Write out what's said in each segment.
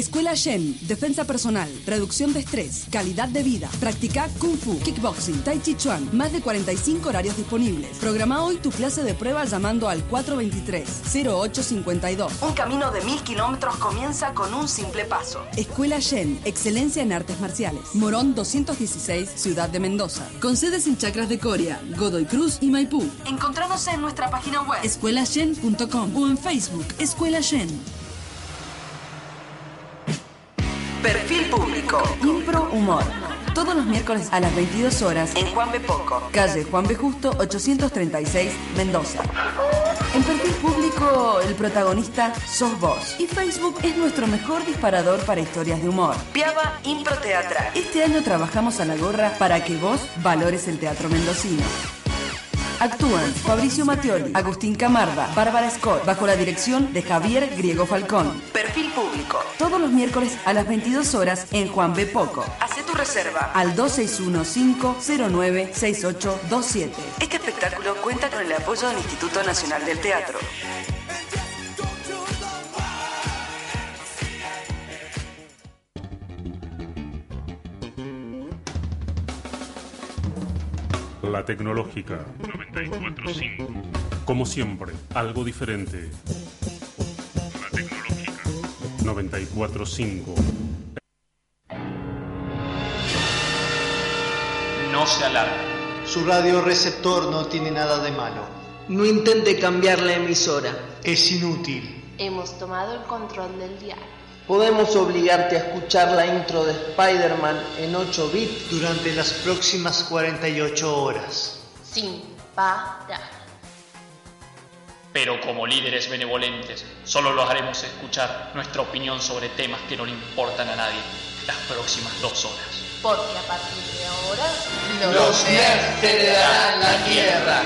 Escuela Shen, defensa personal, reducción de estrés, calidad de vida. Practica Kung Fu, Kickboxing, Tai Chi Chuan. Más de 45 horarios disponibles. Programa hoy tu clase de prueba llamando al 423-0852. Un camino de mil kilómetros comienza con un simple paso. Escuela Shen, excelencia en artes marciales. Morón 216, Ciudad de Mendoza. Con sedes en Chacras de Coria, Godoy Cruz y Maipú. Encontranos en nuestra página web escuelashen.com o en Facebook Escuela Shen. Impro Humor. Todos los miércoles a las 22 horas en Juan B. Poco, calle Juan B. Justo 836, Mendoza. En perfil público, el protagonista sos vos. Y Facebook es nuestro mejor disparador para historias de humor. Piaba Impro Teatral. Este año trabajamos a la gorra para que vos valores el teatro mendocino. Actúan Fabricio Mattioli, Agustín Camarda, Bárbara Scott, bajo la dirección de Javier Griego Falcón. Perfil público. Todos los miércoles a las 22 horas en Juan B. Poco. Hace tu reserva al 2615096827. Este espectáculo cuenta con el apoyo del Instituto Nacional del Teatro. La tecnológica. 945. Como siempre, algo diferente. La tecnológica. 945. No se alarme. Su radioreceptor no tiene nada de malo. No intente cambiar la emisora. Es inútil. Hemos tomado el control del dial. Podemos obligarte a escuchar la intro de Spider-Man en 8 bits durante las próximas 48 horas. Sin parar. Pero como líderes benevolentes, solo los haremos escuchar nuestra opinión sobre temas que no le importan a nadie las próximas dos horas. Porque a partir de ahora, los nerds heredarán la tierra.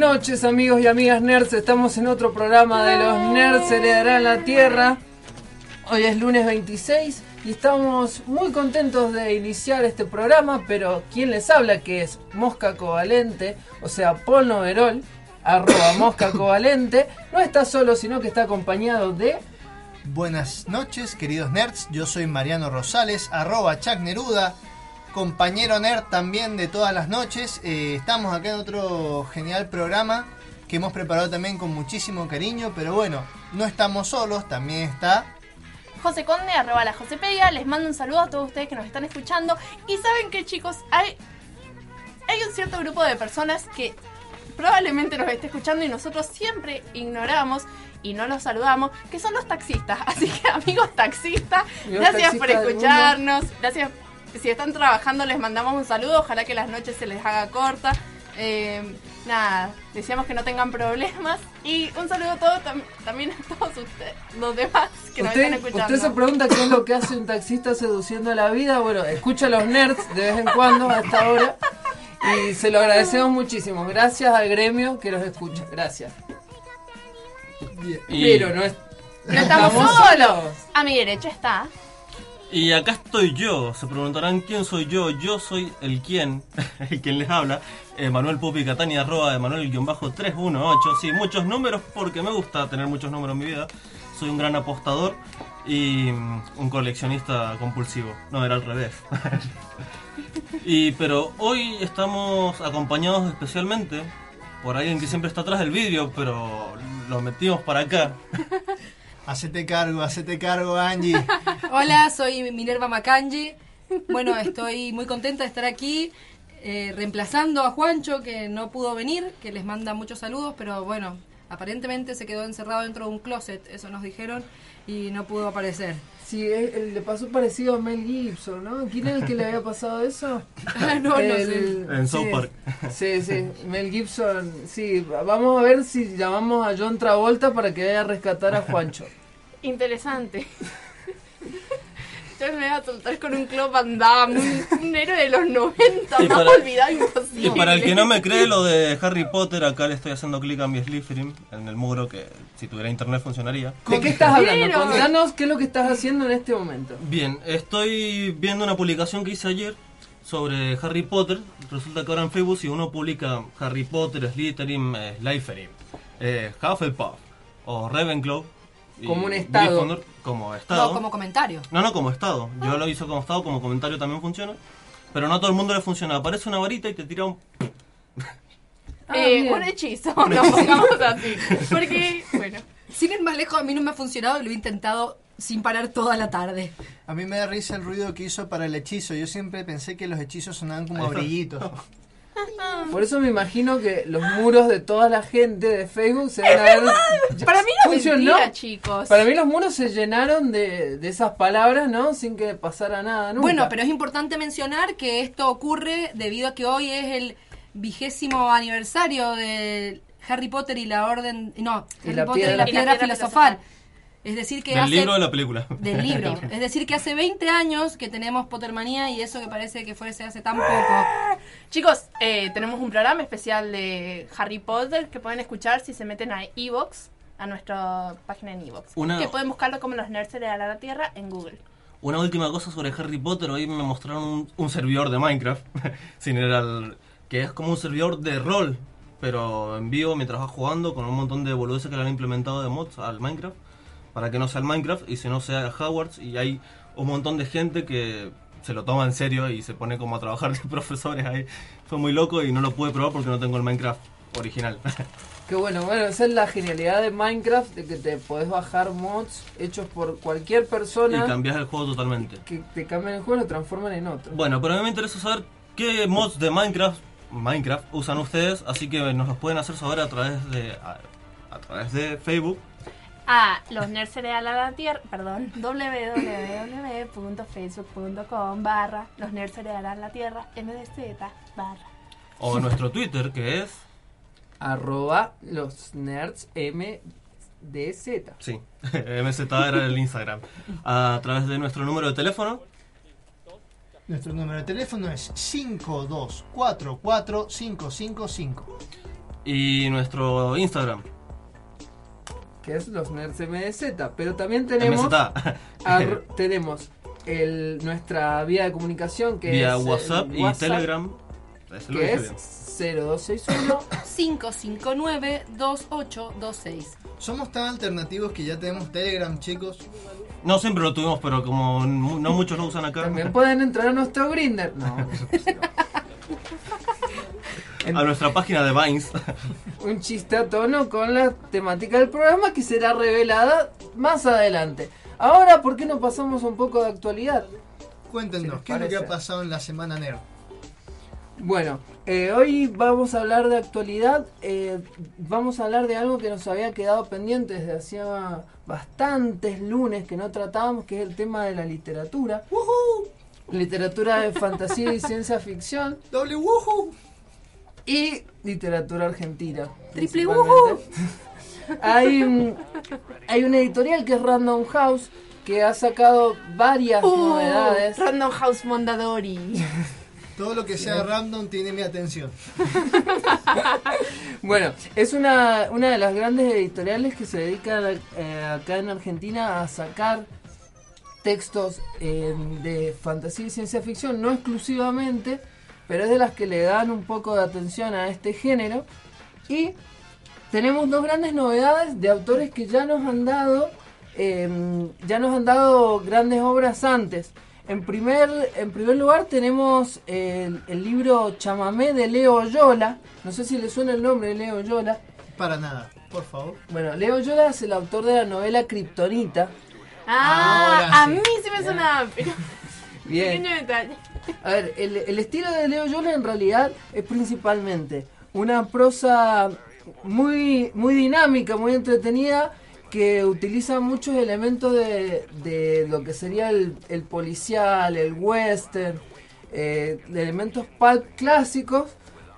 Noches amigos y amigas nerds. Estamos en otro programa de los nerds heredarán la tierra. Hoy es lunes 26 y estamos muy contentos de iniciar este programa, pero quien les habla que es Mosca Covalente, o sea, Paul Noverol, arroba Mosca Covalente, no está solo, sino que está acompañado de... Buenas noches, queridos nerds. Yo soy Mariano Rosales, arroba Chuck Neruda, compañero nerd también de todas las noches. Eh, estamos acá en otro genial programa que hemos preparado también con muchísimo cariño, pero bueno, no estamos solos, también está José Conde, arroba la Josepedia. Les mando un saludo a todos ustedes que nos están escuchando. Y saben que, chicos, hay, hay un cierto grupo de personas que probablemente nos esté escuchando y nosotros siempre ignoramos y no los saludamos, que son los taxistas. Así que, amigos taxistas, gracias por escucharnos. Gracias. Si están trabajando, les mandamos un saludo. Ojalá que las noches se les haga corta. Eh, nada, deseamos que no tengan problemas. Y un saludo a todos, tam- también a todos ustedes, los demás que nos están escuchando. usted se pregunta qué es lo que hace un taxista seduciendo la vida. Bueno, escucha a los nerds de vez en cuando hasta ahora. Y se lo agradecemos muchísimo. Gracias al gremio que los escucha. Gracias. Y- Pero no, es, No estamos solos. A mi derecha está. Y acá estoy yo. Se preguntarán quién soy yo. Yo soy el quien, el quien les habla. Manuel Pupi Catania, arroba Emanuel-318. Sí, muchos números porque me gusta tener muchos números en mi vida. Soy un gran apostador y mm, un coleccionista compulsivo. No, era al revés. y pero hoy estamos acompañados especialmente por alguien que siempre está atrás del vídeo, pero lo metimos para acá. Hacete cargo, hacete cargo, Angie. Hola, soy Minerva Macanji. Bueno, estoy muy contenta de estar aquí eh, reemplazando a Juancho, que no pudo venir, que les manda muchos saludos, pero bueno, aparentemente se quedó encerrado dentro de un closet, eso nos dijeron, y no pudo aparecer. Sí, es- el- le pasó parecido a Mel Gibson, ¿no? ¿Quién es el que le había pasado eso? Ah, no, no sé. El- En South sí, Park. Sí, sí, Mel Gibson. Sí, vamos a ver si llamamos a John Travolta para que vaya a rescatar a Juancho. Interesante. Yo me voy a soltar con un Club Van Damme, un, un héroe de los 90, Y más para- olvidado imposible. Y para el que no me cree lo de Harry Potter, acá le estoy haciendo clic a mi Slytherin en el muro que si tuviera internet funcionaría. ¿De qué estás hablando? Contanos qué es lo que estás haciendo en este momento. Bien, estoy viendo una publicación que hice ayer sobre Harry Potter. Resulta que ahora en Facebook si uno publica Harry Potter, Slytherin, eh, Slytherin, eh, Hufflepuff o Ravenclaw Como un estado. Como estado. No, como comentario. No, no, como estado. Yo lo hice como estado, como comentario también funciona. Pero no a todo el mundo le funciona. Aparece una varita y te tira un... Ah, Eh, un hechizo, nos pongamos así. Porque, bueno, Sin ir más lejos, a mí no me ha funcionado y lo he intentado sin parar toda la tarde. A mí me da risa el ruido que hizo para el hechizo. Yo siempre pensé que los hechizos sonaban como brillitos. Por eso me imagino que los muros de toda la gente de Facebook se van a ver. para mí no funcionó. mentira, chicos. Para mí los muros se llenaron de, de esas palabras, ¿no? Sin que pasara nada nunca. Bueno, pero es importante mencionar que esto ocurre debido a que hoy es el vigésimo aniversario de Harry Potter y la Orden... No, Y Harry la Potter piedra- y la Y la Piedra piedra Filosofal. Es decir, que Del hace... libro o de la película. Del libro. Es decir, que hace 20 años que tenemos Pottermanía y eso que parece que fuese hace tan poco. Chicos, eh, tenemos un programa especial de Harry Potter que pueden escuchar si se meten a Evox, a nuestra página en Evox. Una- Que pueden buscarlo como los nerds de la Tierra en Google. Una última cosa sobre Harry Potter. Hoy me mostraron un, un servidor de Minecraft. sin ir al- que es como un servidor de rol. Pero en vivo mientras vas jugando con un montón de boludeces que le han implementado de mods al Minecraft. Para que no sea el Minecraft y si no sea el Hogwarts. Y hay un montón de gente que se lo toma en serio y se pone como a trabajar de profesores ahí. Fue muy loco y no lo pude probar porque no tengo el Minecraft original. Qué bueno, bueno, esa es la genialidad de Minecraft, de que te podés bajar mods hechos por cualquier y persona cambias el juego totalmente. que te cambian el juego y lo transforman en otro. Bueno, pero a mí me interesa saber qué mods de Minecraft Minecraft usan ustedes, así que nos los pueden hacer saber a través de a, a través de Facebook. A los nerds de la tierra, perdón, www.facebook.com barra los nerds de la tierra, MDZ barra. O nuestro Twitter, que es. Arroba los nerds MDZ. Sí, MZ era el Instagram. A través de nuestro número de teléfono. Nuestro número de teléfono es 5244-555. Y nuestro Instagram. Que es los Nerds MDZ. Pero también tenemos, tenemos el, nuestra vía de comunicación que Vía es el WhatsApp y WhatsApp, Telegram. Eso que es bien. 0261 559-2826. Somos tan alternativos que ya tenemos Telegram, chicos. No siempre lo tuvimos, pero como no muchos lo usan acá. También pueden entrar a nuestro Grinder. No, A nuestra página de Vines. un chiste a tono con la temática del programa que será revelada más adelante. Ahora, ¿por qué no pasamos un poco de actualidad? Cuéntenos, ¿qué es lo que ha pasado en la semana nerd? Bueno, eh, hoy vamos a hablar de actualidad. eh, vamos a hablar de algo que nos había quedado pendiente desde hacía bastantes lunes que no tratábamos, que es el tema de la literatura. Literatura de fantasía y ciencia ficción. ¡Doble woohoo! Y literatura argentina. Triple principalmente. hay, un- hay una editorial que es Random House que ha sacado varias Uh, novedades. Random House Mondadori. Todo lo que sea random tiene mi atención. Bueno, es una, una de las grandes editoriales que se dedica eh, acá en Argentina a sacar textos eh, de fantasía y ciencia ficción, no exclusivamente, pero es de las que le dan un poco de atención a este género. Y tenemos dos grandes novedades de autores que ya nos han dado, eh, ya nos han dado grandes obras antes. En primer, en primer lugar tenemos el, el libro Chamamé de Leo Yola. No sé si le suena el nombre de Leo Yola. Para nada, por favor. Bueno, Leo Yola es el autor de la novela Kryptonita. Ah, a mí sí me sonaba, pero Bien. pequeño detalle. A ver, el, el estilo de Leo Yola en realidad es principalmente una prosa muy, muy dinámica, muy entretenida, que utiliza muchos elementos de, de lo que sería el, el policial, el western, eh, de elementos pulp clásicos,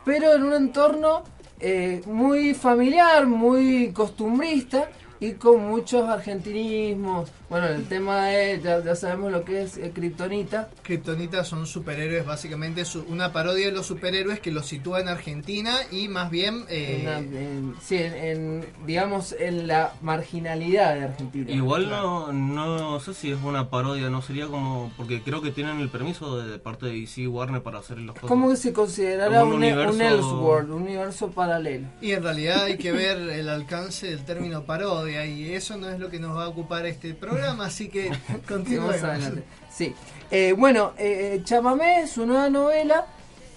pero en un entorno eh, muy familiar, muy costumbrista y con muchos argentinismos. Bueno, el tema de, ya, ya sabemos lo que es eh, Kryptonita. Kryptonita son superhéroes, básicamente su- una parodia de los superhéroes que los sitúa en Argentina y más bien... eh, En la- en- sí, en, en, digamos, en la marginalidad de Argentina. Igual no, no sé si es una parodia, no sería como. Porque creo que tienen el permiso de, de parte de DC Warner para hacer los ¿Cómo que se considerará Como un, un un universo- Elseworld, un universo paralelo? Y en realidad hay que ver el alcance del término parodia y eso no es lo que nos va a ocupar este programa, así que continuemos. adelante. Sí. Eh, bueno, eh, Chamamé, su nueva novela,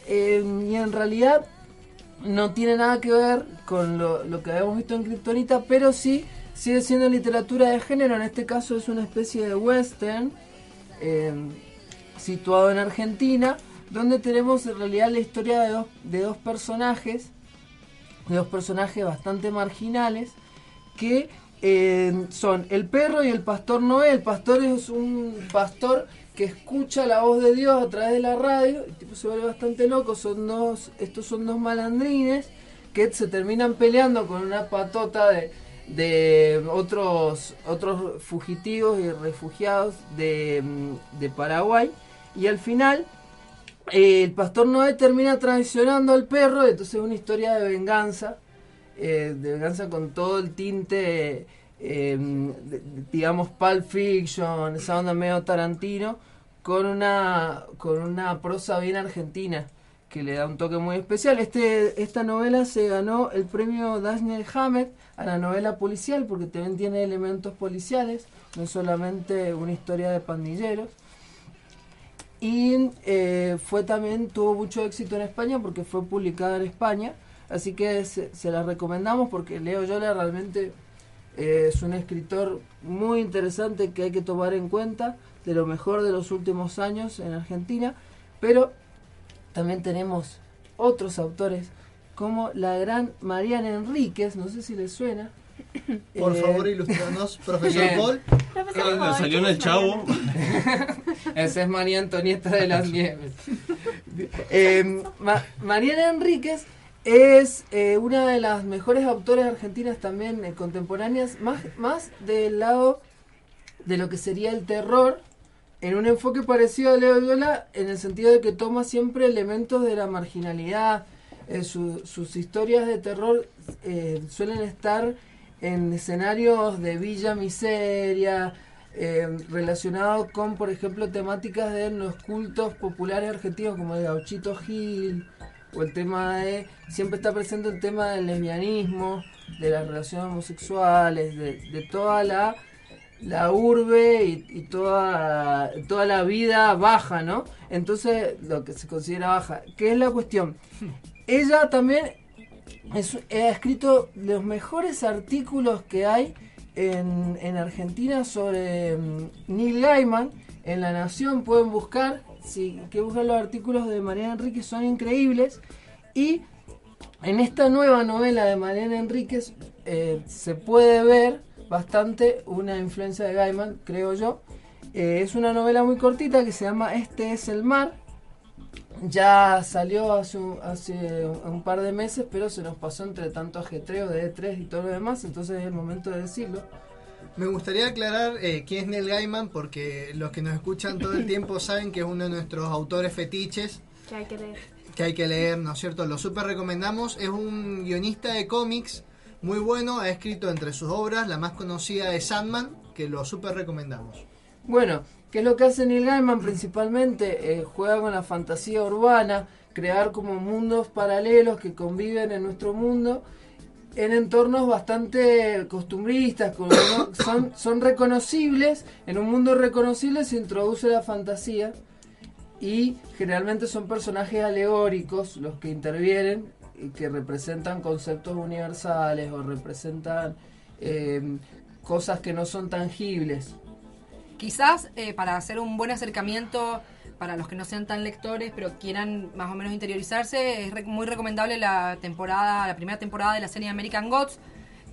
eh, y en realidad no tiene nada que ver con lo, lo que habíamos visto en Kryptonita, pero sí sigue siendo literatura de género. En este caso es una especie de western eh, situado en Argentina, donde tenemos en realidad la historia de dos, de dos personajes, de dos personajes bastante marginales, que eh, son el perro y el pastor Noé. El pastor es un pastor que escucha la voz de Dios a través de la radio. El tipo se vuelve bastante loco. Son dos, estos son dos malandrines que se terminan peleando con una patota de, de otros, otros fugitivos y refugiados de, mm, de Paraguay. Y al final eh, el pastor Noé termina traicionando al perro. Entonces es una historia de venganza eh, de venganza con todo el tinte, de- digamos, Pulp Fiction, esa onda medio Tarantino, con una, con una prosa bien argentina que le da un toque muy especial. Este, esta novela se ganó el premio Daniel Hammett a la novela policial porque también tiene elementos policiales, no solamente una historia de pandilleros. Y eh, fue también, tuvo mucho éxito en España porque fue publicada en España. Así que se, se la recomendamos porque Leo Yola realmente eh, es un escritor muy interesante que hay que tomar en cuenta, de lo mejor de los últimos años en Argentina. Pero también tenemos otros autores como la gran Mariana Enríquez, no sé si les suena. Por Eh, favor, ilustranos, profesor bien. Paul. Profesor Paul, salió ¿quién en el chavo. Esa es María Antonieta de las Nieves. Eh, Ma- Mariana Enríquez es eh, una de las mejores autoras argentinas también eh, contemporáneas, más, más del lado de lo que sería el terror, en un enfoque parecido a Leo Viola, en el sentido de que toma siempre elementos de la marginalidad, eh, su- sus historias de terror suelen estar en escenarios de villa miseria, relacionados con, por ejemplo, temáticas de los cultos populares argentinos como el gauchito Gil, o el tema de, siempre está presente el tema del lesbianismo, de las relaciones homosexuales, de, toda la, la urbe y, y toda, toda la vida baja, ¿no? Entonces, lo que se considera baja. ¿Qué es la cuestión? Ella también es- ha escrito los mejores artículos que hay en, en Argentina sobre mm, Neil Gaiman. En La Nación pueden buscar, si que buscan los artículos de Mariana Enríquez, son increíbles. Y en esta nueva novela de Mariana Enríquez eh, se puede ver bastante una influencia de Gaiman, creo yo. Eh, es una novela muy cortita que se llama Este es el mar. Ya salió hace un, hace un par de meses, pero se nos pasó entre tanto ajetreo de E3 y todo lo demás, entonces es el momento de decirlo. Me gustaría aclarar eh, quién es Neil Gaiman, porque los que nos escuchan todo el tiempo saben que es uno de nuestros autores fetiches Que hay que leer. que hay que leer, ¿no es cierto? Lo super recomendamos. Es un guionista de cómics muy bueno. Ha escrito entre sus obras, la más conocida es Sandman, que lo super recomendamos. Bueno, ¿qué es lo que hace Neil Gaiman principalmente? Eh, juega con la fantasía urbana, crear como mundos paralelos que conviven en nuestro mundo en entornos bastante costumbristas, son, son reconocibles, en un mundo reconocible se introduce la fantasía y generalmente son personajes alegóricos los que intervienen y que representan conceptos universales o representan eh, cosas que no son tangibles. Quizás eh, para hacer un buen acercamiento para los que no sean tan lectores, pero quieran más o menos interiorizarse, es re- muy recomendable la temporada, la primera temporada de la serie American Gods,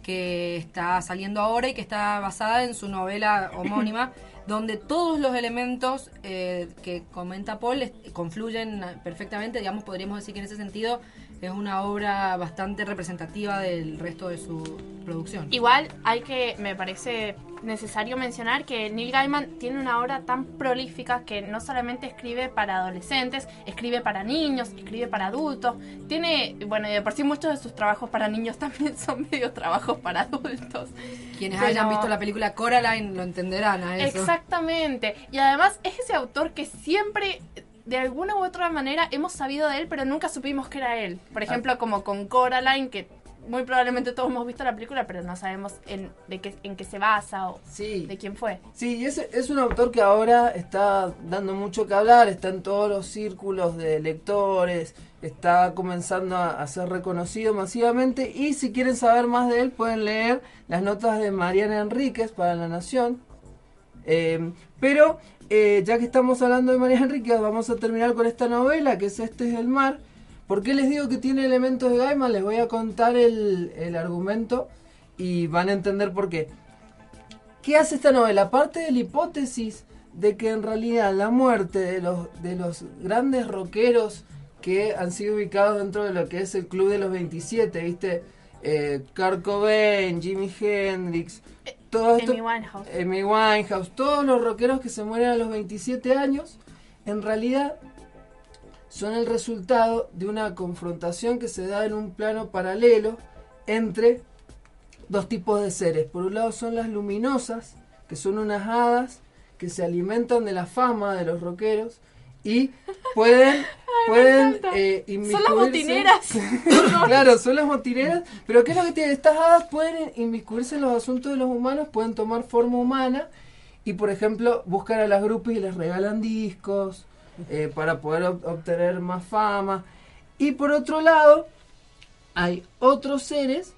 que está saliendo ahora y que está basada en su novela homónima, donde todos los elementos eh, que comenta Paul confluyen perfectamente, digamos, podríamos decir que en ese sentido es una obra bastante representativa del resto de su producción. Igual hay que, me parece necesario mencionar que Neil Gaiman tiene una obra tan prolífica que no solamente escribe para adolescentes, escribe para niños, escribe para adultos. Tiene, bueno, y de por sí muchos de sus trabajos para niños también son medio trabajos para adultos. Quienes Pero- hayan visto la película Coraline lo entenderán a eso. Exactamente. Y además es ese autor que siempre, de alguna u otra manera, hemos sabido de él, pero nunca supimos que era él. Por ejemplo, como con Coraline, que muy probablemente todos hemos visto la película, pero no sabemos en, de qué, en qué se basa o de quién fue. Sí, y es, es un autor que ahora está dando mucho que hablar, está en todos los círculos de lectores, está comenzando a, a ser reconocido masivamente y si quieren saber más de él pueden leer las notas de Mariana Enríquez para La Nación. Eh, pero eh, ya que estamos hablando de Mariana Enríquez, vamos a terminar con esta novela que es Este es el mar. ¿Por qué les digo que tiene elementos de Gaiman? Les voy a contar el, el argumento y van a entender por qué. ¿Qué hace esta novela? Aparte de la hipótesis de que en realidad la muerte de los, de los grandes rockeros que han sido ubicados dentro de lo que es el Club de los 27, ¿viste? Eh, Kurt Jimi Hendrix, todo esto, Amy Winehouse. Amy Winehouse, todos los rockeros que se mueren a los 27 años, en realidad son el resultado de una confrontación que se da en un plano paralelo entre dos tipos de seres. Por un lado son las luminosas, que son unas hadas que se alimentan de la fama de los rockeros y pueden pueden eh, Son las inmiscuirse- motineras. claro, son las motineras, pero ¿qué es lo que tiene? Estas hadas pueden inmiscuirse en los asuntos de los humanos, pueden tomar forma humana y, por ejemplo, buscan a las grupos y les regalan discos eh, para poder ob- obtener más fama. Y por otro lado, hay otros seres,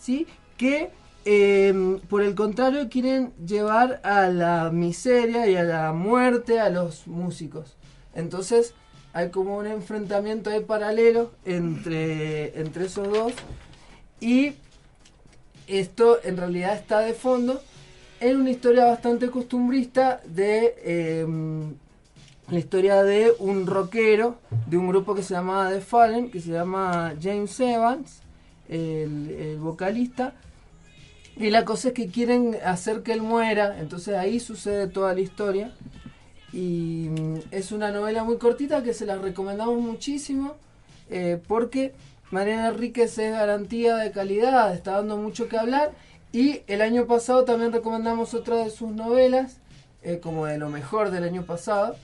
¿sí? Que eh, por el contrario quieren llevar a la miseria y a la muerte a los músicos. Entonces hay como un enfrentamiento ahí paralelo entre, entre esos dos. Y esto en realidad está de fondo en una historia bastante costumbrista de eh, la historia de un rockero de un grupo que se llamaba The Fallen, que se llama James Evans, el, el vocalista. Y la cosa es que quieren hacer que él muera, entonces ahí sucede toda la historia. Y mm, es una novela muy cortita que se la recomendamos muchísimo eh, porque Mariana Enríquez es garantía de calidad, está dando mucho que hablar. Y el año pasado también recomendamos otra de sus novelas, eh, como de lo mejor del año pasado,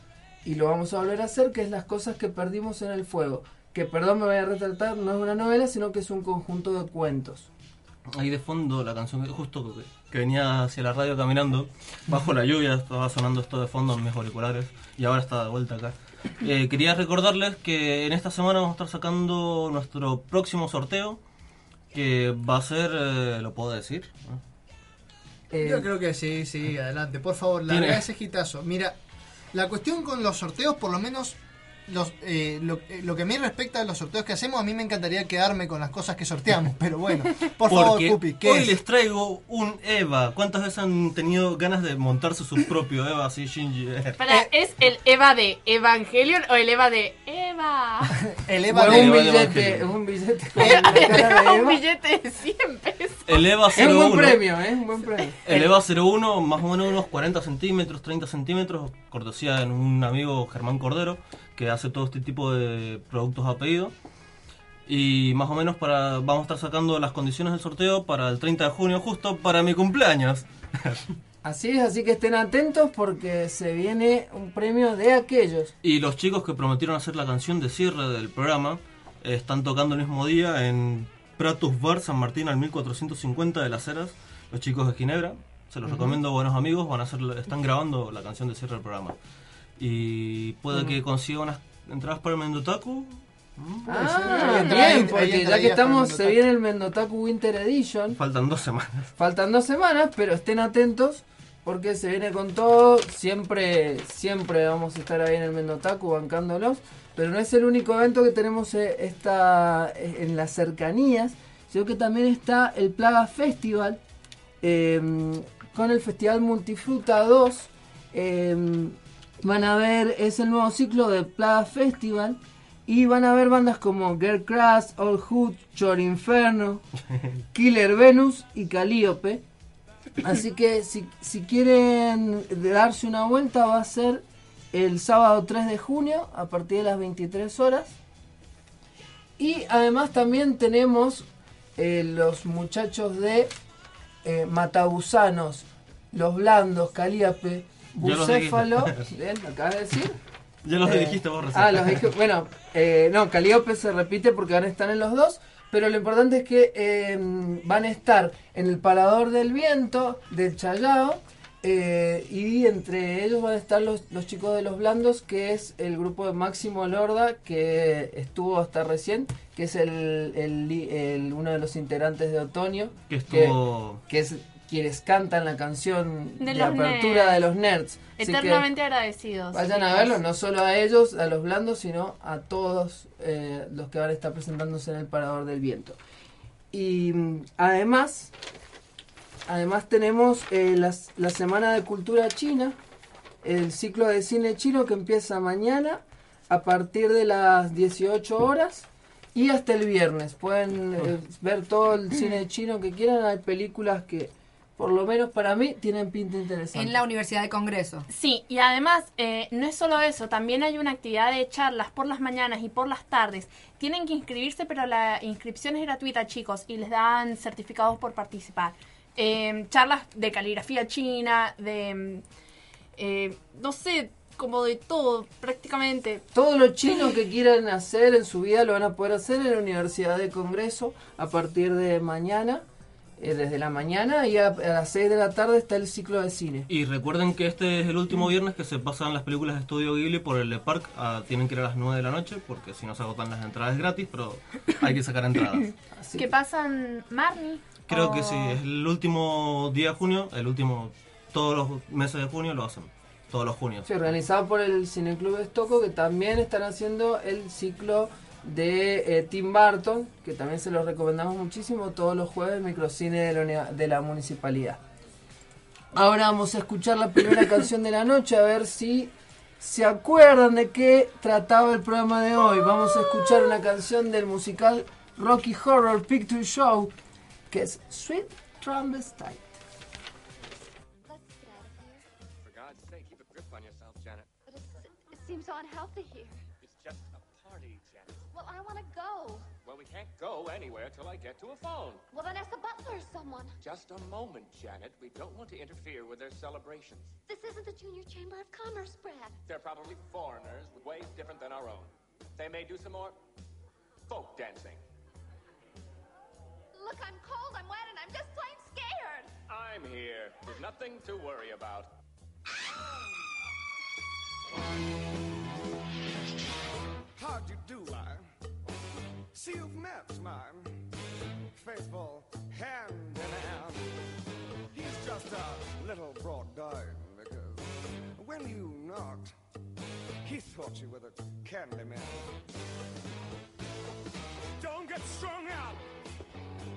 y lo vamos a volver a hacer, que es Las cosas que perdimos en el fuego. Que, perdón, me voy a retratar, no es una novela, sino que es un conjunto de cuentos. Ahí de fondo la canción justo que, venía hacia la radio caminando, bajo la lluvia, estaba sonando esto de fondo en mis auriculares y ahora está de vuelta acá. Eh, quería recordarles que en esta semana vamos a estar sacando nuestro próximo sorteo, que va a ser, eh, lo puedo decir, Eh, Yo creo que sí, sí, adelante. Por favor, larga ese gitazo. Mira, la cuestión con los sorteos, por lo menos los, eh, lo, eh, lo que a mí respecta a los sorteos que hacemos, a mí me encantaría quedarme con las cosas que sorteamos. Pero bueno, por favor, Pupi, ¿qué hoy es? les traigo un Eva. ¿Cuántas veces han tenido ganas de montarse su propio Eva así, Shinji? Para, Eh. ¿Es el Eva de Evangelion o el Eva de Eva? El Eva de- un Eva de billete, un billete con la cara de un Eva. billete de 100 pesos. El Eva Es un buen 01. premio, ¿eh? Un buen premio. El EVA 01, más o menos unos 40 centímetros, 30 centímetros, cortesía de un amigo Germán Cordero, que hace todo este tipo de productos a pedido. Y más o menos para vamos a estar sacando las condiciones del sorteo para el 30 de junio, justo para mi cumpleaños. Así es, así que estén atentos porque se viene un premio de aquellos. Y los chicos que prometieron hacer la canción de cierre del programa eh, están tocando el mismo día en Pratus Bar San Martín al 1450 de las Heras, los chicos de Ginebra. Se los recomiendo, buenos amigos, van a hacer, están grabando la canción de cierre del programa. Y puede que consiga unas entradas para el Mendotaku. Ah, bien, ahí porque entra ya que estamos, se viene el Mendotaku Winter Edition. Faltan dos semanas. Faltan dos semanas, pero estén atentos porque se viene con todo. Siempre, siempre vamos a estar ahí en el Mendotaku bancándolos. Pero no es el único evento que tenemos eh, esta, eh, en las cercanías, sino que también está el Plaga Festival eh, con el Festival Multifruta 2. eh, van a ver, es el nuevo ciclo de Plaga Festival. Y van a ver bandas como Girl Crash, Old Hood, Chor Inferno, Killer Venus y Calliope. Así que si, si quieren darse una vuelta va a ser el sábado 3 de junio a partir de las 23 horas. Y además también tenemos eh, los muchachos de eh, Matabusanos, Los Blandos, los Bucéfalo. Bien, ¿lo acabas de decir? Ya los Eh, dijiste vos recién. Ah, los dije. Bueno, eh, no, Calíope se repite porque van a estar en los dos. Pero lo importante es que van a estar en el Parador del Viento, del Chayao. Eh, y entre ellos van a estar los, los chicos de los Blandos, que es el grupo de Máximo Lorda, que estuvo hasta recién, que es el, el li- el- uno de los integrantes de Otoño. Que estuvo. que es quienes cantan la canción De de, los apertura nerds. de los nerds. Así Eternamente agradecidos. Vayan a verlo, no solo a ellos, a los blandos, sino a todos eh, los que van a estar presentándose en el Parador del Viento. Y mm, además, además tenemos eh, las- la Semana de Cultura China, el ciclo de cine chino que empieza mañana a partir de las 18 horas y hasta el viernes. Pueden eh, ver todo el cine chino que quieran, hay películas que, por lo menos para mí, tienen pinta interesante. En la Universidad de Congreso. Sí, y además eh, no es solo eso, también hay una actividad de charlas por las mañanas y por las tardes. Tienen que inscribirse, pero la inscripción es gratuita, chicos, y les dan certificados por participar. Eh, charlas de caligrafía china, de, mm, eh, no sé, como de todo, prácticamente. Todo lo chino que quieran hacer en su vida lo van a poder hacer en la Universidad de Congreso a partir de mañana, eh, desde la mañana y a, a las 6 de la tarde está el ciclo de cine. Y recuerden que este es el último viernes que se pasan las películas de Estudio Ghibli por el Le Parc. Ah, tienen que ir a las 9 de la noche porque si no se agotan las entradas gratis, pero hay que sacar entradas. Así ¿Qué pasan, Marnie? Creo que sí, es el último día de junio, el último, todos los meses de junio lo hacen, todos los junios. Sí, organizado por el Cineclub Estoco que también están haciendo el ciclo de eh, Tim Burton, que también se los recomendamos muchísimo todos los jueves microcine de la, de la municipalidad. Ahora vamos a escuchar la primera canción de la noche a ver si se acuerdan de qué trataba el programa de hoy. Vamos a escuchar una canción del musical Rocky Horror Picture Show que es Sweet Transvestite. Let's get out of here. For God's sake, keep a grip on yourself, Janet. But it's, it seems so unhealthy here. It's just a party, Janet. Well, I want to go. Well, we can't go anywhere till I get to a phone. Well, then ask the butler or someone. Just a moment, Janet. We don't want to interfere with their celebrations. This isn't the Junior Chamber of Commerce, Brad. They're probably foreigners with ways different than our own. They may do some more folk dancing. Look, I'm cold, I'm wet, and I'm just plain scared. I'm here. There's nothing to worry about. How'd you do, I? See, you've met my faithful hand in hand. He's just a little brought down because when you knocked, he thought you were the candy man. Don't get strung out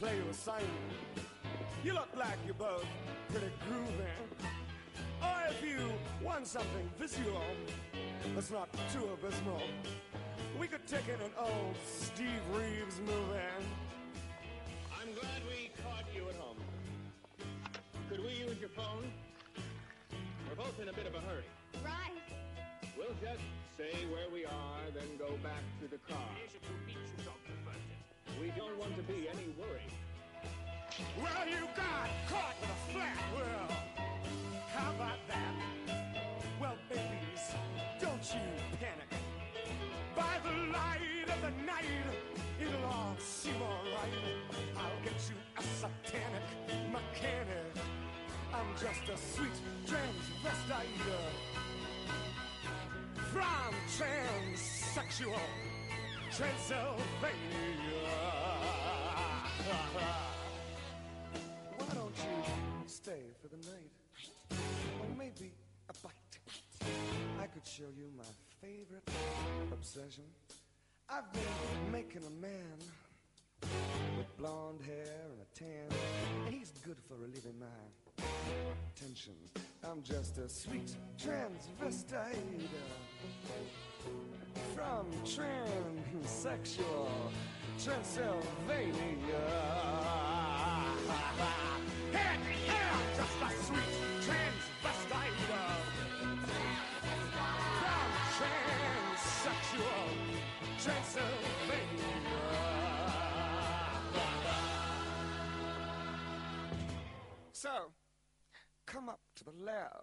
play you a sign. You look like you're both pretty groovy. Or if you want something visual that's not too abysmal, we could take in an old Steve Reeves movie. I'm glad we caught you at home. Could we use your phone? We're both in a bit of a hurry. Right. We'll just say where we are, then go back to the car. Don't to be any worry. Well, you got caught with a flat world. How about that? Well, babies, don't you panic. By the light of the night, it'll all seem alright. I'll get you a satanic mechanic. I'm just a sweet transvestite from transsexual Transylvania. Why don't you stay for the night? Or maybe a bite. I could show you my favorite obsession. I've been making a man with blonde hair and a tan, and he's good for relieving my tension. I'm just a sweet transvestite from transsexual Transylvania. Just a sweet from transsexual Transylvania. So, come up to the lab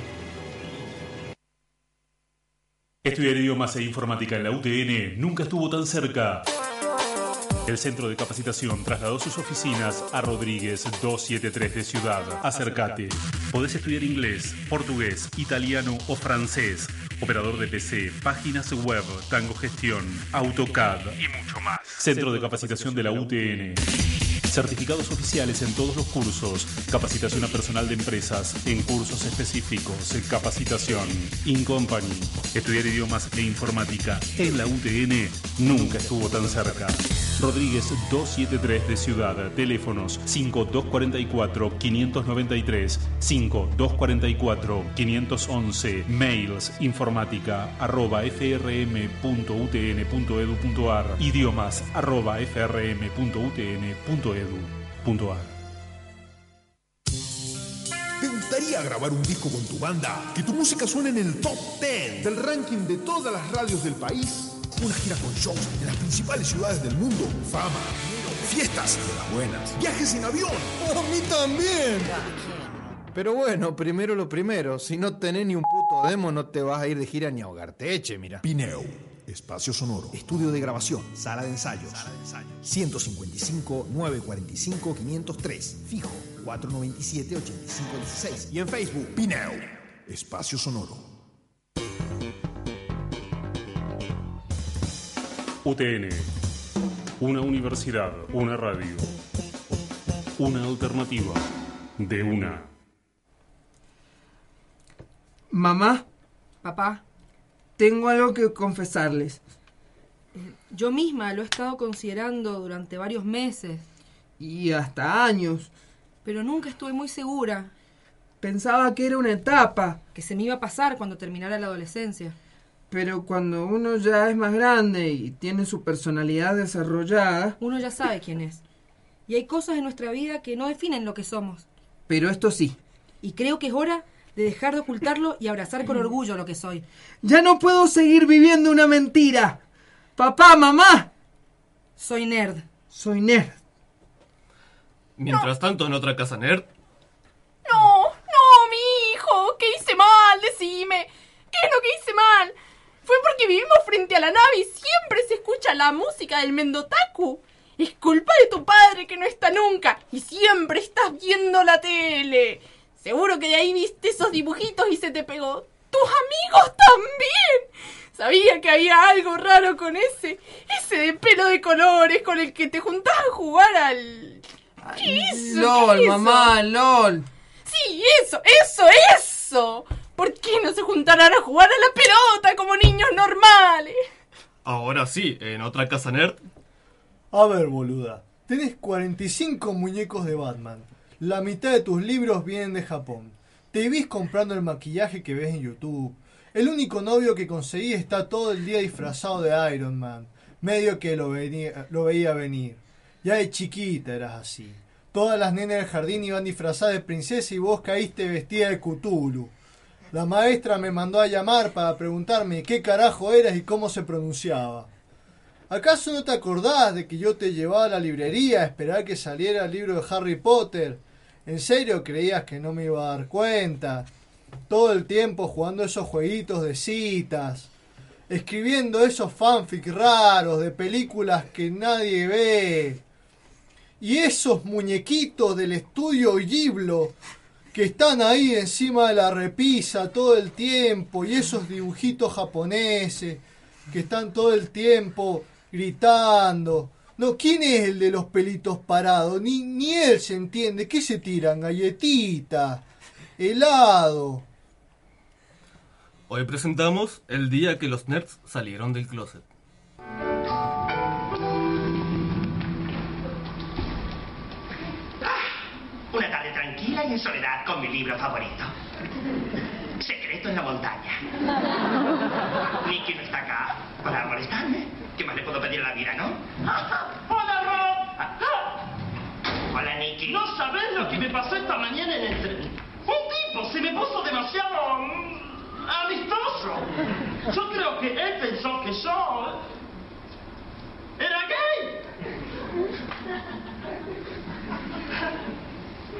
Estudiar idiomas e informática en la UTN nunca estuvo tan cerca. El centro de capacitación trasladó sus oficinas a Rodríguez 273 de Ciudad. Acércate. Podés estudiar inglés, portugués, italiano o francés. Operador de PC, páginas web, tango gestión, AutoCAD y mucho más. Centro de capacitación de la UTN. Certificados oficiales en todos los cursos. Capacitación a personal de empresas en cursos específicos. Capacitación. In Company. Estudiar idiomas e informática en la UTN nunca estuvo tan cerca. Rodríguez 273 de Ciudad. Teléfonos 5244-593, 5244-511. Mails informática arroba frm.utn.edu.ar. Idiomas arroba frm.utn.edu.ar. ¿Te gustaría grabar un disco con tu banda? Que tu música suene en el top 10 del ranking de todas las radios del país. Una gira con shows en las principales ciudades del mundo. Fama, fiestas de las buenas, viajes en avión. A mí también. Pero bueno, primero lo primero. Si no tenés ni un puto demo, no te vas a ir de gira ni a ahogarte. Eche, mira. Pineo, Espacio Sonoro. Estudio de grabación. Sala de ensayos. 155 945 503. Fijo. 497 8516. Y en Facebook, Pineo. Espacio Sonoro. UTN. Una universidad, una radio. Una alternativa de una. Mamá, Papá, tengo algo que confesarles. yo misma lo he estado considerando durante varios meses, Y hasta años. pero nunca estuve muy segura Pensaba que era una etapa. que se me iba a pasar cuando terminara la adolescencia. Pero cuando uno ya es más grande y tiene su personalidad desarrollada, Uno ya sabe quién es. Y hay cosas en nuestra vida que no definen lo que somos. pero esto sí. Y creo que es hora de dejar de ocultarlo y abrazar con orgullo lo que soy. Ya no puedo seguir viviendo una mentira. Papá, mamá. Soy nerd. Soy nerd. Mientras tanto, en otra casa nerd, No, no, mi hijo. ¿Qué hice mal? Decime. ¿Qué es lo que hice mal? Fue porque vivimos frente a la nave y siempre se escucha la música del Mendotaku. Es culpa de tu padre que no está nunca y siempre estás viendo la tele. Seguro que de ahí viste esos dibujitos y se te pegó. Tus amigos también. Sabía que había algo raro con ese. Ese de pelo de colores con el que te juntás a jugar al... ¿Qué es eso? LOL, ¿Qué es eso? mamá, LOL. Sí, eso, eso, eso. ¿Por qué no se juntarán a jugar a la pelota como niños normales? ahora sí, en otra casa nerd, A ver, boluda. Tenés 45 muñecos de Batman. La mitad de tus libros vienen de Japón. Te vís comprando el maquillaje que ves en YouTube. El único novio que conseguí está todo el día disfrazado de Iron Man. Medio que lo, lo veía venir. Ya de chiquita eras así. Todas las nenas del jardín iban disfrazadas de princesa y vos caíste vestida de Cthulhu. La maestra me mandó a llamar para preguntarme qué carajo eras y cómo se pronunciaba. ¿Acaso no te acordás de que yo te llevaba a la librería a esperar que saliera el libro de Harry Potter? ¿En serio creías que no me iba a dar cuenta? Todo el tiempo jugando esos jueguitos de citas, escribiendo esos fanfic raros de películas que nadie ve. Y esos muñequitos del estudio Ghiblo que están ahí encima de la repisa todo el tiempo y esos dibujitos japoneses que están todo el tiempo gritando. No, ¿quién es el de los pelitos parados? Ni, ni él se entiende. ¿Qué se tiran? Galletita, helado. hoy presentamos el día que los nerds salieron del closet. Una tarde tranquila y en soledad con mi libro favorito. Secreto en la montaña. Nicky no está acá para molestarme. ¿Qué más le puedo pedir a la vida, no? ¡Hola, Rob! Hola, Nicky. No sabés lo que me pasó esta mañana en el tren. Un tipo se me puso demasiado mm, amistoso. Yo creo que él pensó que yo era gay.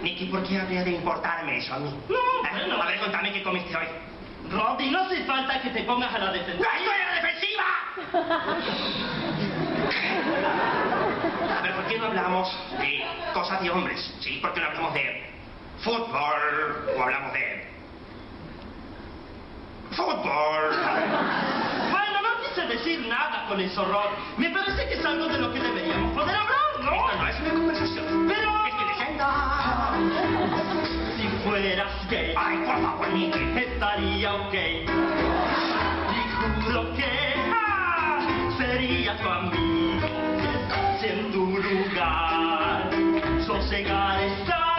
Nicky, ¿por qué habría de importarme eso a mí? No, Eh, bueno. A ver, contame qué comiste hoy. Roddy, no hace falta que te pongas a la defensiva. ¡No estoy a la defensiva! A ver, ¿por qué no hablamos de cosas de hombres? ¿Sí? ¿Por qué no hablamos de fútbol o hablamos de... fútbol? Bueno, no quise decir nada con eso, Rod. Me parece que es algo de lo que deberíamos poder hablar, ¿no? Esto no es una conversación. Pero... Estoy leyendo. Fueras gay, Ay, por favor, Nicky. estaría ok. Y juro que ah, sería tu amigo. Si en tu lugar sosegar estar,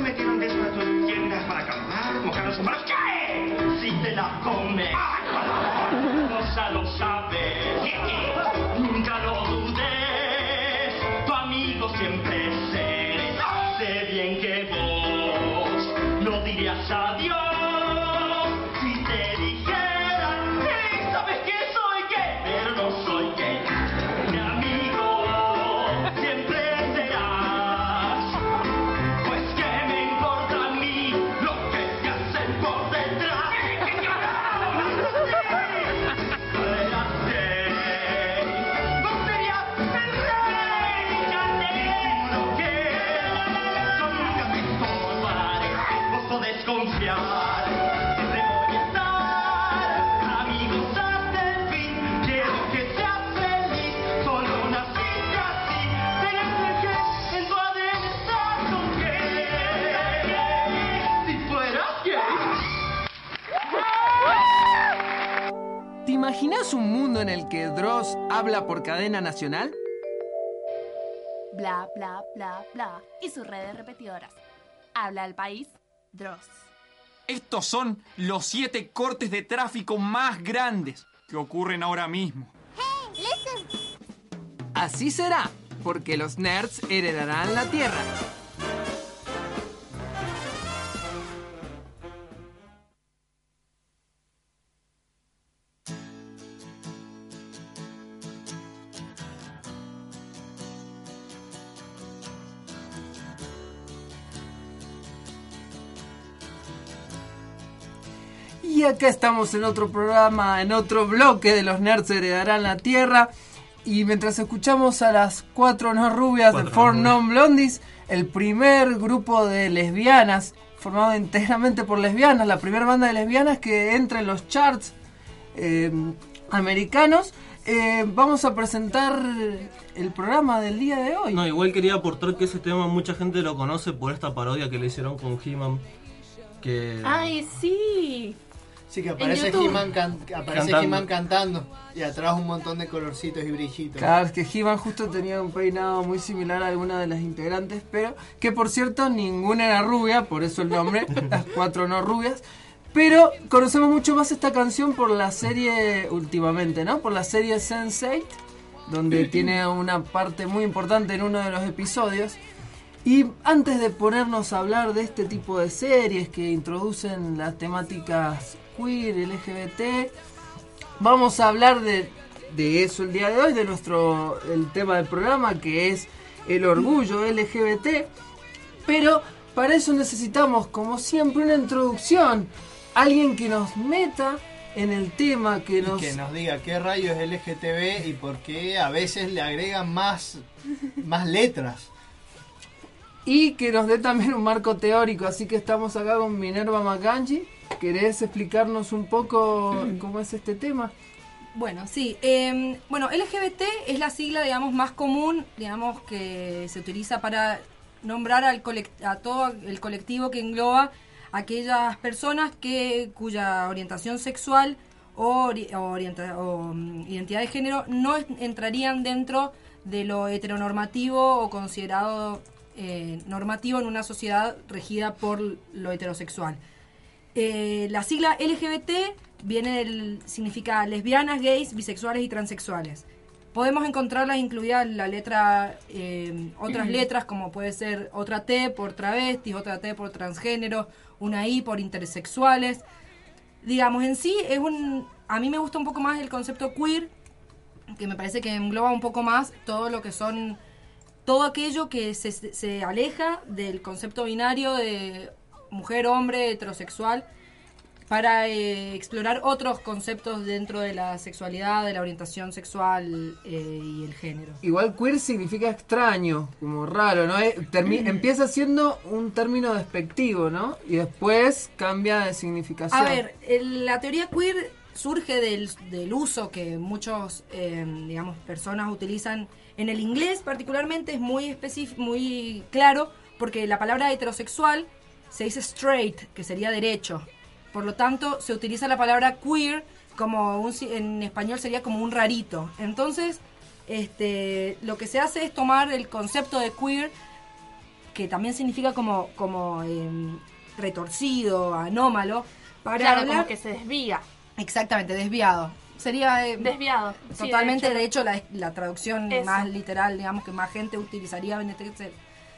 Metieron de tus tiendas para acampar, mojaron sus manos. ¿Qué? Si te la comes, ¡Ay, por favor! Imaginas un mundo en el que Dross habla por cadena nacional? Bla, bla, bla, bla. Y sus redes repetidoras. Habla el país, Dross. Estos son los siete cortes de tráfico más grandes que ocurren ahora mismo. Así será, porque los nerds heredarán la Tierra. Y acá estamos en otro programa, en otro bloque de los nerds heredarán la Tierra. Y mientras escuchamos a las cuatro no rubias de Cuatro Four no Non Blondies, el primer grupo de lesbianas, formado íntegramente por lesbianas, la primera banda de lesbianas que entra en los charts eh, americanos, eh, vamos a presentar el programa del día de hoy. No, igual quería aportar que ese tema mucha gente lo conoce por esta parodia que le hicieron con He-Man. Que... Ay, sí. Sí, que aparece. He-Man can- aparece Cantando. He-Man cantando y atrás un montón de colorcitos y brillitos. Claro, es que He-Man justo tenía un peinado muy similar a alguna de las integrantes, pero que por cierto ninguna era rubia, por eso el nombre, las cuatro no rubias. Pero conocemos mucho más esta canción por la serie últimamente, ¿no? Por la serie Sense8, donde tiene una parte muy importante en uno de los episodios. Y antes de ponernos a hablar de este tipo de series que introducen las temáticas queer, LGBT, vamos a hablar de, de eso el día de hoy, de nuestro el tema del programa que es el orgullo LGBT. Pero para eso necesitamos, como siempre, una introducción. Alguien que nos meta en el tema, que nos... que nos diga qué rayos es LGTB y por qué a veces le agregan más, más letras. Y que nos dé también un marco teórico. Así que estamos acá con Minerva Macanji. ¿Querés explicarnos un poco cómo es este tema? Bueno, sí. eh, bueno, LGBT es la sigla, digamos, más común, digamos, que se utiliza para nombrar al a todo el colectivo que engloba aquellas personas que cuya orientación sexual o, ori- o orienta- o, mm, identidad de género no entrarían dentro de lo heteronormativo o considerado eh, normativo en una sociedad regida por lo heterosexual. Eh, la sigla LGBT viene del significa lesbianas, gays, bisexuales y transexuales. Podemos encontrarlas incluidas en la letra, eh, otras letras como puede ser otra T por travestis, otra T por transgénero, una I por intersexuales. Digamos, en sí es un... A mí me gusta un poco más el concepto queer, que me parece que engloba un poco más todo lo que son todo aquello que se, se aleja del concepto binario de mujer, hombre, heterosexual, para eh, explorar otros conceptos dentro de la sexualidad, de la orientación sexual eh, y el género. Igual queer significa extraño, como raro, ¿no? Eh, termi- empieza siendo un término despectivo, ¿no? Y después cambia de significación. A ver, el- la teoría queer surge del, del uso que muchos, eh, digamos, personas utilizan en el inglés particularmente, es muy específico, muy claro, porque la palabra heterosexual se dice straight, que sería derecho. Por lo tanto, se utiliza la palabra queer como un, en español sería como un rarito. Entonces, este, lo que se hace es tomar el concepto de queer, que también significa como, como em, retorcido, anómalo, para Claro, hablar como que se desvía. Exactamente, desviado. Sería eh, Desviado. Totalmente, de de hecho. hecho, la, la traducción Eso. más literal, digamos, que más gente utilizaría en este se-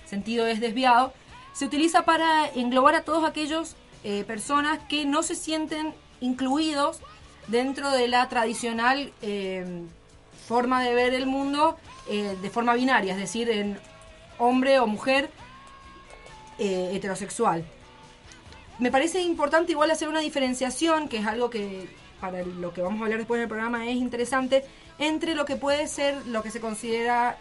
sentido es desviado. Se utiliza para englobar a todos aquellos eh, personas que no se sienten incluidos dentro de la tradicional eh, forma de ver el mundo de forma binaria, es decir, en hombre o mujer heterosexual. Me parece importante igual hacer una diferenciación, que es algo que para lo que vamos a hablar después del programa es interesante, entre lo que puede ser lo que se considera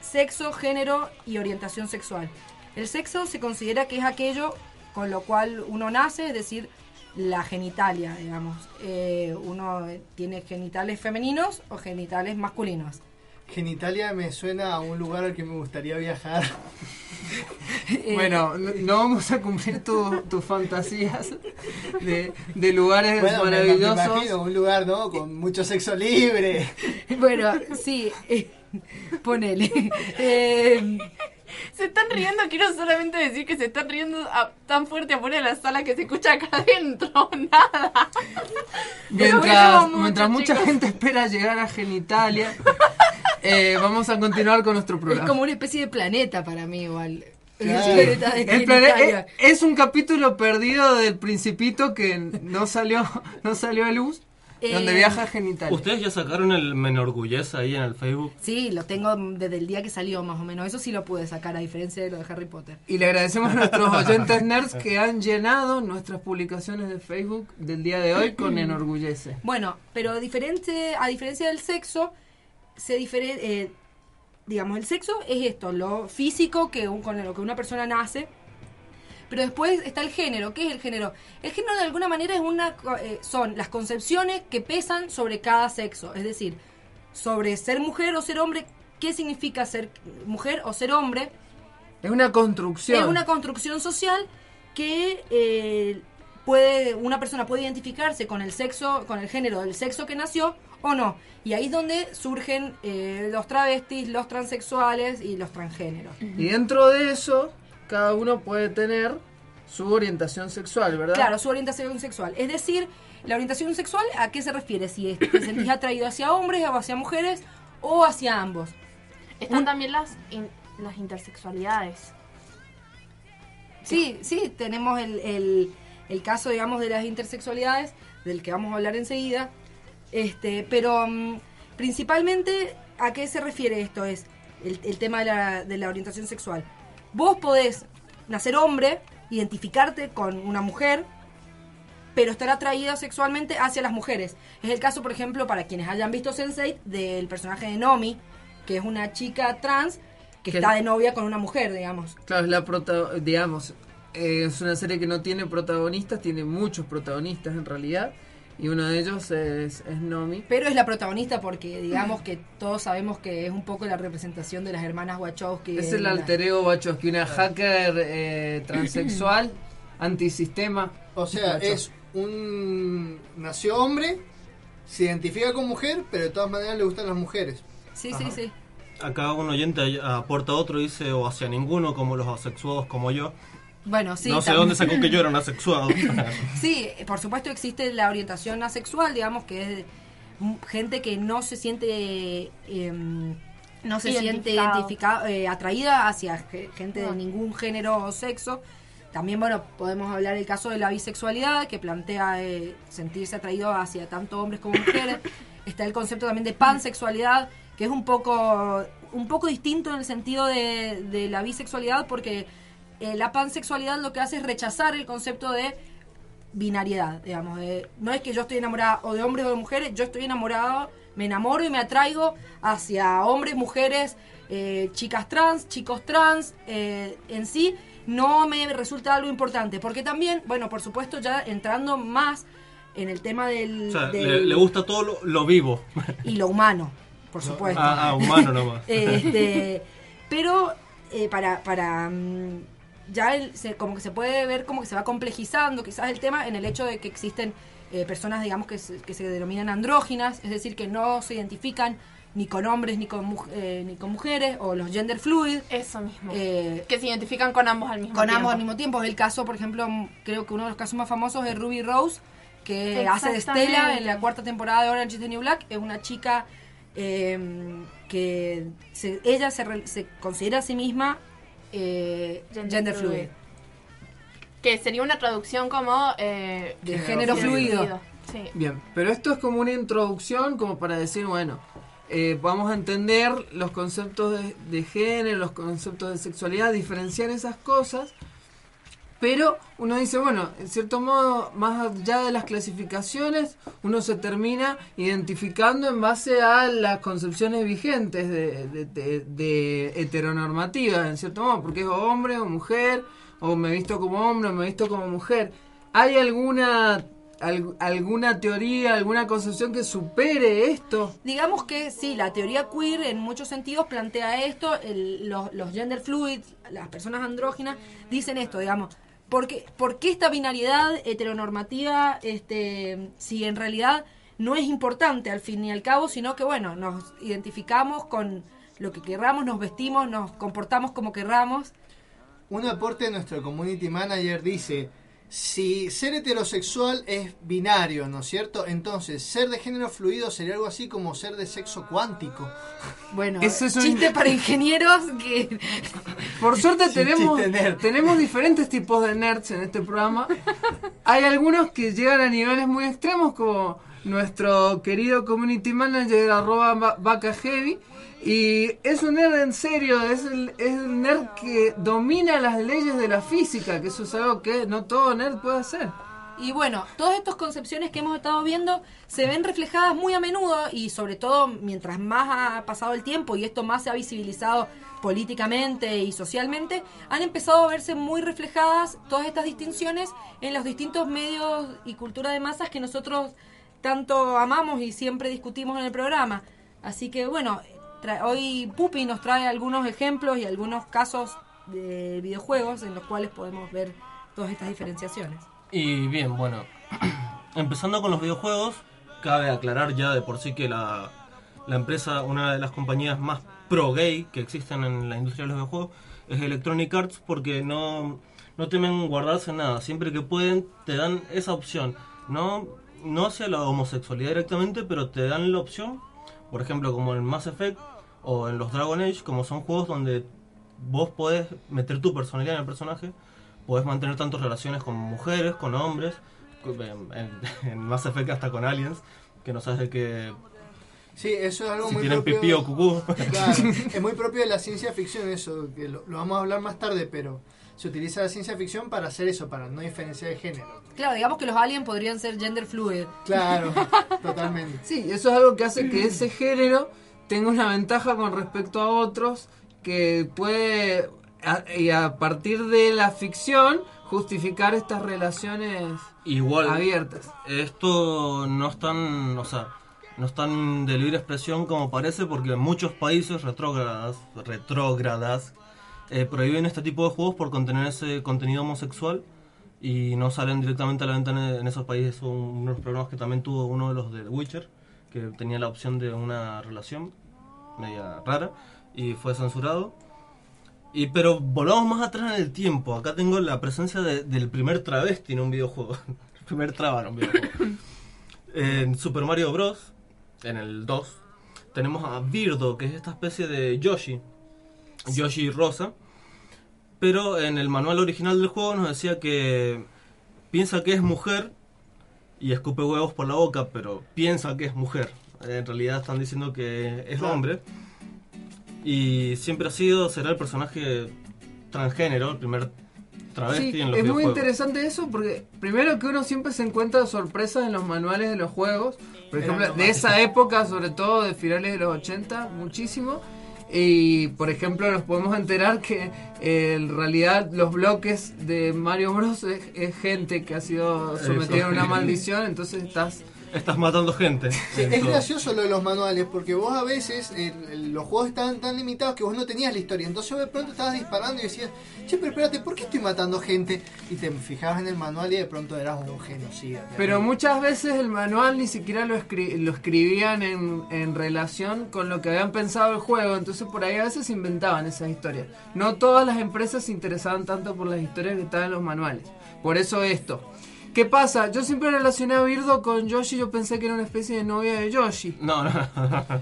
sexo, género y orientación sexual. El sexo se considera que es aquello con lo cual uno nace, es decir, la genitalia, digamos. Eh, uno tiene genitales femeninos o genitales masculinos. Genitalia me suena a un lugar al que me gustaría viajar. Eh, Bueno, no, no vamos a cumplir tu- tus fantasías de, de lugares Bueno, me, me maravillosos. imagino un lugar, ¿no? Con mucho sexo libre. Bueno, sí, eh, ponele. Eh, Se están riendo, quiero solamente decir que se están riendo a- tan fuerte afuera de la sala que se escucha acá adentro. Nada. Mientras, mientras mucha chicos. gente espera llegar a genitalia, eh, vamos a continuar con nuestro es programa. como una especie de planeta para mí, igual. Claro. Planeta El es, es un capítulo perdido del Principito que no salió, no salió a luz, Eh, donde viaja genital. ¿Ustedes ya sacaron el Me enorgullece ahí en el Facebook? Sí, lo tengo desde el día que salió, más o menos. Eso sí lo pude sacar, a diferencia de lo de Harry Potter. Y le agradecemos a nuestros oyentes nerds que han llenado nuestras publicaciones de Facebook del día de hoy con enorgullece. Bueno, pero diferente, a diferencia del sexo, se difere- eh, digamos, el sexo es esto, lo físico que un- con lo que una persona nace. Pero después está el género. ¿Qué es el género? El género de alguna manera es una, eh, son las concepciones que pesan sobre cada sexo. Es decir, sobre ser mujer o ser hombre, ¿qué significa ser mujer o ser hombre? Es una construcción. Es una construcción social que eh, puede una persona puede identificarse con el sexo, con el género del sexo que nació o no. Y ahí es donde surgen eh, los travestis, los transexuales y los transgéneros. Y dentro de eso, cada uno puede tener su orientación sexual, ¿verdad? Claro, su orientación sexual. Es decir, la orientación sexual, ¿a qué se refiere? Si es- te sentís atraído hacia hombres o hacia mujeres o hacia ambos. Están también las, in- las intersexualidades. Sí, sí, tenemos el, el- el caso, digamos, de las intersexualidades, del que vamos a hablar enseguida. Este, pero mm, principalmente, ¿a qué se refiere esto? Es el, el tema de la, de la orientación sexual. Vos podés nacer hombre, identificarte con una mujer, pero estar atraído sexualmente hacia las mujeres. Es el caso, por ejemplo, para quienes hayan visto Sense8, del personaje de Nomi, que es una chica trans que Que- está de novia con una mujer, digamos. Claro, es la prota digamos, eh, es una serie que no tiene protagonistas, tiene muchos protagonistas en realidad, y uno de ellos es, es Nomi. Pero es la protagonista porque digamos que todos sabemos que es un poco la representación de las hermanas Wachowski. Es el alter ego Wachowski, una hacker eh, transexual, antisistema. O sea, Wachowski. es un. Nació hombre, se identifica con mujer, pero de todas maneras le gustan las mujeres. Sí, Ajá. sí, sí. Acá un oyente aporta otro y dice, o hacia ninguno, como los asexuados como yo. Bueno, sí. no sé también. dónde sacó que yo era un asexuado. Sí, eh, por supuesto existe la orientación asexual, digamos, que es gente que no se siente... em, no se siente Identificado. identificada, eh, atraída hacia ge- gente de ningún género o sexo. También, bueno, podemos hablar del caso de la bisexualidad, que plantea eh, sentirse atraído hacia tanto hombres como mujeres. Está el concepto también de pansexualidad, que es un poco, un poco distinto en el sentido de, de la bisexualidad, porque eh, la pansexualidad lo que hace es rechazar el concepto de binariedad, digamos. de- no es que yo estoy enamorada o de hombres o de mujeres, yo estoy enamorado, me enamoro y me atraigo hacia hombres, mujeres, eh, chicas trans, chicos trans, eh, en sí no me resulta algo importante, porque también, bueno, por supuesto ya entrando más en el tema del, o sea, del- le, le gusta todo lo, lo vivo. y lo humano, por supuesto. Ah, ah, humano nomás. Este, pero eh, para, para mm, ya el- se- como que se puede ver como que se va complejizando quizás el tema en el hecho de que existen eh, personas, digamos, que se, que se denominan andróginas, es decir, que no se identifican ni con hombres ni con, eh, ni con mujeres, o los gender fluid. Eso mismo. Eh, que se identifican con ambos al mismo con tiempo. ambos al mismo tiempo. Es el caso, por ejemplo, creo que uno de los casos más famosos es Ruby Rose, que hace de Stella en la cuarta temporada de Orange is the New Black. Es una chica eh, que se- ella se, re- se considera a sí misma eh, gender, fluid. Que sería una traducción como... Eh, De género fluido. Sí. Bien, pero esto es como una introducción como para decir, bueno, eh, vamos a entender los conceptos de, de género, los conceptos de sexualidad, diferenciar esas cosas, pero uno dice, bueno, en cierto modo, más allá de las clasificaciones, uno se termina identificando en base a las concepciones vigentes de, de, en cierto modo, porque es hombre o mujer, o me visto como hombre, o me visto como mujer. ¿Hay alguna al- alguna teoría, alguna concepción que supere esto? Digamos que sí, la teoría queer en muchos sentidos plantea esto, los, los gender fluids, las personas andróginas, dicen esto, digamos. ¿Por qué, esta binariedad heteronormativa, este, si en realidad no es importante al fin y al cabo, sino que, bueno, nos identificamos con lo que querramos, nos vestimos, nos comportamos como querramos? Un aporte de nuestro community manager dice, si ser heterosexual es binario, ¿no es cierto? Entonces, ser de género fluido sería algo así como ser de sexo cuántico. Bueno, Eso es un- chiste para ingenieros que... Por suerte tenemos, tenemos diferentes tipos de nerds en este programa. Hay algunos que llegan a niveles muy extremos, como nuestro querido community manager arroba va- vaca heavy. Y es un nerd en serio, es el, es el nerd que domina las leyes de la física, que eso es algo que no todo nerd puede hacer. Y bueno, todas estas concepciones que hemos estado viendo se ven reflejadas muy a menudo y sobre todo mientras más ha pasado el tiempo y esto más se ha visibilizado políticamente y socialmente, han empezado a verse muy reflejadas todas estas distinciones en los distintos medios y cultura de masas que nosotros tanto amamos y siempre discutimos en el programa. Así que bueno, hoy Pupi nos trae algunos ejemplos y algunos casos de videojuegos en los cuales podemos ver todas estas diferenciaciones. Y bien, bueno, empezando con los videojuegos, cabe aclarar ya de por sí que la, empresa, una de las compañías más pro-gay que existen en la industria de los videojuegos, es Electronic Arts porque no, no temen guardarse nada. Siempre que pueden, te dan esa opción. No, no hacia la homosexualidad directamente, pero te dan la opción, por ejemplo, como en Mass Effect o en los Dragon Age, como son juegos donde vos podés meter tu personalidad en el personaje, podés mantener tantas relaciones con mujeres, con hombres, en- en Mass Effect hasta con aliens, que no sabes de qué... Sí, eso es algo Si muy tienen propio. pipí o cucú. Claro, es muy propio de la ciencia ficción eso, que lo, lo vamos a hablar más tarde, pero se utiliza la ciencia ficción para hacer eso, para no diferenciar de género. Claro, digamos que los aliens podrían ser gender fluid. Claro, totalmente. Sí, eso es algo que hace que ese género tenga una ventaja con respecto a otros que puede, a- y a partir de la ficción, justificar estas relaciones Igual, abiertas. esto no es tan, o sea, no es tan de libre expresión como parece porque en muchos países retrógradas, retrógradas eh, prohíben este tipo de juegos por contener ese contenido homosexual y no salen directamente a la venta en, esos países. Son unos problemas que también tuvo uno de los de Witcher, que tenía la opción de una relación media rara y fue censurado. Y pero volvamos más atrás en el tiempo. Acá tengo la presencia de- del primer travesti en un videojuego. el primer traba en un videojuego. en Super Mario Bros. En el 2. Tenemos a Birdo, que es esta especie de Yoshi. Yoshi rosa. Pero en el manual original del juego nos decía que piensa que es mujer y escupe huevos por la boca, pero piensa que es mujer. En realidad están diciendo que es Claro. hombre. Y siempre ha sido, será el personaje transgénero, el primer travesti Sí, en los es muy interesante eso porque primero que uno siempre se encuentra sorpresas en los manuales de los juegos, por ejemplo, lo de esa época, sobre todo de finales de los 80, muchísimo. Y por ejemplo nos podemos enterar que eh, en realidad los bloques de Mario Bros es, es gente que ha sido sometida a una maldición, entonces estás... Estás matando gente. Sí, es todo. gracioso lo de los manuales, porque vos a veces el- el- los juegos estaban tan limitados que vos no tenías la historia. Entonces de pronto estabas disparando y decías, che, pero espérate, ¿por qué estoy matando gente? Y te fijabas en el manual y de pronto eras un genocida. Pero muchas veces el manual ni siquiera lo, escri- lo escribían en, en relación con lo que habían pensado el juego, entonces por ahí a veces inventaban esas historias. No todas las empresas se interesaban tanto por las historias que estaban en los manuales. Por eso esto. ¿Qué pasa? Yo siempre relacioné a Birdo con Yoshi, yo pensé que era una especie de novia de Yoshi. No, no.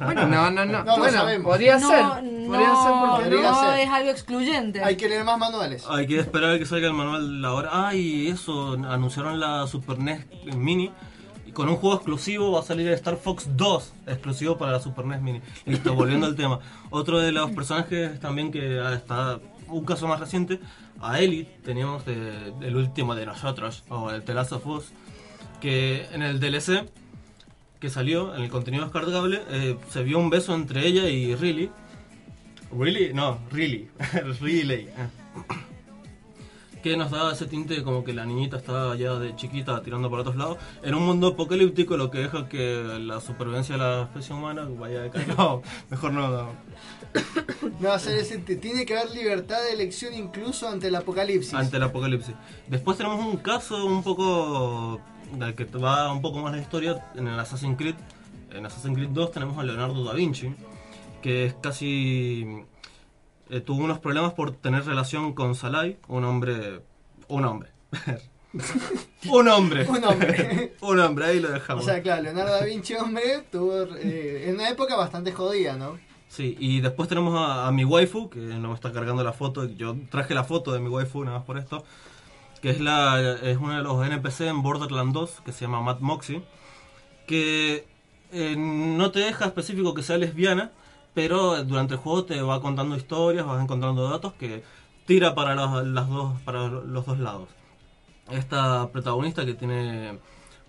Bueno, no, no, no. No bueno, sabemos. podría no, ser. no, Podría ser porque no ser. es algo excluyente. Hay que leer más manuales. Hay que esperar a que salga el manual ahora. Ah, y eso, anunciaron la Super NES Mini. Y con un juego exclusivo va a salir el Star Fox 2, exclusivo para la Super NES Mini. Listo, volviendo al tema. Otro de los personajes también que está, un caso más reciente, a Ellie, teníamos el último de nosotros, o el The Last of Us, que en el DLC que salió, en el contenido descargable, eh, se vio un beso entre ella y Riley. ¿Really? No, Really. really. Que nos daba ese tinte como que la niñita estaba ya de chiquita tirando para otros lados. En un mundo apocalíptico lo que deja que la supervivencia de la especie humana vaya de No, mejor no. no. No ser ese. Tiene que haber libertad de elección incluso ante el apocalipsis. Ante el apocalipsis. Después tenemos un caso un poco. del que va un poco más la historia en el Assassin's Creed. En Assassin's Creed 2 tenemos a Leonardo da Vinci, que es casi. Eh, tuvo unos problemas por tener relación con Salai, un hombre. Un hombre. un hombre. Un hombre. un hombre, ahí lo O dejamos. sea, claro, Leonardo da Vinci, hombre, tuvo eh, en una época bastante jodida, ¿no? Sí, y después tenemos a, a mi waifu, que no me está cargando la foto. Yo traje la foto de mi waifu nada más por esto. Que es la es uno de los NPC en Borderlands 2, que se llama Matt Moxie. Que eh, no te deja específico que sea lesbiana, pero durante el juego te va contando historias, vas encontrando datos que tira para las dos, para los dos lados. Esta protagonista que tiene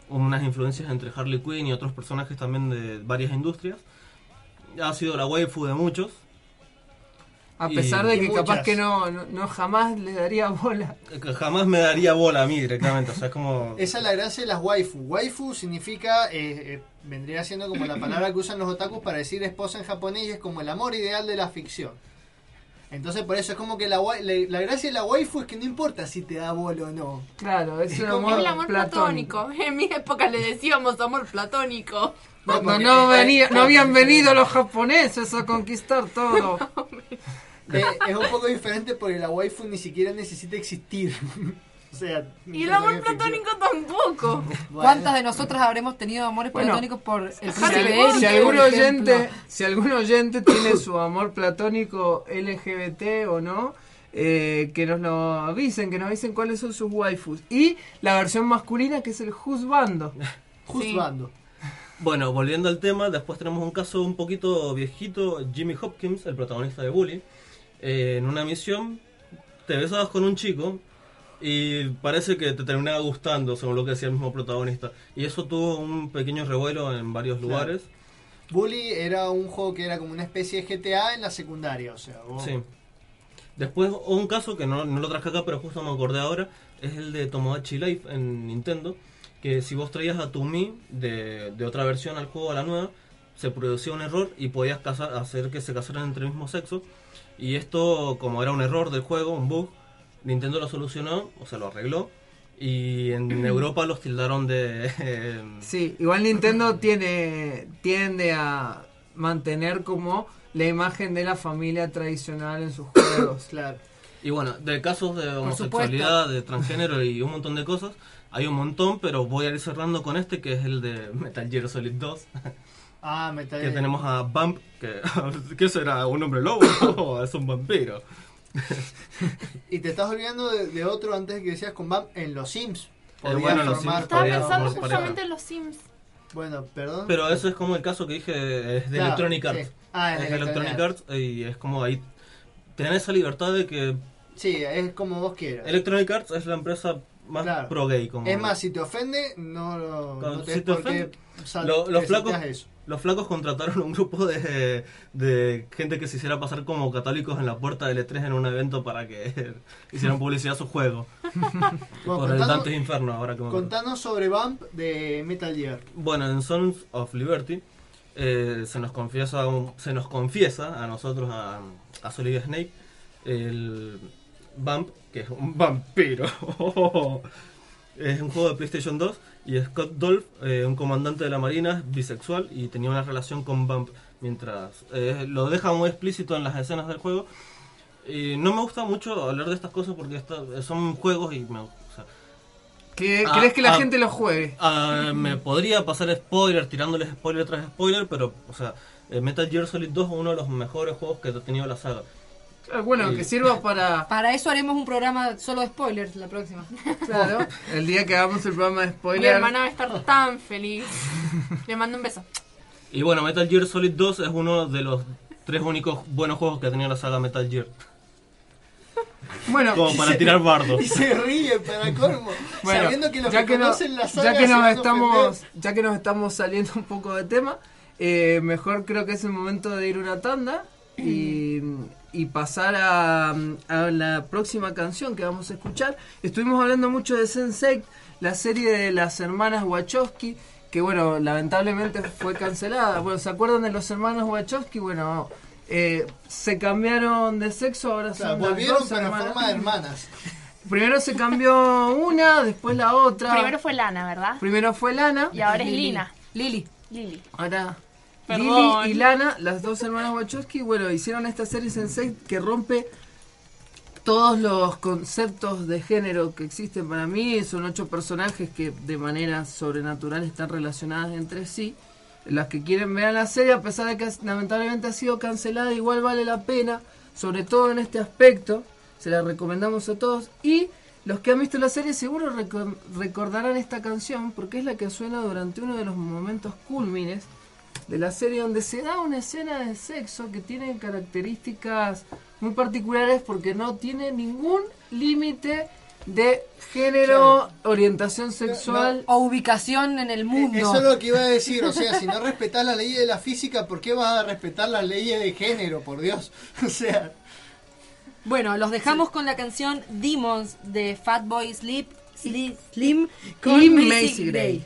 unas influencias entre Harley Quinn y otros personajes también de varias industrias. Ha sido la waifu de muchos. A Y- pesar de que capaz muchas. que no, no, no jamás le daría bola. Que jamás me daría bola a mí directamente. O sea, es como. Esa es la gracia de las waifu. Waifu significa, eh, eh, vendría siendo como la palabra que usan los otakus para decir esposa en japonés y es como el amor ideal de la ficción. Entonces por eso es como que la, la, la gracia de la waifu es que no importa si te da bola o no. Claro, es un amor, el amor platónico. En mi época le decíamos amor platónico. Cuando no, venía, no habían venido los japoneses a conquistar todo. Eh, es un poco diferente porque la waifu ni siquiera necesita existir. o sea, Y el no amor platónico tampoco. ¿Cuántas de nosotras habremos tenido amores Bueno, platónicos por el Si, si algún oyente, si algún oyente tiene su amor platónico LGBT o no, eh, que nos lo avisen, que nos avisen cuáles son sus waifus. Y la versión masculina que es el juzbando. Juzbando. Bueno, volviendo al tema, después tenemos un caso un poquito viejito, Jimmy Hopkins, el protagonista de Bully. Eh, en una misión te besabas con un chico y parece que te terminaba gustando, según lo que decía el mismo protagonista. Y eso tuvo un pequeño revuelo en varios Claro. lugares. Bully era un juego que era como una especie de GTA en la secundaria, o sea, vos- Sí. Después un caso que no, no lo traje acá, pero justo me acordé ahora, es el de Tomodachi Life en Nintendo, que si vos traías a tu Mi de, de otra versión al juego a la nueva, se producía un error y podías casar, hacer que se casaran entre el mismo sexo. Y esto, como era un error del juego, un bug, Nintendo lo solucionó, o sea, lo arregló. Y en Europa los tildaron de... Sí, igual Nintendo tiene tiende a mantener como la imagen de la familia tradicional en sus juegos. claro. Y bueno, de casos de homosexualidad, de transgénero y un montón de cosas, hay un montón, pero voy a ir cerrando con este que es el de Metal Gear Solid 2. Ah, Metal que tenemos a Bump, que ¿qué será? ¿Un hombre lobo? o es un vampiro? Y te estás olvidando de, de otro antes de que decías con Bam en los Sims. Eh, bueno, en los Sims Estaba podía pensando justamente pareja. en los Sims. Bueno, perdón. Pero eso es como el caso que dije, es de Claro, Electronic sí. Arts. Ah, es de es de Electronic Arts y es como ahí... Tenés esa libertad de que Sí, es como vos quieras. Electronic Arts es la empresa más Claro. pro gay. Como Es más, si te ofende, no, lo- Claro, no si te ofende, lo- que los, flacos, eso. Los flacos contrataron un grupo de, de gente que se hiciera pasar como católicos en la puerta del E3 en un evento para que hicieran publicidad a su juego. Bueno, Por el contanos- Dante's Inferno, ahora que me acuerdo. Contanos sobre Bump de Metal Gear. Bueno, en Sons of Liberty eh, se nos confiesa un- se nos confiesa a nosotros a, a Solid Snake el Bump, que es un vampiro. es un juego de PlayStation 2 y Scott Dolph, eh, un comandante de la marina, bisexual y tenía una relación con Bump mientras eh, lo deja muy explícito en las escenas del juego. Y no me gusta mucho hablar de estas cosas porque esta- son juegos y me, o sea, ¿Qué, Ah, ¿Crees que la ah, gente lo juegue? Ah, me podría pasar spoiler, tirándoles spoiler tras spoiler, pero, o sea, eh, Metal Gear Solid 2 es uno de los mejores juegos que ha tenido la saga. Ah, Bueno, que sirva para... Para eso haremos un programa solo de spoilers la próxima. Claro, el día que hagamos el programa de Mi spoiler... hermana va a estar tan feliz. Le mando un beso. Y bueno, Metal Gear Solid 2 es uno de los tres únicos buenos juegos que ha tenido la saga Metal Gear. Bueno, Como para tirar bardo. Y se ríe para colmo. Bueno, sabiendo que los ya que, no- conocen la saga ya que nos estamos ofender. ya que nos estamos saliendo un poco de tema eh, mejor creo que es el momento de ir una tanda y, y pasar a, a la próxima canción que vamos a escuchar. Estuvimos hablando mucho de Sense8, la serie de las hermanas Wachowski, que bueno, lamentablemente fue cancelada. Bueno, ¿se acuerdan de los hermanos Wachowski? Bueno, eh, se cambiaron de sexo, ahora son las volvieron dos pero en hermanas. forma de hermanas. Primero se cambió una, después la otra. Primero fue Lana, ¿verdad? Primero fue Lana. Y ahora es Lili. Lina. Lili. Lili. Ahora Perdón. Lili y Lana, las dos hermanas Wachowski, bueno, hicieron esta serie Sense8 que rompe todos los conceptos de género que existen para mí. Son ocho personajes que de manera sobrenatural están relacionadas entre sí. Las que quieren ver la serie, a pesar de que lamentablemente ha sido cancelada, igual vale la pena, sobre todo en este aspecto. Se la recomendamos a todos. Y los que han visto la serie seguro reco- recordarán esta canción porque es la que suena durante uno de los momentos cúlmines de la serie donde se da una escena de sexo que tiene características muy particulares porque no tiene ningún límite de género, orientación sexual o ubicación en el mundo. Eso es lo que iba a decir, o sea, si no respetas las leyes de la física, ¿por qué vas a respetar las leyes de género, por Dios? O sea, Bueno, los dejamos con la canción Demons de Fatboy Slim, Slim, Slim con y Macy Macy Gray. Gray.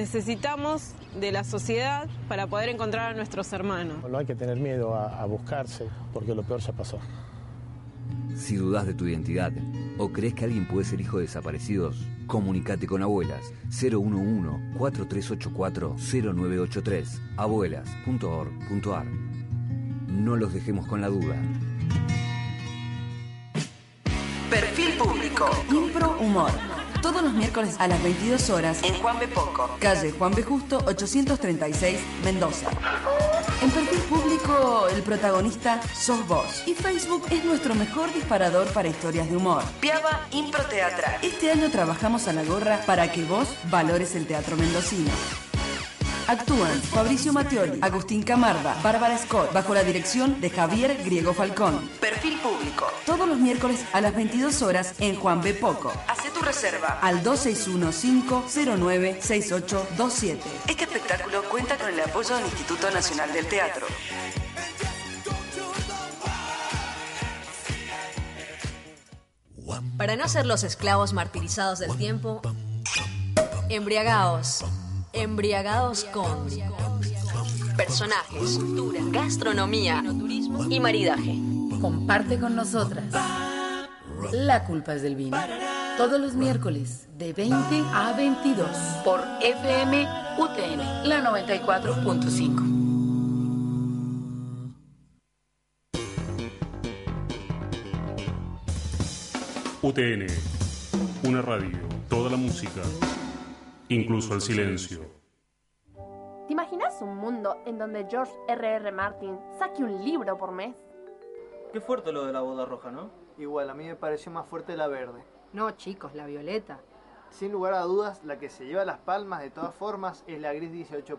Necesitamos de la sociedad para poder encontrar a nuestros hermanos. No hay que tener miedo a, a buscarse, porque lo peor ya pasó. Si dudas de tu identidad o crees que alguien puede ser hijo de desaparecidos, comunícate con Abuelas 011-4384-0983 abuelas.org.ar. No los dejemos con la duda. Perfil público. Impro Humor. Todos los miércoles a las 22 horas en Juan B. Poco, calle Juan B. Justo 836, Mendoza. En perfil público, el protagonista sos vos. Y Facebook es nuestro mejor disparador para historias de humor. Piaba Impro Teatral. Este año trabajamos a la gorra para que vos valores el teatro mendocino. Actúan Fabricio Mattioli, Agustín Camarda, Bárbara Scott, bajo la dirección de Javier Griego Falcón. Perfil público. Todos los miércoles a las 22 horas en Juan B. Poco. Hacé tu reserva al 2615096827. Este espectáculo cuenta con el apoyo del Instituto Nacional del Teatro. Para no ser los esclavos martirizados del tiempo, embriagaos. Embriagados con personajes, cultura, gastronomía y maridaje. Comparte con nosotras. La culpa es del vino. Todos los miércoles de 20 a 22 por FM UTN, la 94.5. UTN, una radio, toda la música, incluso el silencio. ¿Te imaginas un mundo en donde George R.R. Martin saque un libro por mes? Qué fuerte lo de la boda roja, ¿no? Igual, a mí me pareció más fuerte la verde. No, chicos, la violeta. Sin lugar a dudas, la que se lleva las palmas de todas formas es la gris 18%.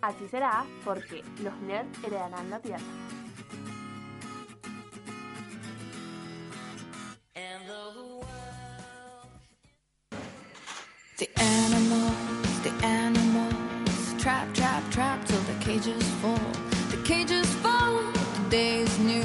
Así será porque los nerds heredarán la tierra. The animals, the animals, trap, trap, trap till the cages fall. The cages fall, the day is new,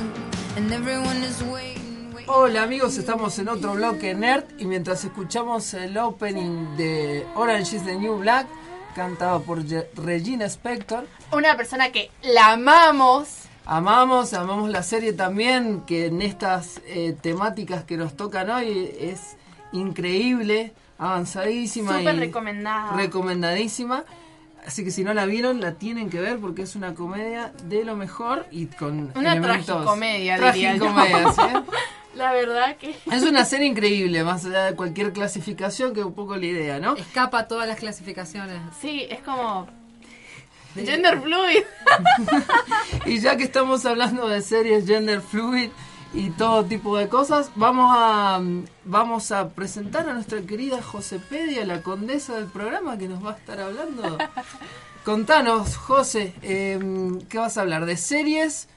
and everyone is waiting. Hola amigos, estamos en otro bloque nerd y mientras escuchamos el opening de Orange is the New Black, cantado por Regina Spector, Una persona que la amamos. amamos, amamos la serie también, que en estas eh, temáticas que nos tocan hoy es increíble, avanzadísima Súper y recomendada. recomendadísima. Así que si no la vieron, la tienen que ver porque es una comedia de lo mejor y con Una elementos- tragicomedia, diría yo. Tragicomedia, ¿sí? La verdad que... Es una serie increíble, más allá de cualquier clasificación, que es un poco la idea, ¿no? Escapa a todas las clasificaciones. Sí, es como... Gender fluid. Y ya que estamos hablando de series gender fluid y todo tipo de cosas, vamos a vamos a presentar a nuestra querida Josepedia, la condesa del programa, que nos va a estar hablando. Contanos, José, eh, ¿qué vas a hablar? ¿De series?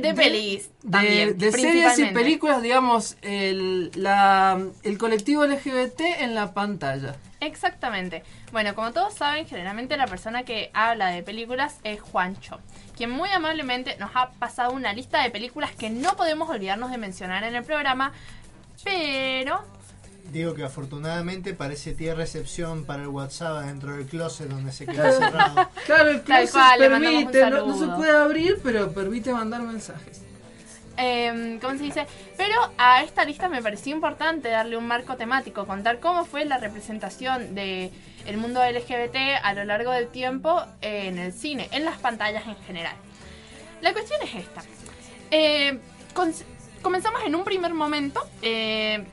De pelis De, también, de series y películas, digamos, el, la, el colectivo LGBT en la pantalla. Exactamente. Bueno, como todos saben, generalmente la persona que habla de películas es Juancho, quien muy amablemente nos ha pasado una lista de películas que no podemos olvidarnos de mencionar en el programa, pero Digo que afortunadamente parece tiene recepción para el WhatsApp dentro del closet donde se quedó cerrado. Claro, el closet cual, permite, no, no se puede abrir, pero permite mandar mensajes. eh, ¿cómo se dice? Pero a esta lista me pareció importante darle un marco temático, contar cómo fue la representación de el mundo LGBT a lo largo del tiempo en el cine, en las pantallas en general. La cuestión es esta. Eh, comenzamos en un primer momento, eh,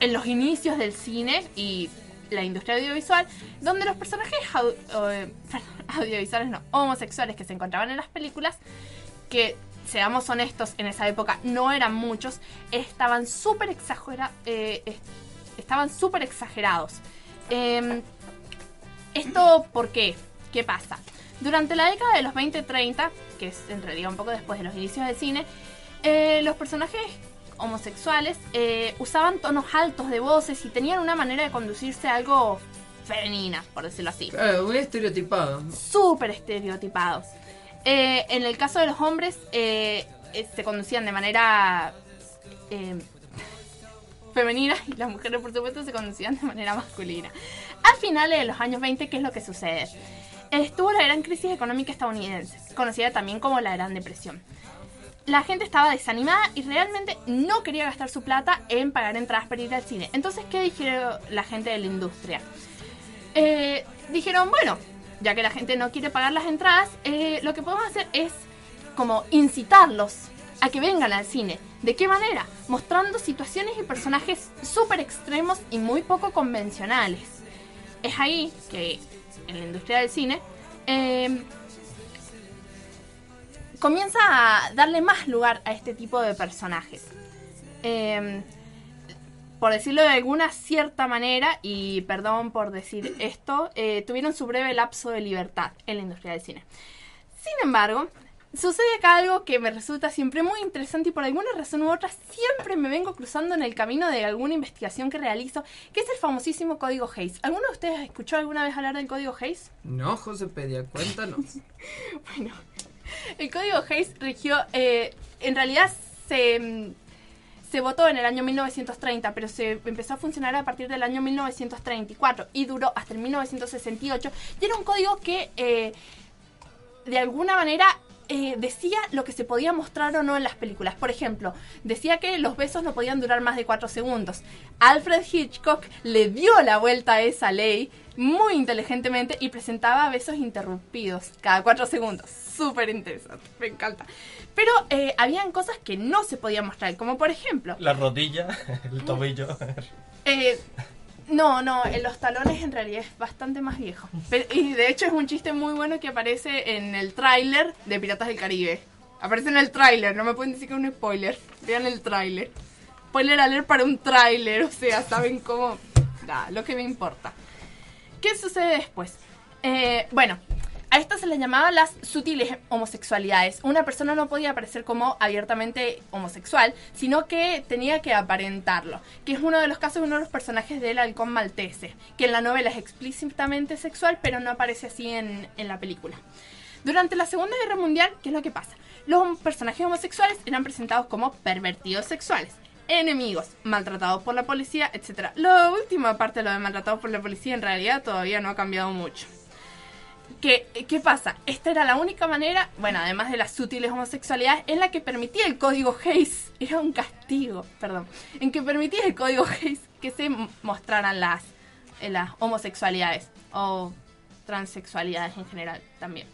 en los inicios del cine y la industria audiovisual, donde los personajes eh, audiovisuales, no, homosexuales que se encontraban en las películas, que seamos honestos, en esa época no eran muchos, estaban súper exagera- eh, es- estaban súper exagerados. Em, ¿Esto por qué? ¿Qué pasa? Durante la década de los 20-30, que es en realidad un poco después de los inicios del cine, eh, los personajes homosexuales eh, usaban tonos altos de voces y tenían una manera de conducirse algo femenina, por decirlo así. Claro, muy estereotipado. Súper estereotipados. Eh, en el caso de los hombres, eh, eh, se conducían de manera eh, femenina y las mujeres, por supuesto, se conducían de manera masculina. A finales de los años 20, ¿qué es lo que sucede? Estuvo la gran crisis económica estadounidense, conocida también como la Gran Depresión. La gente estaba desanimada y realmente no quería gastar su plata en pagar entradas para ir al cine. Entonces, ¿qué dijeron la gente de la industria? Eh, dijeron, bueno, ya que la gente no quiere pagar las entradas, eh, lo que podemos hacer es como incitarlos a que vengan al cine. ¿De qué manera? Mostrando situaciones y personajes súper extremos y muy poco convencionales. Es ahí que en la industria del cine eh, comienza a darle más lugar a este tipo de personajes. Eh, por decirlo de alguna cierta manera, y perdón por decir esto, eh, tuvieron su breve lapso de libertad en la industria del cine. Sin embargo, sucede acá algo que me resulta siempre muy interesante y por alguna razón u otra siempre me vengo cruzando en el camino de alguna investigación que realizo, que es el famosísimo código Hayes. ¿Alguno de ustedes escuchó alguna vez hablar del código Hayes? No, José Pedia, cuéntanos. bueno, el código Hayes rigió, eh, en realidad se, se votó en el año 1930, pero se empezó a funcionar a partir del año 1934 y duró hasta el 1968. Y era un código que eh, de alguna manera eh, decía lo que se podía mostrar o no en las películas. Por ejemplo, decía que los besos no podían durar más de 4 segundos. Alfred Hitchcock le dio la vuelta a esa ley muy inteligentemente y presentaba besos interrumpidos cada 4 segundos. Súper interesante, me encanta. Pero eh, habían cosas que no se podían mostrar, como por ejemplo... La rodilla, el tobillo. Eh, no, no, en los talones en realidad es bastante más viejo. Pero- y de hecho es un chiste muy bueno que aparece en el tráiler de Piratas del Caribe. Aparece en el tráiler, no me pueden decir que es un spoiler. Vean el tráiler. Spoiler alert para un tráiler, o sea, saben cómo... Nada, lo que me importa. ¿Qué sucede después? Eh, bueno, a estas se les llamaba las sutiles homosexualidades. Una persona no podía aparecer como abiertamente homosexual, sino que tenía que aparentarlo. Que es uno de los casos de uno de los personajes del halcón maltese, que en la novela es explícitamente sexual, pero no aparece así en, en la película. Durante la Segunda Guerra Mundial, ¿qué es lo que pasa? Los personajes homosexuales eran presentados como pervertidos sexuales, enemigos, maltratados por la policía, etc. La última parte de lo de maltratados por la policía en realidad todavía no ha cambiado mucho. ¿Qué, ¿Qué pasa? Esta era la única manera, bueno, además de las sutiles homosexualidades, en la que permitía el código Hayes, era un castigo, perdón, en que permitía el código Hayes que se mostraran las, eh, las homosexualidades o transexualidades en general también.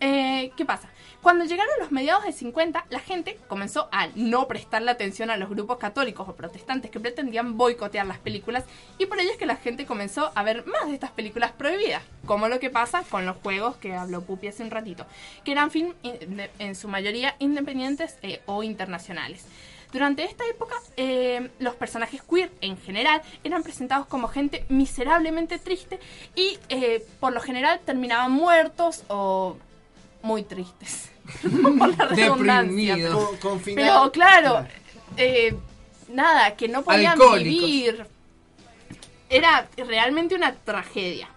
Eh, ¿Qué pasa? Cuando llegaron los mediados del 50, la gente comenzó a no prestarle atención a los grupos católicos o protestantes que pretendían boicotear las películas y por ello es que la gente comenzó a ver más de estas películas prohibidas, como lo que pasa con los juegos que habló Pupi hace un ratito, que eran film de- en su mayoría independientes eh, o internacionales. Durante esta época, eh, los personajes queer en general eran presentados como gente miserablemente triste y eh, por lo general terminaban muertos o muy tristes. por la redundancia. Deprimidos. Con- con final- Pero claro, eh, nada, que no podían Alcohólicos. vivir. Era realmente una tragedia.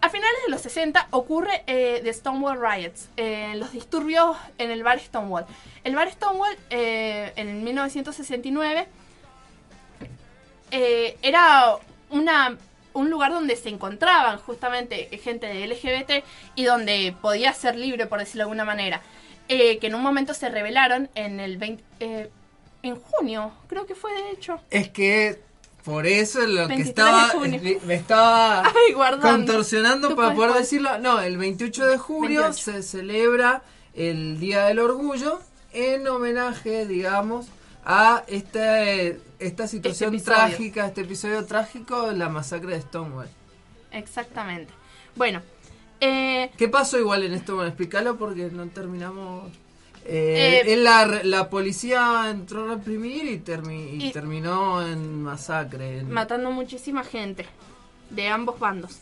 A finales de los 60 ocurre eh, The Stonewall Riots, eh, los disturbios en el bar Stonewall. El bar Stonewall eh, en 1969 eh, era una, un lugar donde se encontraban justamente gente de LGBT y donde podía ser libre, por decirlo de alguna manera. Eh, que en un momento se rebelaron en el 20, eh, en junio, creo que fue de hecho. Es que por eso lo que 23 estaba junio. me estaba Ay, contorsionando para poder decirlo. No, el 28 de julio 28. se celebra el Día del Orgullo en homenaje, digamos, a esta, esta situación episodio. trágica, este episodio trágico la masacre de Stonewall. Exactamente. Bueno, eh, ¿Qué pasó igual en esto? Bueno, explícalo porque no terminamos. Eh, Eh, la, la policía entró a reprimir y, termi- y Y- terminó en masacre. en- matando muchísima gente de ambos bandos.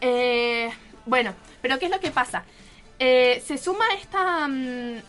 Eh, bueno, pero ¿qué es lo que pasa? Eh, se suma esta... mm,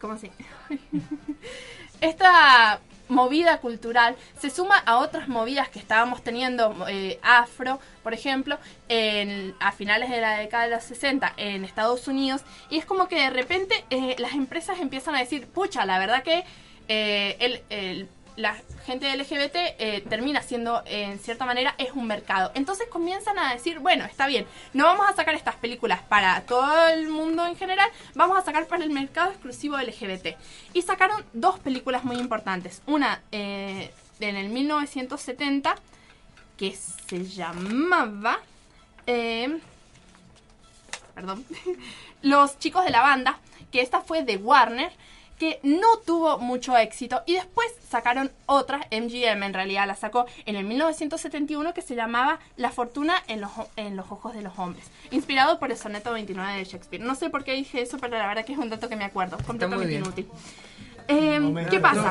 ¿Cómo se? esta movida cultural se suma a otras movidas que estábamos teniendo, eh, afro, por ejemplo, en, a finales de la década de los 60 en Estados Unidos, y es como que de repente eh, las empresas empiezan a decir, pucha, la verdad que eh, el, el- la gente LGBT eh, termina siendo, en cierta manera, es un mercado. Entonces comienzan a decir, bueno, está bien, no vamos a sacar estas películas para todo el mundo en general, vamos a sacar para el mercado exclusivo LGBT. Y sacaron dos películas muy importantes. Una eh, en el 1970, que se llamaba... eh, perdón, los chicos de la banda, que esta fue de Warner, que no tuvo mucho éxito y después sacaron otra, MGM en realidad la sacó en el 1971 que se llamaba La fortuna en los, en los ojos de los hombres, inspirado por el soneto 29 de Shakespeare. No sé por qué dije eso, pero la verdad que es un dato que me acuerdo, completamente inútil. Eh, ¿Qué pasa?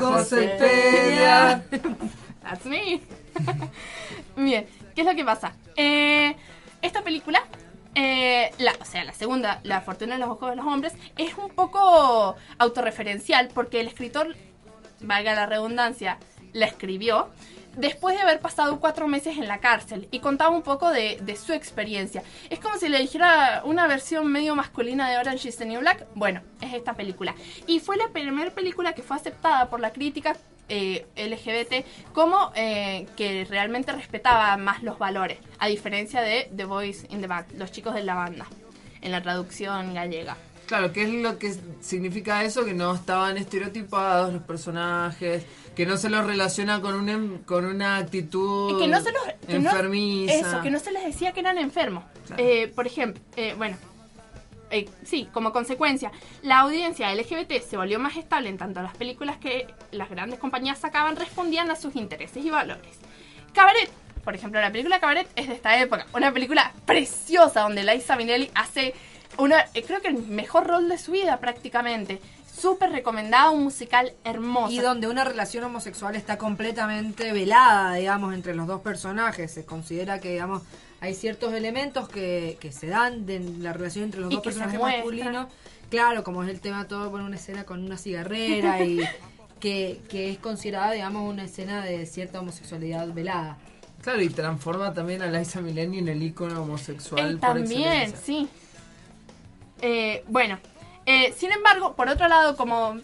That's me. Bien, ¿qué es lo que pasa? Eh, esta película, eh, la, o sea, la segunda, La fortuna en los ojos de los hombres, es un poco autorreferencial porque el escritor, valga la redundancia, la escribió después de haber pasado cuatro meses en la cárcel y contaba un poco de, de su experiencia. Es como si le dijera una versión medio masculina de Orange is the New Black. Bueno, es esta película. Y fue la primera película que fue aceptada por la crítica eh, LGBT como eh, que realmente respetaba más los valores, a diferencia de The Boys in the Band, los chicos de la banda, en la traducción gallega. Claro, ¿qué es lo que significa eso? Que no estaban estereotipados los personajes, que no se los relaciona con una, em- con una actitud Y que no se los que no- enfermiza. eso, que no se les decía que eran enfermos. Eh, por ejemplo, eh, bueno, eh, sí, como consecuencia, la audiencia LGBT se volvió más estable en tanto las películas que las grandes compañías sacaban respondían a sus intereses y valores. Cabaret, por ejemplo, la película Cabaret es de esta época, una película preciosa donde Liza Minnelli hace una, eh, creo que el mejor rol de su vida prácticamente. Súper recomendada, un musical hermoso. Y donde una relación homosexual está completamente velada, digamos, entre los dos personajes. Se considera que, digamos, hay ciertos elementos que, que se dan de la relación entre los Y dos personajes masculinos. Claro, como es el tema todo por una escena con una cigarrera y que, que es considerada, digamos, una escena de cierta homosexualidad velada. Claro, y transforma también a Liza Minnelli en el icono homosexual. Por también, sí. Eh, bueno, eh, sin embargo, por otro lado, como,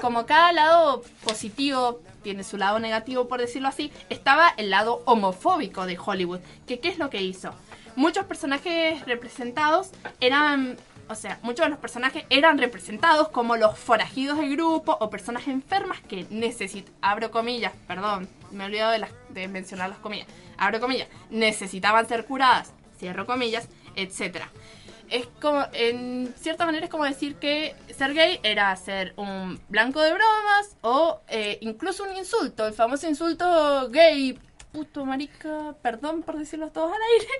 como cada lado positivo tiene su lado negativo, por decirlo así, estaba el lado homofóbico de Hollywood. Que, ¿Qué es lo que hizo? Muchos personajes representados eran, o sea, muchos de los personajes eran representados como los forajidos del grupo o personas enfermas que necesitan, abro comillas, perdón, me he olvidado de, las- de mencionar las comillas, abro comillas, necesitaban ser curadas, cierro comillas, etcétera es como, en cierta manera es como decir que ser gay era ser un blanco de bromas o eh, incluso un insulto, el famoso insulto gay, puto marica, perdón por decirlo todos al aire.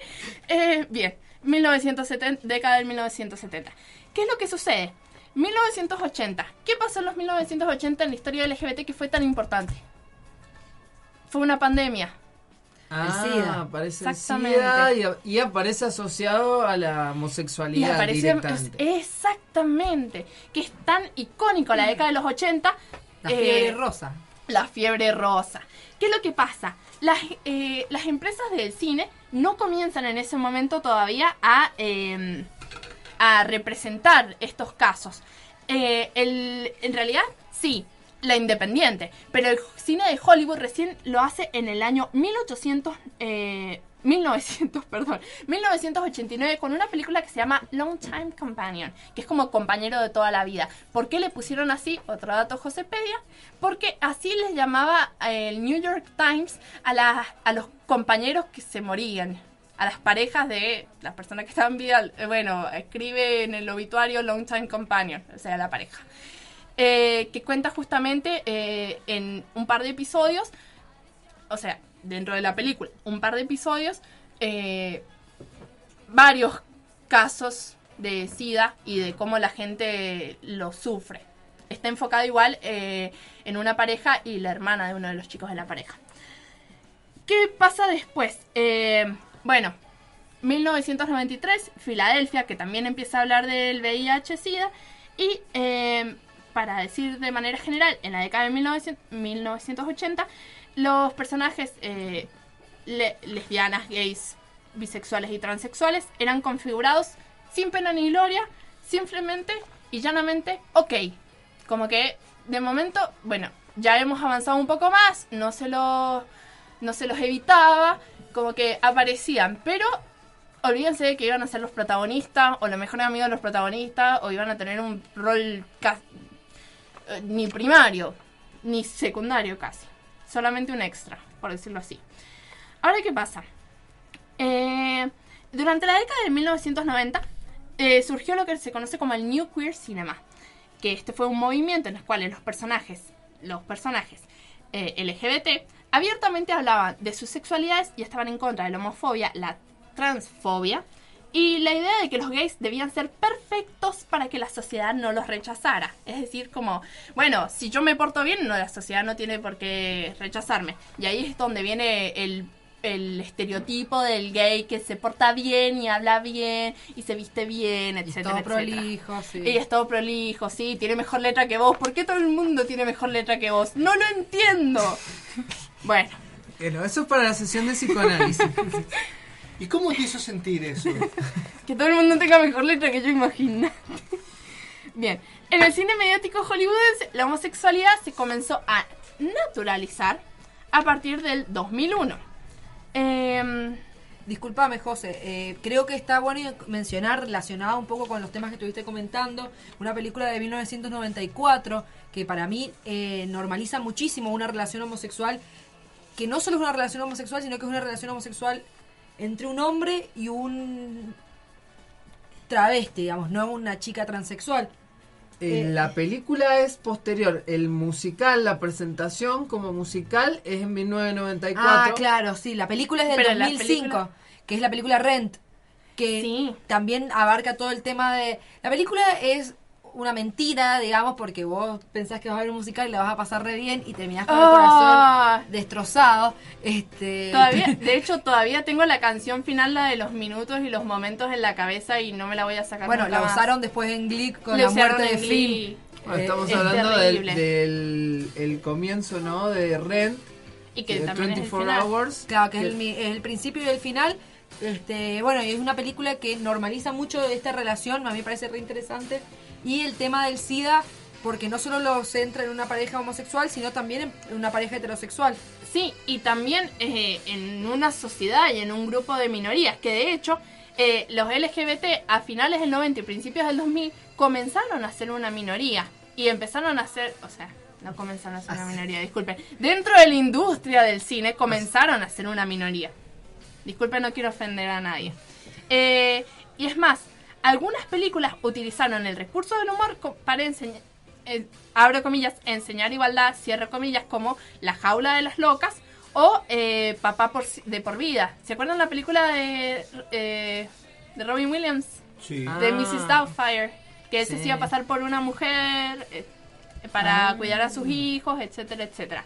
Eh, bien, 1970, década del 1970. ¿Qué es lo que sucede? 1980. ¿Qué pasó en los 1980 en la historia LGBT que fue tan importante? Fue una pandemia. Ah, El SIDA. aparece el Exactamente. SIDA y, aparece asociado a la Y homosexualidad directamente. exactamente, que es tan icónico la década de los 80. La fiebre rosa. La fiebre rosa. ¿Qué es lo que pasa? Las, eh, las empresas del cine no comienzan en ese momento todavía a, eh, a representar estos casos. Eh, el- en realidad, sí, la independiente, pero el cine de Hollywood recién lo hace en el año 1800, eh, 1900, perdón, 1989 con una película que se llama Long Time Companion, que es como compañero de toda la vida. ¿Por qué le pusieron así? Otro dato Josepedia. Porque así les llamaba eh, el New York Times a, a los compañeros que se morían. A las parejas de las personas que estaban vida, eh, bueno, escribe en el obituario Long Time Companion, o sea, la pareja. Eh, que cuenta justamente eh, en un par de episodios, o sea, dentro de la película, un par de episodios, eh, varios casos de SIDA y de cómo la gente lo sufre. Está enfocado igual en una pareja y la hermana de uno de los chicos de la pareja. ¿Qué pasa después? Bueno, 1993, Filadelfia, que también empieza a hablar del VIH-Sida. Y para decir de manera general, en la década de 1900 1980, los personajes eh, le- lesbianas, gays, bisexuales y transexuales eran configurados sin pena ni gloria, simplemente y llanamente ok. Como que de momento, bueno, ya hemos avanzado un poco más, no se los, no se los evitaba, como que aparecían, pero olvídense de que iban a ser los protagonistas o los mejores amigos de los protagonistas o iban a tener un rol eh, ni primario ni secundario casi, solamente un extra, por decirlo así. Ahora, ¿qué pasa? Eh, durante la década de 1990 eh, surgió lo que se conoce como el New Queer Cinema, que este fue un movimiento en el cual los personajes, los personajes LGBT abiertamente hablaban de sus sexualidades y estaban en contra de la homofobia, la transfobia y la idea de que los gays debían ser perfectos para que la sociedad no los rechazara. Es decir, como, bueno, si yo me porto bien, no, la sociedad no tiene por qué rechazarme. Y ahí es donde viene el, el estereotipo del gay que se porta bien y habla bien y se viste bien, etcétera, todo etcétera. prolijo, sí. Y es todo prolijo, sí, tiene mejor letra que vos. ¿Por qué todo el mundo tiene mejor letra que vos? No lo entiendo. Bueno, Bueno, eso es para la sesión de psicoanálisis. ¿Y cómo te hizo sentir eso? que todo el mundo tenga mejor letra que yo imagino. Bien, en el cine mediático hollywoodense, la homosexualidad se comenzó a naturalizar a partir del 2001. Em, Disculpame, José. eh, creo que está bueno mencionar, relacionado un poco con los temas que estuviste comentando, una película de 1994 que para mí eh, normaliza muchísimo una relación homosexual, que no solo es una relación homosexual, sino que es una relación homosexual entre un hombre y un travesti, digamos, no una chica transexual. Eh, Eh, la película es posterior. El musical, la presentación como musical es en 1994. Ah, claro, sí. La película es del Pero la 2005, película- que es la película Rent, que también abarca todo el tema de... La película es una mentira, digamos, porque vos pensás que vas a ver un musical y la vas a pasar re bien y terminás con el Ah. corazón destrozado. Este... todavía, de hecho, todavía tengo la canción final, la de los minutos y los momentos en la cabeza y no me la voy a sacar Bueno, nunca la más. usaron después en Glee con Le la muerte de. Glee. Bueno, Eh, estamos es hablando del, terrible. del el comienzo, ¿no? De Rent. Y que de también es el 24 final. Hours. Claro, que es el, es el principio y el final. Este, bueno, es una película que normaliza mucho esta relación, a mí me parece re interesante. Y el tema del SIDA, porque no solo lo centra en una pareja homosexual, sino también en una pareja heterosexual. Sí, y también eh, en una sociedad y en un grupo de minorías, que de hecho eh, los LGBT a finales del 90 y principios del 2000 comenzaron a ser una minoría y empezaron a ser, o sea, no comenzaron a ser una minoría, disculpen, dentro de la industria del cine comenzaron a ser una minoría. Disculpen, no quiero ofender a nadie. Eh, y es más, algunas películas utilizaron el recurso del humor para enseñar, eh, abro comillas, enseñar igualdad, cierro comillas, como La jaula de las locas o eh, Papá por, si- de por vida. ¿Se acuerdan la película de, eh, de Robin Williams? Sí. De Ah. Mrs. Doubtfire, que ese Sí. se iba a pasar por una mujer eh, para Ah. cuidar a sus hijos, etcétera, etcétera.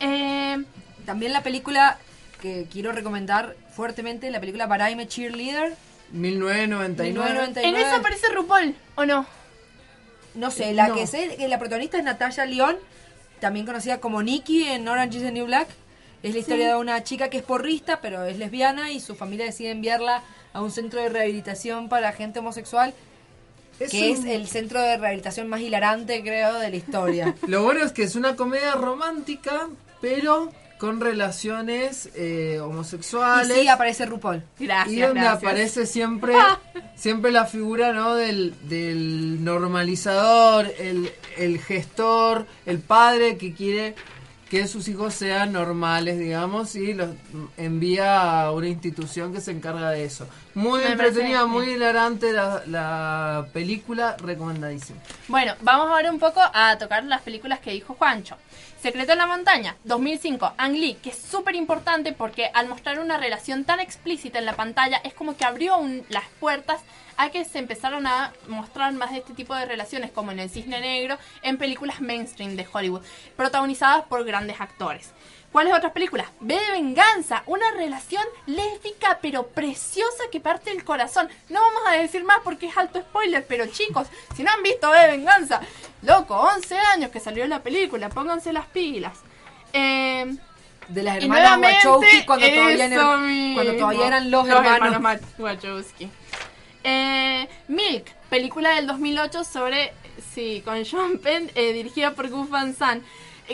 Eh, También la película que quiero recomendar fuertemente, la película But I'm a Cheerleader. 1999. 1999. en esa aparece RuPaul, ¿o no? No sé, la No. que sé, que la protagonista es Natalia León, también conocida como Nikki en Orange is the New Black. Es la historia Sí. de una chica que es porrista, pero es lesbiana y su familia decide enviarla a un centro de rehabilitación para gente homosexual, Es que un- es el centro de rehabilitación más hilarante, creo, de la historia. Lo bueno es que es una comedia romántica, pero con relaciones eh, y homosexuales. sí aparece RuPaul. Gracias, y donde gracias. aparece siempre siempre la figura no del, del normalizador el, el gestor el padre que quiere que sus hijos sean normales digamos y los envía a una institución que se encarga de eso Muy Me entretenida, muy hilarante la, la película, recomendadísima. Bueno, vamos ahora un poco a tocar las películas que dijo Juancho. Secreto en la montaña, 2005, Ang Lee, que es súper importante porque al mostrar una relación tan explícita en la pantalla es como que abrió un- las puertas a que se empezaron a mostrar más de este tipo de relaciones como en El Cisne Negro en películas mainstream de Hollywood, protagonizadas por grandes actores. ¿Cuáles otras películas? B de Venganza, una relación lésbica pero preciosa que parte del corazón. No vamos a decir más porque es alto spoiler, pero chicos, si no han visto B de Venganza, loco, 11 años que salió la película, pónganse las pilas. Eh, De las hermanas Wachowski cuando todavía, eran, cuando todavía eran los, hermanos. Ma- Wachowski. Eh, Milk, película del 2008 sobre, sí, con Sean Penn, eh, dirigida por Gus Van Sant,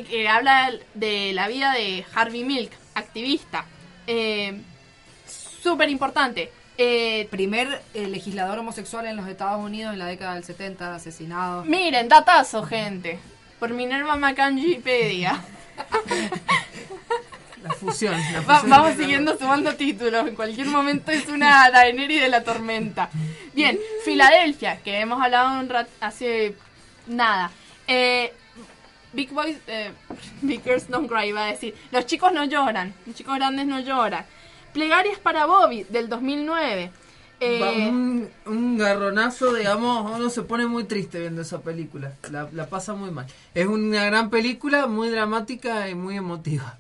que habla de la vida de Harvey Milk, activista. Eh, Súper importante. Eh, Primer eh, legislador homosexual en los Estados Unidos en la década del 70, asesinado. miren, datazo, gente. Por Minerva Macangipedia. La fusión. la Va- fusión vamos de- siguiendo sumando títulos. En cualquier momento es una Daenerys de la tormenta. Bien, Filadelfia, que hemos hablado un rat hace nada. Eh, Big Boys, eh, Big Girls Don't Cry, iba a decir. Los chicos no lloran, los chicos grandes no lloran. Plegarias para Bobby, del 2009. Eh, un, un garronazo, digamos, uno se pone muy triste viendo esa película. La, la pasa muy mal. Es una gran película, muy dramática y muy emotiva.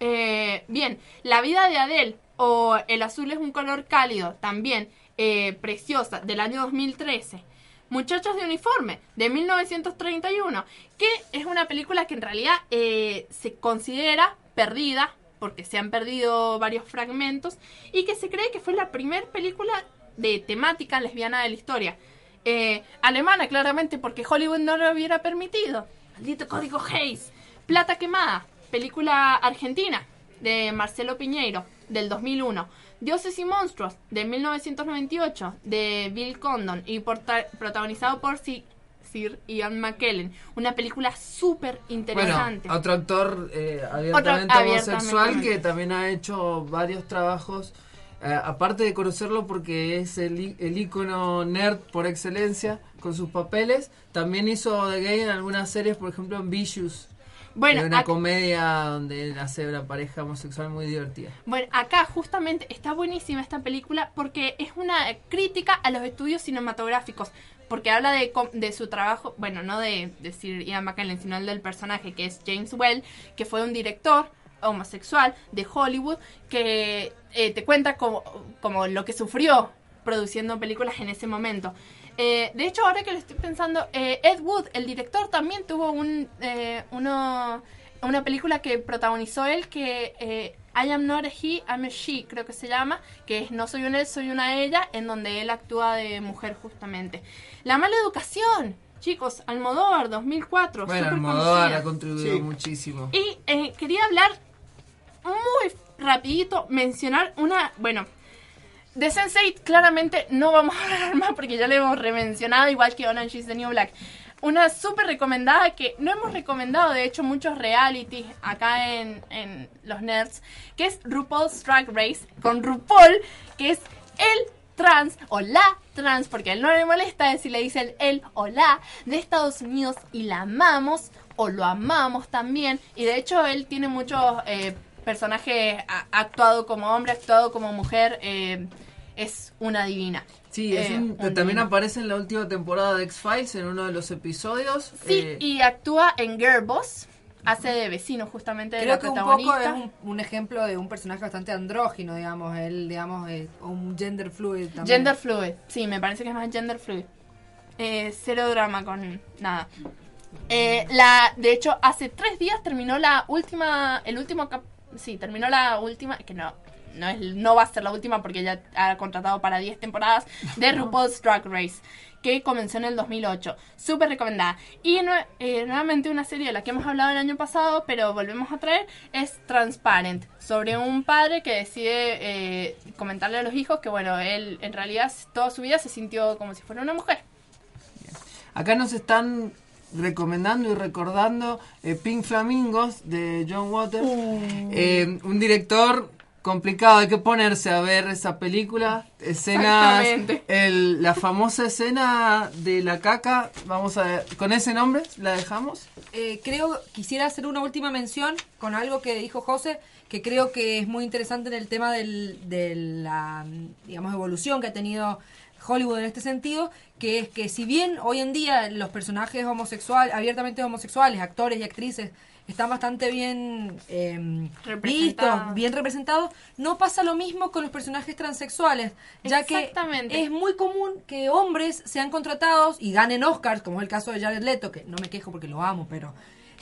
Eh, bien, La vida de Adele o El azul es un color cálido, también eh, preciosa, del año 2013. Muchachos de uniforme, de 1931, que es una película que en realidad eh, se considera perdida, porque se han perdido varios fragmentos, y que se cree que fue la primera película de temática lesbiana de la historia. Eh, alemana, claramente, porque Hollywood no lo hubiera permitido. Maldito código Hayes. Plata quemada, película argentina de Marcelo Piñeiro, del 2001. Dioses y monstruos, de 1998, de Bill Condon y protagonizado por Si- Sir Ian McKellen. Una película súper interesante. Bueno, otro actor eh, abiertamente Otro abiertamente homosexual que también ha hecho varios trabajos. eh, aparte de conocerlo porque es el, el ícono nerd por excelencia con sus papeles, también hizo de gay en algunas series, por ejemplo en Vicious. Bueno, una ac- comedia donde él hace una pareja homosexual muy divertida. Bueno, acá justamente está buenísima esta película porque es una crítica a los estudios cinematográficos. Porque habla de, de su trabajo, bueno, no de, de Sir Ian McKellen, sino el del personaje que es James Well, que fue un director homosexual de Hollywood que eh, te cuenta como, como lo que sufrió produciendo películas en ese momento. Eh, de hecho, ahora que lo estoy pensando, eh, Ed Wood, el director, también tuvo un, eh, uno, una película que protagonizó él que eh, I am not a he, I'm a she, creo que se llama, que es No soy un él, soy una ella, en donde él actúa de mujer justamente. La mala educación, chicos, Almodóvar, 2004, Bueno, Almodóvar conocida. ha contribuido Sí. muchísimo. Y eh, quería hablar muy rapidito, mencionar una, bueno, de Sense8 claramente no vamos a hablar más porque ya le hemos remencionado, igual que Orange is the New Black. Una súper recomendada que no hemos recomendado, de hecho, muchos realities acá en, en los nerds, que es RuPaul's Drag Race, con RuPaul, que es el trans o la trans, porque él no le molesta si le dicen el o la de Estados Unidos y la amamos o lo amamos también. Y de hecho él tiene muchos eh, personajes, actuado como hombre, actuado como mujer, eh, es una divina. Sí, es Eh, un- un también divino. aparece en la última temporada de X-Files en uno de los episodios. Sí, Eh, y actúa en Girl Boss, hace de vecino justamente de Creo la que un protagonista. poco es un, un ejemplo de un personaje bastante andrógino, digamos, él, digamos, es un gender fluid también. Gender fluid, sí, me parece que es más gender fluid. Eh, cero drama con nada. Eh, la, de hecho, hace tres días terminó la última, el último cap, sí, terminó la última, que no, no es, no va a ser la última porque ya ha contratado para 10 temporadas de RuPaul's Drag Race, que comenzó en el 2008. Súper recomendada. Y eh, nuevamente una serie de la que hemos hablado el año pasado, pero volvemos a traer, es Transparent, sobre un padre que decide eh, comentarle a los hijos que, bueno, él en realidad toda su vida se sintió como si fuera una mujer. Acá nos están recomendando y recordando eh, Pink Flamingos de John Waters, Uh. Eh, un director complicado, hay que ponerse a ver esa película. Escenas, el, la famosa escena de la caca, vamos a ver, con ese nombre, ¿la dejamos? Eh, creo, quisiera hacer una última mención con algo que dijo José, que creo que es muy interesante en el tema del, de la, digamos, evolución que ha tenido Hollywood en este sentido, que es que si bien hoy en día los personajes homosexuales, abiertamente homosexuales, actores y actrices, están bastante bien eh, Representados. vistos, bien representados, no pasa lo mismo con los personajes transexuales, ya que es muy común que hombres sean contratados y ganen Oscars, como es el caso de Jared Leto, que no me quejo porque lo amo, pero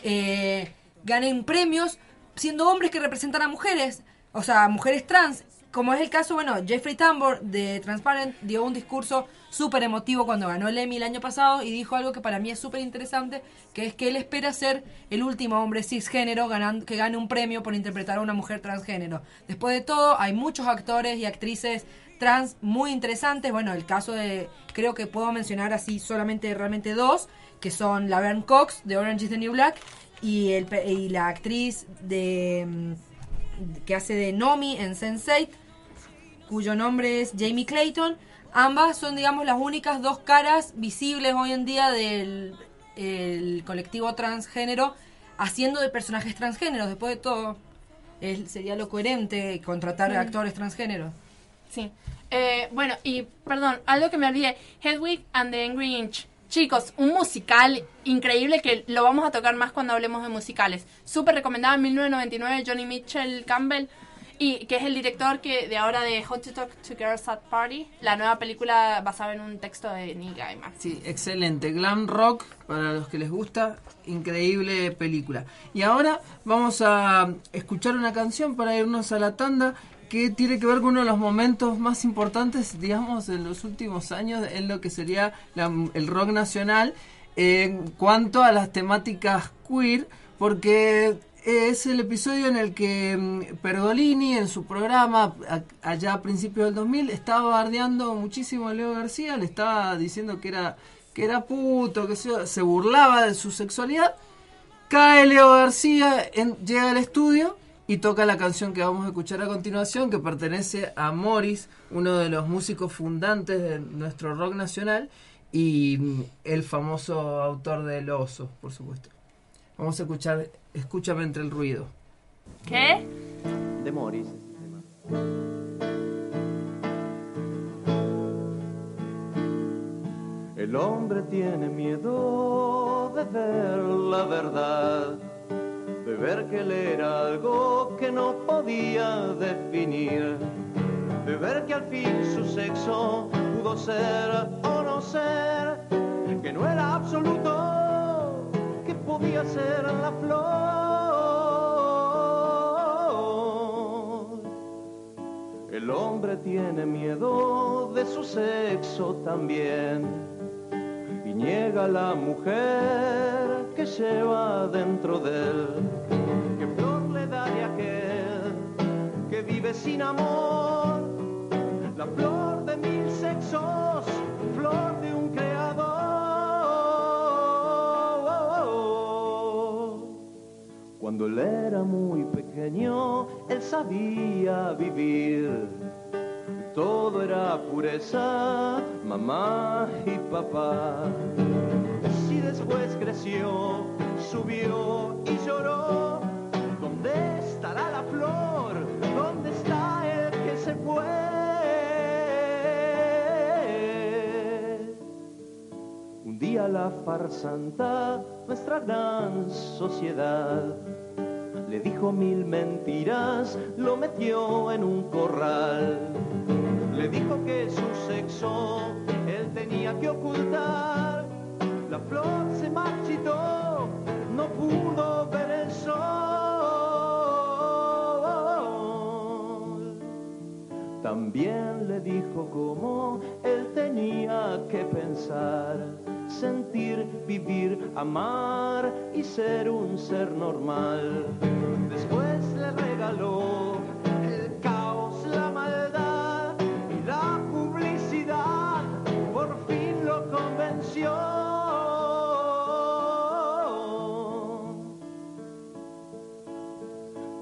eh, ganen premios siendo hombres que representan a mujeres, o sea, mujeres trans. Como es el caso, bueno, Jeffrey Tambor de Transparent dio un discurso súper emotivo cuando ganó el Emmy el año pasado y dijo algo que para mí es súper interesante, que es que él espera ser el último hombre cisgénero ganan- que gane un premio por interpretar a una mujer transgénero. Después de todo, hay muchos actores y actrices trans muy interesantes. Bueno, el caso de, creo que puedo mencionar así solamente realmente dos, que son Laverne Cox de Orange is the New Black y, el, y la actriz de mm, que hace de Nomi en Sense8, cuyo nombre es Jamie Clayton. Ambas son, digamos, las únicas dos caras visibles hoy en día del el colectivo transgénero haciendo de personajes transgéneros. Después de todo, es- sería lo coherente contratar actores transgéneros. Sí. Eh, bueno, y perdón, algo que me olvidé. Hedwig and the Angry Inch. Chicos, un musical increíble que lo vamos a tocar más cuando hablemos de musicales. Súper recomendado en 1999, Johnny Mitchell Campbell. Y que es el director que de ahora de How to Talk to Girls at Party, la nueva película basada en un texto de Neil Gaiman. Sí, excelente. Glam Rock, para los que les gusta, increíble película. Y ahora vamos a escuchar una canción para irnos a la tanda que tiene que ver con uno de los momentos más importantes, digamos, en los últimos años en lo que sería la- el rock nacional en cuanto a las temáticas queer, porque es el episodio en el que mm, Pergolini en su programa a- allá a principios del 2000 estaba bardeando muchísimo a Leo García, le estaba diciendo que era que era puto, que se, se burlaba de su sexualidad. Cae Leo García, en- llega al estudio y toca la canción que vamos a escuchar a continuación, que pertenece a Morris, uno de los músicos fundantes de nuestro rock nacional y mm, el famoso autor del oso, por supuesto. Vamos a escuchar Escúchame entre el ruido. ¿Qué? De Morris. El hombre tiene miedo de ver la verdad, de ver que él era algo que no podía definir, de ver que al fin su sexo pudo ser o no ser, que no era absoluto, podía ser la flor. El hombre tiene miedo de su sexo también y niega la mujer que lleva dentro de él. ¿Qué flor le daría a aquel que vive sin amor? La flor de mil sexos, Cuando él era muy pequeño, él sabía vivir. Todo era pureza, mamá y papá. Si después creció, subió y lloró, ¿dónde estará la flor? ¿Dónde está el que se fue? Un día la farsanta, nuestra gran sociedad, le dijo mil mentiras, lo metió en un corral. Le dijo que su sexo él tenía que ocultar. La flor se marchitó, no pudo ver el sol. También le dijo cómo él tenía que pensar, sentir, vivir, amar y ser un ser normal. Después le regaló el caos, la maldad y la publicidad. Por fin lo convenció.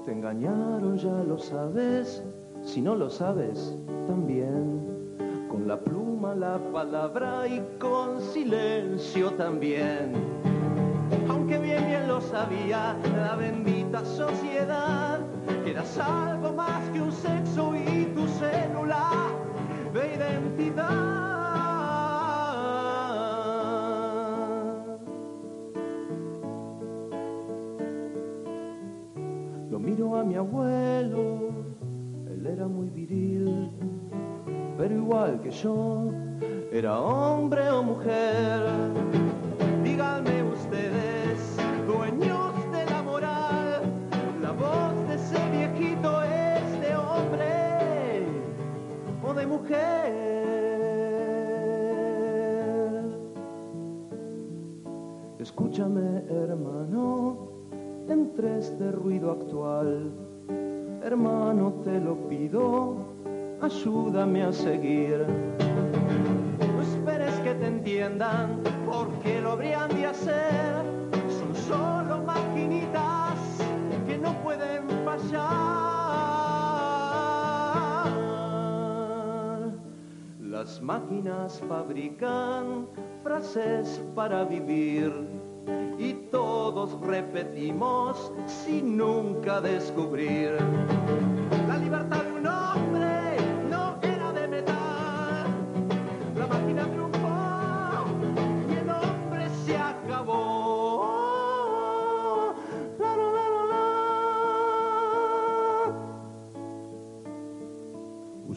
engañaron, ya lo sabes. Si no lo sabes, también. La pluma, la palabra y con silencio también. Aunque bien bien lo sabía la bendita sociedad, que eras algo más que un sexo y tu célula de identidad. Lo miro a mi abuelo, él era muy viril, pero igual que yo, era hombre o mujer. Díganme ustedes, dueños de la moral, la voz de ese viejito es de hombre o de mujer. Escúchame, hermano, entre este ruido actual, hermano, te lo pido, ayúdame a seguir. No esperes que te entiendan, porque lo habrían de hacer. Son solo maquinitas que no pueden fallar. Las máquinas fabrican frases para vivir y todos repetimos sin nunca descubrir.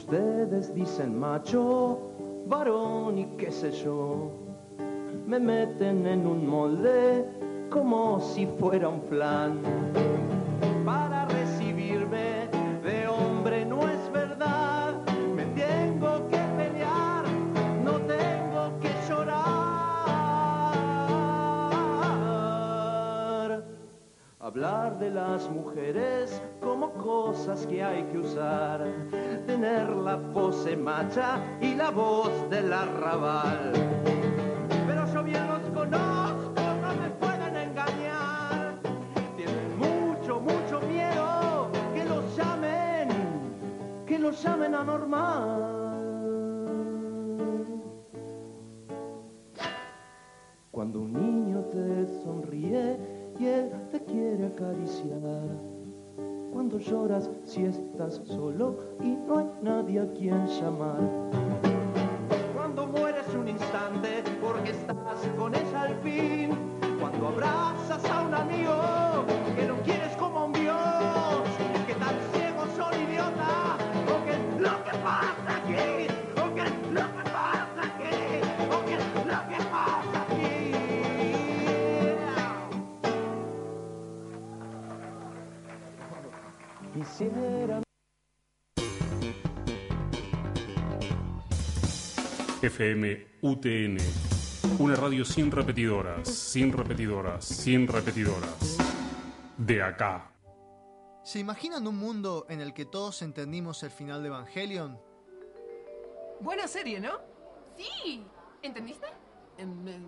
Ustedes dicen macho, varón y qué sé yo. Me meten en un molde como si fuera un flan. Hablar de las mujeres como cosas que hay que usar. Tener la pose macha y la voz del arrabal. Pero yo bien los conozco, no me pueden engañar. Tienen mucho, mucho miedo que los llamen, que los llamen anormal. Quiere acariciar. Cuando lloras si estás solo y no hay nadie a quien llamar. Cuando mueres un instante porque estás con ella al fin. Cuando abrazas a un amigo que lo quieres FM UTN. Una radio sin repetidoras, sin repetidoras, sin repetidoras. De acá. ¿Se imaginan un mundo en el que todos entendimos el final de Evangelion? Buena serie, ¿no? Sí. ¿Entendiste? Em, em,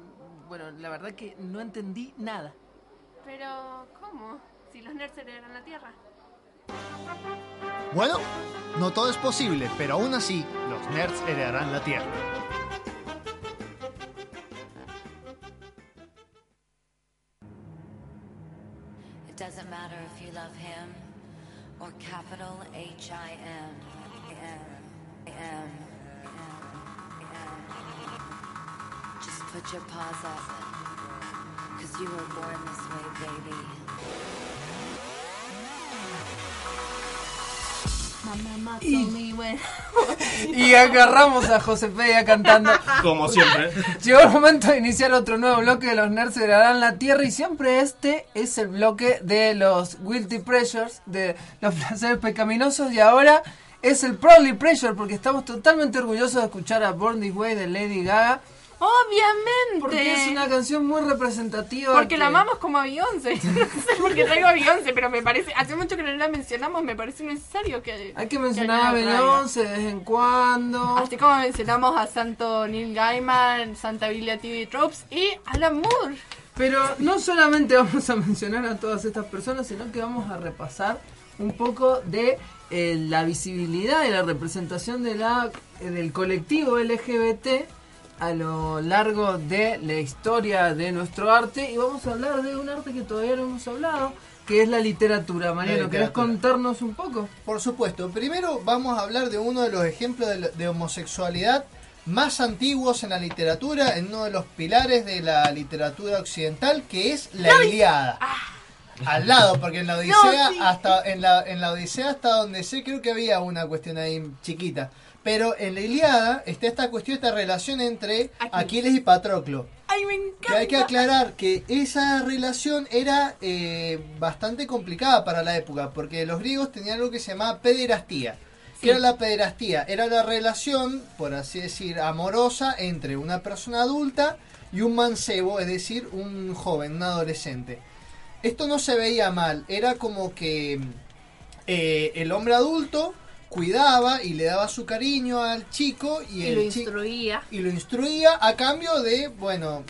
bueno, la verdad que no entendí nada. Pero, ¿cómo? Si los nerds heredaron la Tierra. Bueno, no todo es posible, pero aún así, los nerds heredarán la Tierra. H I M. Put your paws up. Cause you were born this way, baby. Y, y agarramos a José Pedia cantando. Como siempre. Llegó el momento de iniciar otro nuevo bloque de los nerds heredarán la tierra y siempre este es el bloque de los guilty pleasures, de los placeres pecaminosos y ahora es el proudly pleasure porque estamos totalmente orgullosos de escuchar a Born This Way de Lady Gaga. Obviamente. Porque es una canción muy representativa. Porque que- la amamos como a Beyoncé. No sé por qué traigo a Beyoncé, pero me parece. Hace mucho que no la mencionamos, me parece necesario que. Hay que mencionar a la traiga. Beyoncé de vez en cuando. Así como mencionamos a Santo Neil Gaiman, Santa Biblia TV Tropes y Alan Moore. Pero no solamente vamos a mencionar a todas estas personas, sino que vamos a repasar un poco de eh, la visibilidad y la representación de la, del colectivo LGBT a lo largo de la historia de nuestro arte y vamos a hablar de un arte que todavía no hemos hablado, que es la literatura. Mariano, La ¿querés contarnos un poco? Por supuesto. Primero vamos a hablar de uno de los ejemplos de, de homosexualidad más antiguos en la literatura, en uno de los pilares de la literatura occidental, que es la Iliada. Al lado, porque en la Odisea, sí. hasta en la, en la Odisea hasta donde sé, creo que había una cuestión ahí chiquita. Pero en la Iliada está esta cuestión, esta relación entre Aquiles y Patroclo. Ay, me encanta. Que hay que aclarar que esa relación era eh, bastante complicada para la época, porque los griegos tenían algo que se llamaba pederastía. ¿Qué era la pederastía? Era la relación, por así decir, amorosa entre una persona adulta y un mancebo, es decir, un joven, un adolescente. Esto no se veía mal, era como que eh, el hombre adulto cuidaba y le daba su cariño al chico y, Y el lo instruía. y lo instruía a cambio de, bueno,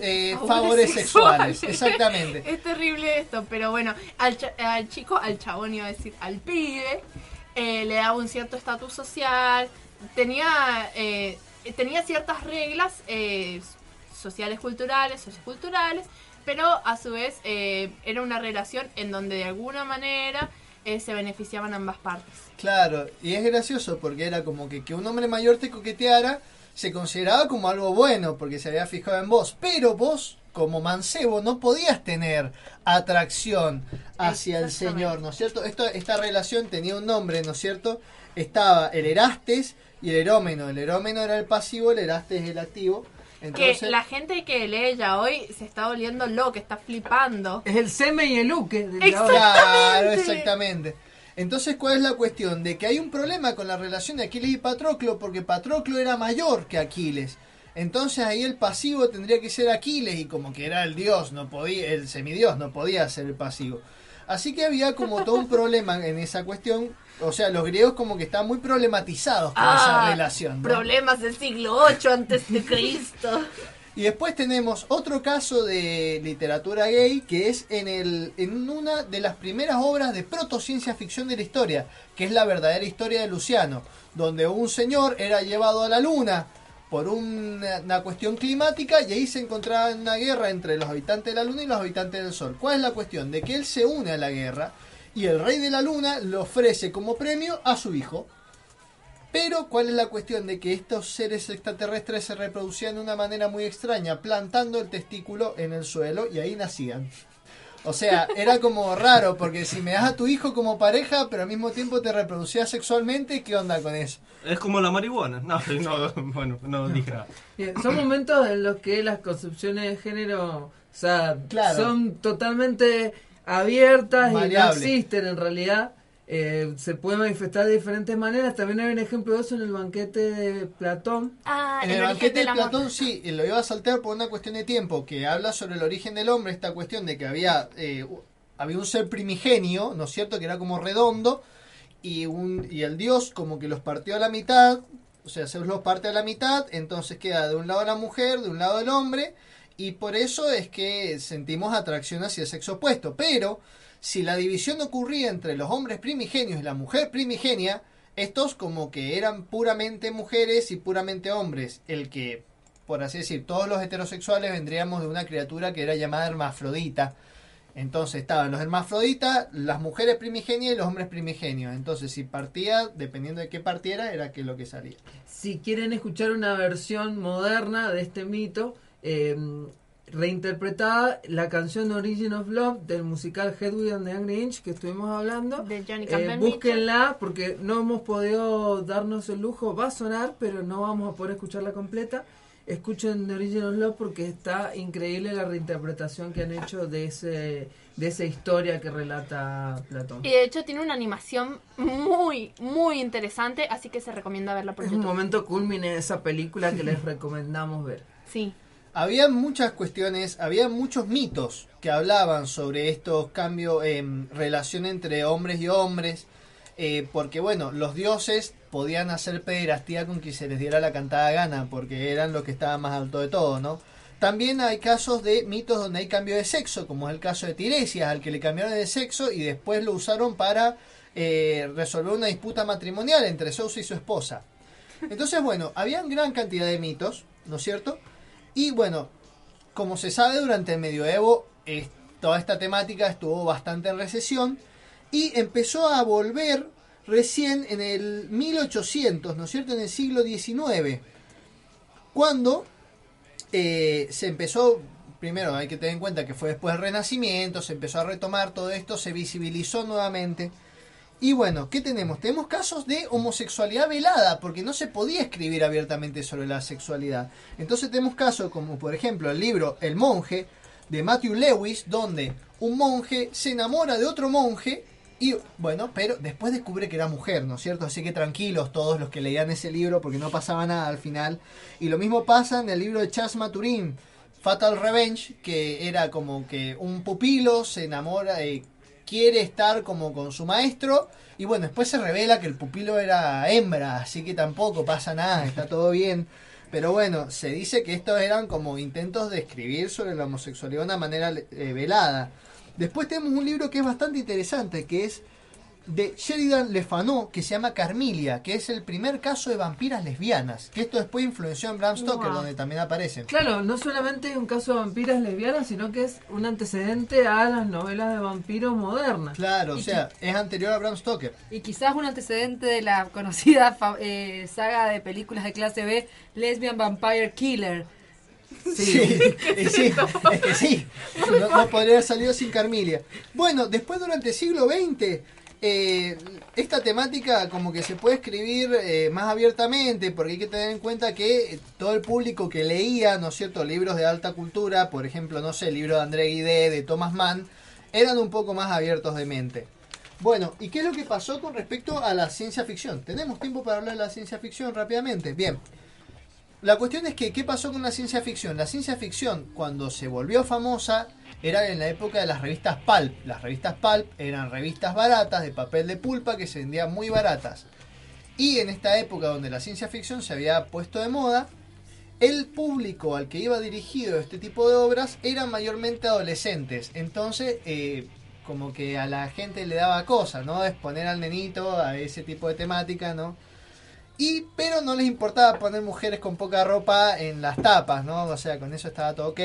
eh, Favores sexuales. sexuales. Exactamente. Es terrible esto, pero bueno, al, al chico, al chabón iba a decir, al pibe, eh, le daba un cierto estatus social, tenía, eh, tenía ciertas reglas eh, sociales, culturales, socioculturales, pero a su vez eh, era una relación en donde de alguna manera eh, se beneficiaban ambas partes. Claro, y es gracioso porque era como que que un hombre mayor te coqueteara se consideraba como algo bueno porque se había fijado en vos, pero vos como mancebo no podías tener atracción hacia el señor, ¿no es cierto? Esto, esta relación tenía un nombre, ¿no es cierto? Estaba el Erastes y el Erómeno. El Erómeno era el pasivo, el Erastes el activo. Entonces, que la gente que lee ya hoy se está volviendo loca, está flipando. Es el seme y el uke. de la Claro, exactamente. Entonces, ¿cuál es la cuestión? De que hay un problema con la relación de Aquiles y Patroclo, porque Patroclo era mayor que Aquiles. Entonces ahí el pasivo tendría que ser Aquiles, y como que era el dios, no podía, el semidios no podía ser el pasivo. Así que había como todo un problema en esa cuestión. O sea, los griegos como que estaban muy problematizados con esa Ah, relación. ¿no? Problemas del siglo 8 antes de Cristo. Y después tenemos otro caso de literatura gay que es en, el, en una de las primeras obras de protociencia ficción de la historia, que es la verdadera historia de Luciano, donde un señor era llevado a la luna por una, una cuestión climática y ahí se encontraba en una guerra entre los habitantes de la luna y los habitantes del sol. ¿Cuál es la cuestión? De que él se une a la guerra y el rey de la luna le ofrece como premio a su hijo. Pero, ¿cuál es la cuestión? De que estos seres extraterrestres se reproducían de una manera muy extraña, plantando el testículo en el suelo y ahí nacían. O sea, era como raro, porque si me das a tu hijo como pareja, pero al mismo tiempo te reproducías sexualmente, ¿qué onda con eso? Es como la marihuana. No, no, bueno, no dije nada. Bien, son momentos en los que las concepciones de género o sea, Claro. son totalmente abiertas y no existen en realidad. Eh, se puede manifestar de diferentes maneras. También hay un ejemplo de eso en el banquete de Platón. Ah, En el, banquete de Platón sí, y lo iba a saltar por una cuestión de tiempo, que habla sobre el origen del hombre, esta cuestión de que había, eh, había un ser primigenio, ¿no es cierto?, que era como redondo, y, un, y el dios como que los partió a la mitad, o sea, se los parte a la mitad, entonces queda de un lado la mujer, de un lado el hombre, y por eso es que sentimos atracción hacia el sexo opuesto. Pero si la división ocurría entre los hombres primigenios y la mujer primigenia, estos como que eran puramente mujeres y puramente hombres. El que, por así decir, todos los heterosexuales vendríamos de una criatura que era llamada hermafrodita. Entonces estaban los hermafroditas, las mujeres primigenias y los hombres primigenios. Entonces si partía, dependiendo de qué partiera, era que lo que salía. Si quieren escuchar una versión moderna de este mito, eh, reinterpretada la canción Origin of Love del musical Hedwig and the Angry Inch que estuvimos hablando. De Johnny Eh, búsquenla porque no hemos podido darnos el lujo, va a sonar, pero no vamos a poder escucharla completa. Escuchen The Origin of Love porque está increíble la reinterpretación que han hecho de ese de esa historia que relata Platón. Y de hecho tiene una animación muy, muy interesante, así que se recomienda verla por Es un YouTube. momento culmine de esa película que les recomendamos ver. Sí. Había muchas cuestiones, había muchos mitos que hablaban sobre estos cambios en relación entre hombres y hombres, eh, porque bueno, los dioses podían hacer pederastía con quien se les diera la cantada gana, porque eran los que estaban más alto de todo, ¿no? También hay casos de mitos donde hay cambio de sexo, como es el caso de Tiresias, al que le cambiaron de sexo y después lo usaron para eh, resolver una disputa matrimonial entre Zeus y su esposa. Entonces, bueno, había gran cantidad de mitos, ¿no es cierto? Y bueno, como se sabe, durante el medioevo toda esta temática estuvo bastante en recesión y empezó a volver recién en el 1800, ¿no es cierto? En el siglo XIX, cuando eh, se empezó, primero hay que tener en cuenta que fue después del Renacimiento, se empezó a retomar todo esto, se visibilizó nuevamente. Y bueno, ¿qué tenemos? Tenemos casos de homosexualidad velada, porque no se podía escribir abiertamente sobre la sexualidad. Entonces tenemos casos como por ejemplo el libro El monje de Matthew Lewis, donde un monje se enamora de otro monje y bueno, pero después descubre que era mujer, ¿no es cierto? Así que tranquilos todos los que leían ese libro porque no pasaba nada al final. Y lo mismo pasa en el libro de Charles Maturin, Fatal Revenge, que era como que un pupilo se enamora y quiere estar como con su maestro y bueno, después se revela que el pupilo era hembra, así que tampoco pasa nada, está todo bien. Pero bueno, se dice que estos eran como intentos de escribir sobre la homosexualidad de una manera eh, velada. Después tenemos un libro que es bastante interesante, que es de Sheridan Le Fanu, que se llama Carmilia, que es el primer caso de vampiras lesbianas, que esto después influenció en Bram Stoker, Wow. donde también aparecen. Claro, no solamente es un caso de vampiras lesbianas, sino que es un antecedente a las novelas de vampiros modernas. Claro, o sea, es anterior a Bram Stoker. Y quizás un antecedente de la conocida eh, saga de películas de clase B, Lesbian Vampire Killer. Sí, y sí, es que sí. No, no podría haber salido sin Carmilia. Bueno, después durante el siglo XX, eh, esta temática como que se puede escribir eh, más abiertamente, porque hay que tener en cuenta que todo el público que leía, ¿no es cierto?, libros de alta cultura, por ejemplo, no sé, el libro de André Guidé, de Thomas Mann, eran un poco más abiertos de mente. Bueno, ¿y qué es lo que pasó con respecto a la ciencia ficción? ¿Tenemos tiempo para hablar de la ciencia ficción rápidamente? Bien. La cuestión es que, ¿qué pasó con la ciencia ficción? La ciencia ficción, cuando se volvió famosa, era en la época de las revistas Pulp. Las revistas Pulp eran revistas baratas, de papel de pulpa, que se vendían muy baratas. Y en esta época donde la ciencia ficción se había puesto de moda, el público al que iba dirigido este tipo de obras eran mayormente adolescentes. Entonces, eh, como que a la gente le daba cosa, ¿no? Exponer al nenito a ese tipo de temática, ¿no? Y, pero no les importaba poner mujeres con poca ropa en las tapas, ¿no? O sea, con eso estaba todo ok.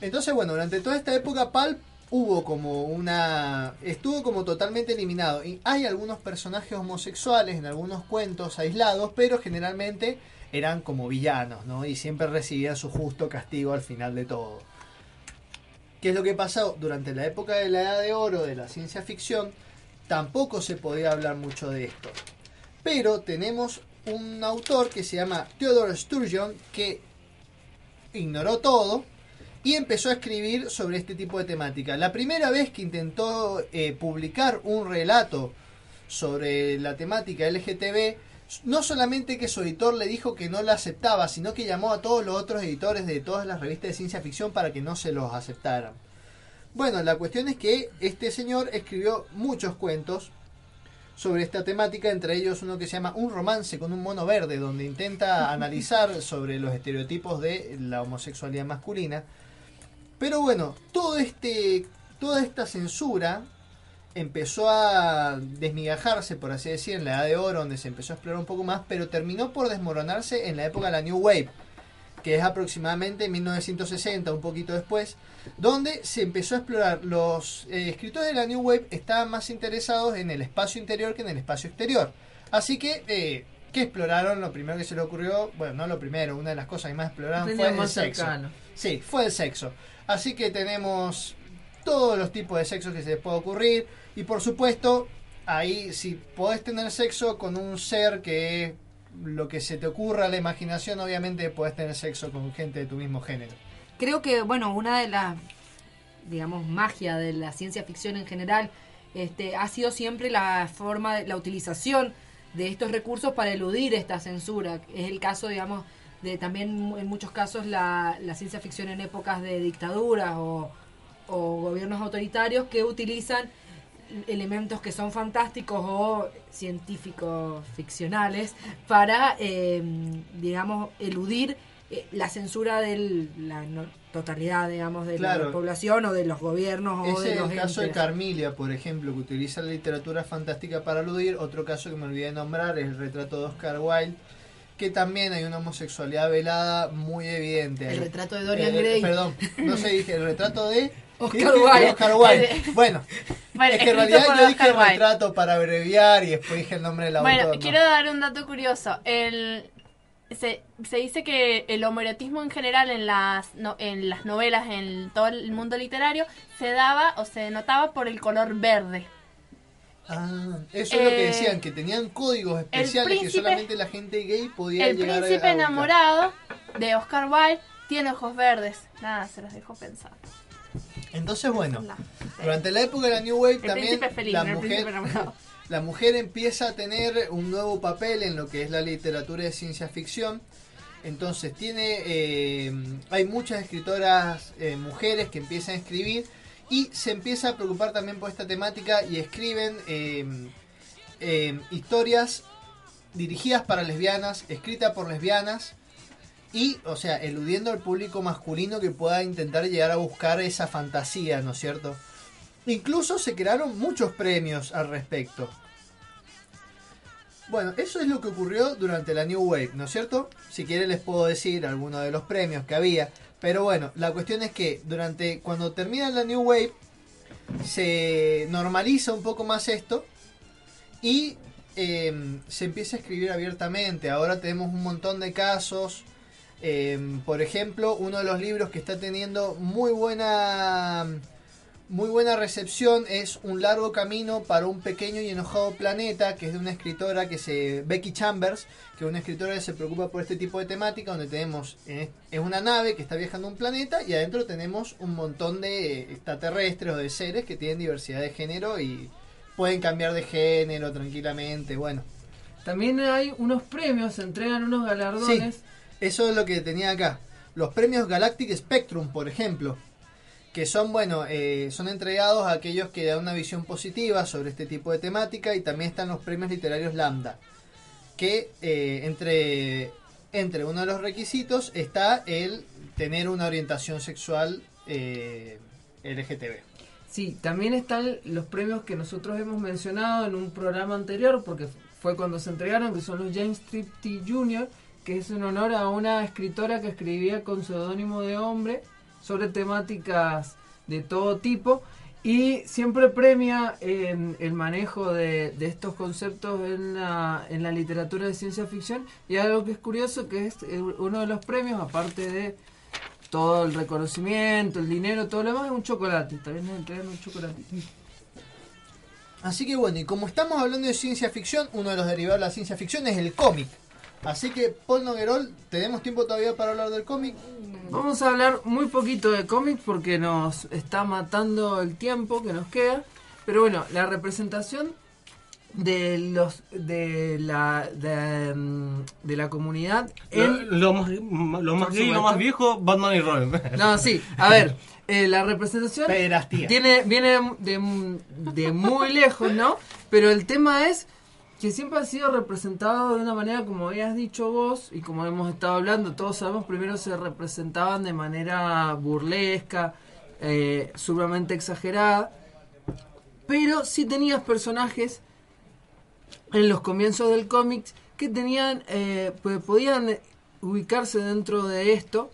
Entonces, bueno, durante toda esta época Pulp hubo como una... estuvo como totalmente eliminado. Y hay algunos personajes homosexuales en algunos cuentos aislados, pero generalmente eran como villanos, ¿no? Y siempre recibían su justo castigo al final de todo. ¿Qué es lo que pasó? Durante la época de la Edad de Oro de la ciencia ficción, tampoco se podía hablar mucho de esto. Pero tenemos un autor que se llama Theodore Sturgeon que ignoró todo y empezó a escribir sobre este tipo de temática. La primera vez que intentó eh, publicar un relato sobre la temática LGTB, no solamente que su editor le dijo que no la aceptaba, sino que llamó a todos los otros editores de todas las revistas de ciencia ficción para que no se los aceptaran. Bueno, la cuestión es que este señor escribió muchos cuentos sobre esta temática, entre ellos uno que se llama Un romance con un mono verde, donde intenta analizar sobre los estereotipos de la homosexualidad masculina. Pero bueno, todo este, toda esta censura empezó a desmigajarse, por así decir, en la Edad de Oro, donde se empezó a explorar un poco más, pero terminó por desmoronarse en la época de la New Wave, que es aproximadamente 1960, un poquito después, donde se empezó a explorar. Los eh, escritores de la New Wave estaban más interesados en el espacio interior que en el espacio exterior. Así que, eh, ¿qué exploraron? Lo primero que se le ocurrió, bueno, no lo primero, una de las cosas que más exploraron fue el sexo. cercano. Sí, fue el sexo. Así que tenemos todos los tipos de sexo que se les puede ocurrir. Y por supuesto, ahí si podés tener sexo con un ser que es lo que se te ocurra a la imaginación, obviamente podés tener sexo con gente de tu mismo género. Creo que, bueno, una de las, digamos, magia de la ciencia ficción en general este, ha sido siempre la forma, la utilización de estos recursos para eludir esta censura. Es el caso, digamos, de también en muchos casos la, la ciencia ficción en épocas de dictaduras o, o gobiernos autoritarios que utilizan elementos que son fantásticos o científicos ficcionales para, eh, digamos, eludir eh, la censura de la no- totalidad, digamos, de Claro. la población o de los gobiernos o Ese de es los el caso de entes. Carmilia, por ejemplo, que utiliza la literatura fantástica para aludir. Otro caso que me olvidé de nombrar es el retrato de Oscar Wilde, que también hay una homosexualidad velada muy evidente. El retrato de Dorian Eh, Gray. Perdón, no sé, dije el retrato de Oscar. Wilde. De Oscar Wilde. Bueno, Bueno, es que en realidad yo dije el retrato para abreviar y después dije el nombre del autor. Bueno, ¿no? quiero dar un dato curioso. El, se, se dice que el homoerotismo en general en las, no- en las novelas, en todo el mundo literario, se daba o se notaba por el color verde. Ah, eso es lo que Eh, decían, que tenían códigos especiales que solamente la gente gay podía El llegar príncipe a enamorado de Oscar Wilde tiene ojos verdes. Nada, se los dejo pensar. Entonces, bueno, durante la época de la New Wave El también feliz, la, no mujer, la mujer empieza a tener un nuevo papel en lo que es la literatura de ciencia ficción. Entonces tiene, eh, hay muchas escritoras eh, mujeres que empiezan a escribir y se empieza a preocupar también por esta temática y escriben eh, eh, historias dirigidas para lesbianas, escritas por lesbianas y, o sea, eludiendo al público masculino que pueda intentar llegar a buscar esa fantasía, ¿no es cierto? Incluso se crearon muchos premios al respecto. Bueno, eso es lo que ocurrió durante la New Wave, ¿no es cierto? Si quieren les puedo decir algunos de los premios que había. Pero bueno, la cuestión es que durante cuando termina la New Wave se normaliza un poco más esto y eh, se empieza a escribir abiertamente. Ahora tenemos un montón de casos. Eh, por ejemplo, uno de los libros que está teniendo muy buena muy buena recepción es Un largo camino para un pequeño y enojado planeta, que es de una escritora que se Becky Chambers, que es una escritora que se preocupa por este tipo de temática, donde tenemos eh, es una nave que está viajando a un planeta y adentro tenemos un montón de extraterrestres o de seres que tienen diversidad de género y pueden cambiar de género tranquilamente, bueno. También hay unos premios, se entregan unos galardones. Sí, eso es lo que tenía acá. Los premios Galactic Spectrum, por ejemplo, que son, bueno, eh, son entregados a aquellos que dan una visión positiva sobre este tipo de temática y también están los premios literarios Lambda, que eh, entre, entre uno de los requisitos está el tener una orientación sexual eh, LGTB. Sí, también están los premios que nosotros hemos mencionado en un programa anterior, porque fue cuando se entregaron, que son los James Tripty Jr., que es en honor a una escritora que escribía con seudónimo de hombre sobre temáticas de todo tipo y siempre premia eh, el manejo de, de estos conceptos en la, en la literatura de ciencia ficción y algo que es curioso que es uno de los premios aparte de todo el reconocimiento, el dinero, todo lo demás es un chocolate, también nos entregan un chocolate. Así que bueno, y como estamos hablando de ciencia ficción, uno de los derivados de la ciencia ficción es el cómic. Así que, Paul Noguerol, ¿tenemos tiempo todavía para hablar del cómic? Vamos a hablar muy poquito de cómics porque nos está matando el tiempo que nos queda. Pero bueno, la representación de los de la de, mm, de la comunidad en lo más, lo más Por gay, lo supuesto. más viejo, Batman y Robin. No, sí, a ver, eh, la representación Pederastía. tiene viene de, de muy lejos, ¿no? Pero el tema es que siempre ha sido representado de una manera como habías dicho vos y como hemos estado hablando, todos sabemos, primero se representaban de manera burlesca, eh, sumamente exagerada, pero sí tenías personajes en los comienzos del cómic que tenían, eh, pues podían ubicarse dentro de esto,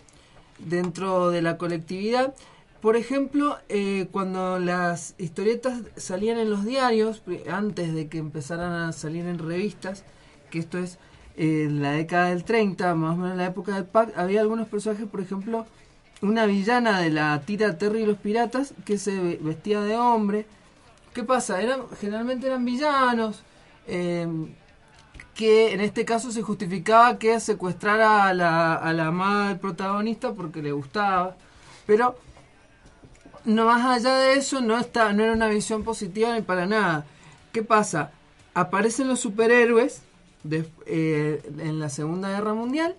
dentro de la colectividad. Por ejemplo, eh, cuando las historietas salían en los diarios, antes de que empezaran a salir en revistas, que esto es eh, en la década del 30, más o menos en la época del PAC, había algunos personajes, por ejemplo, una villana de la tira Terry y los piratas que se ve- vestía de hombre. ¿Qué pasa? Eran, generalmente eran villanos, eh, que en este caso se justificaba que secuestrara a la, a la amada del protagonista porque le gustaba. Pero no más allá de eso no está no era una visión positiva ni para nada. Qué pasa aparecen los superhéroes de- eh, en la segunda guerra mundial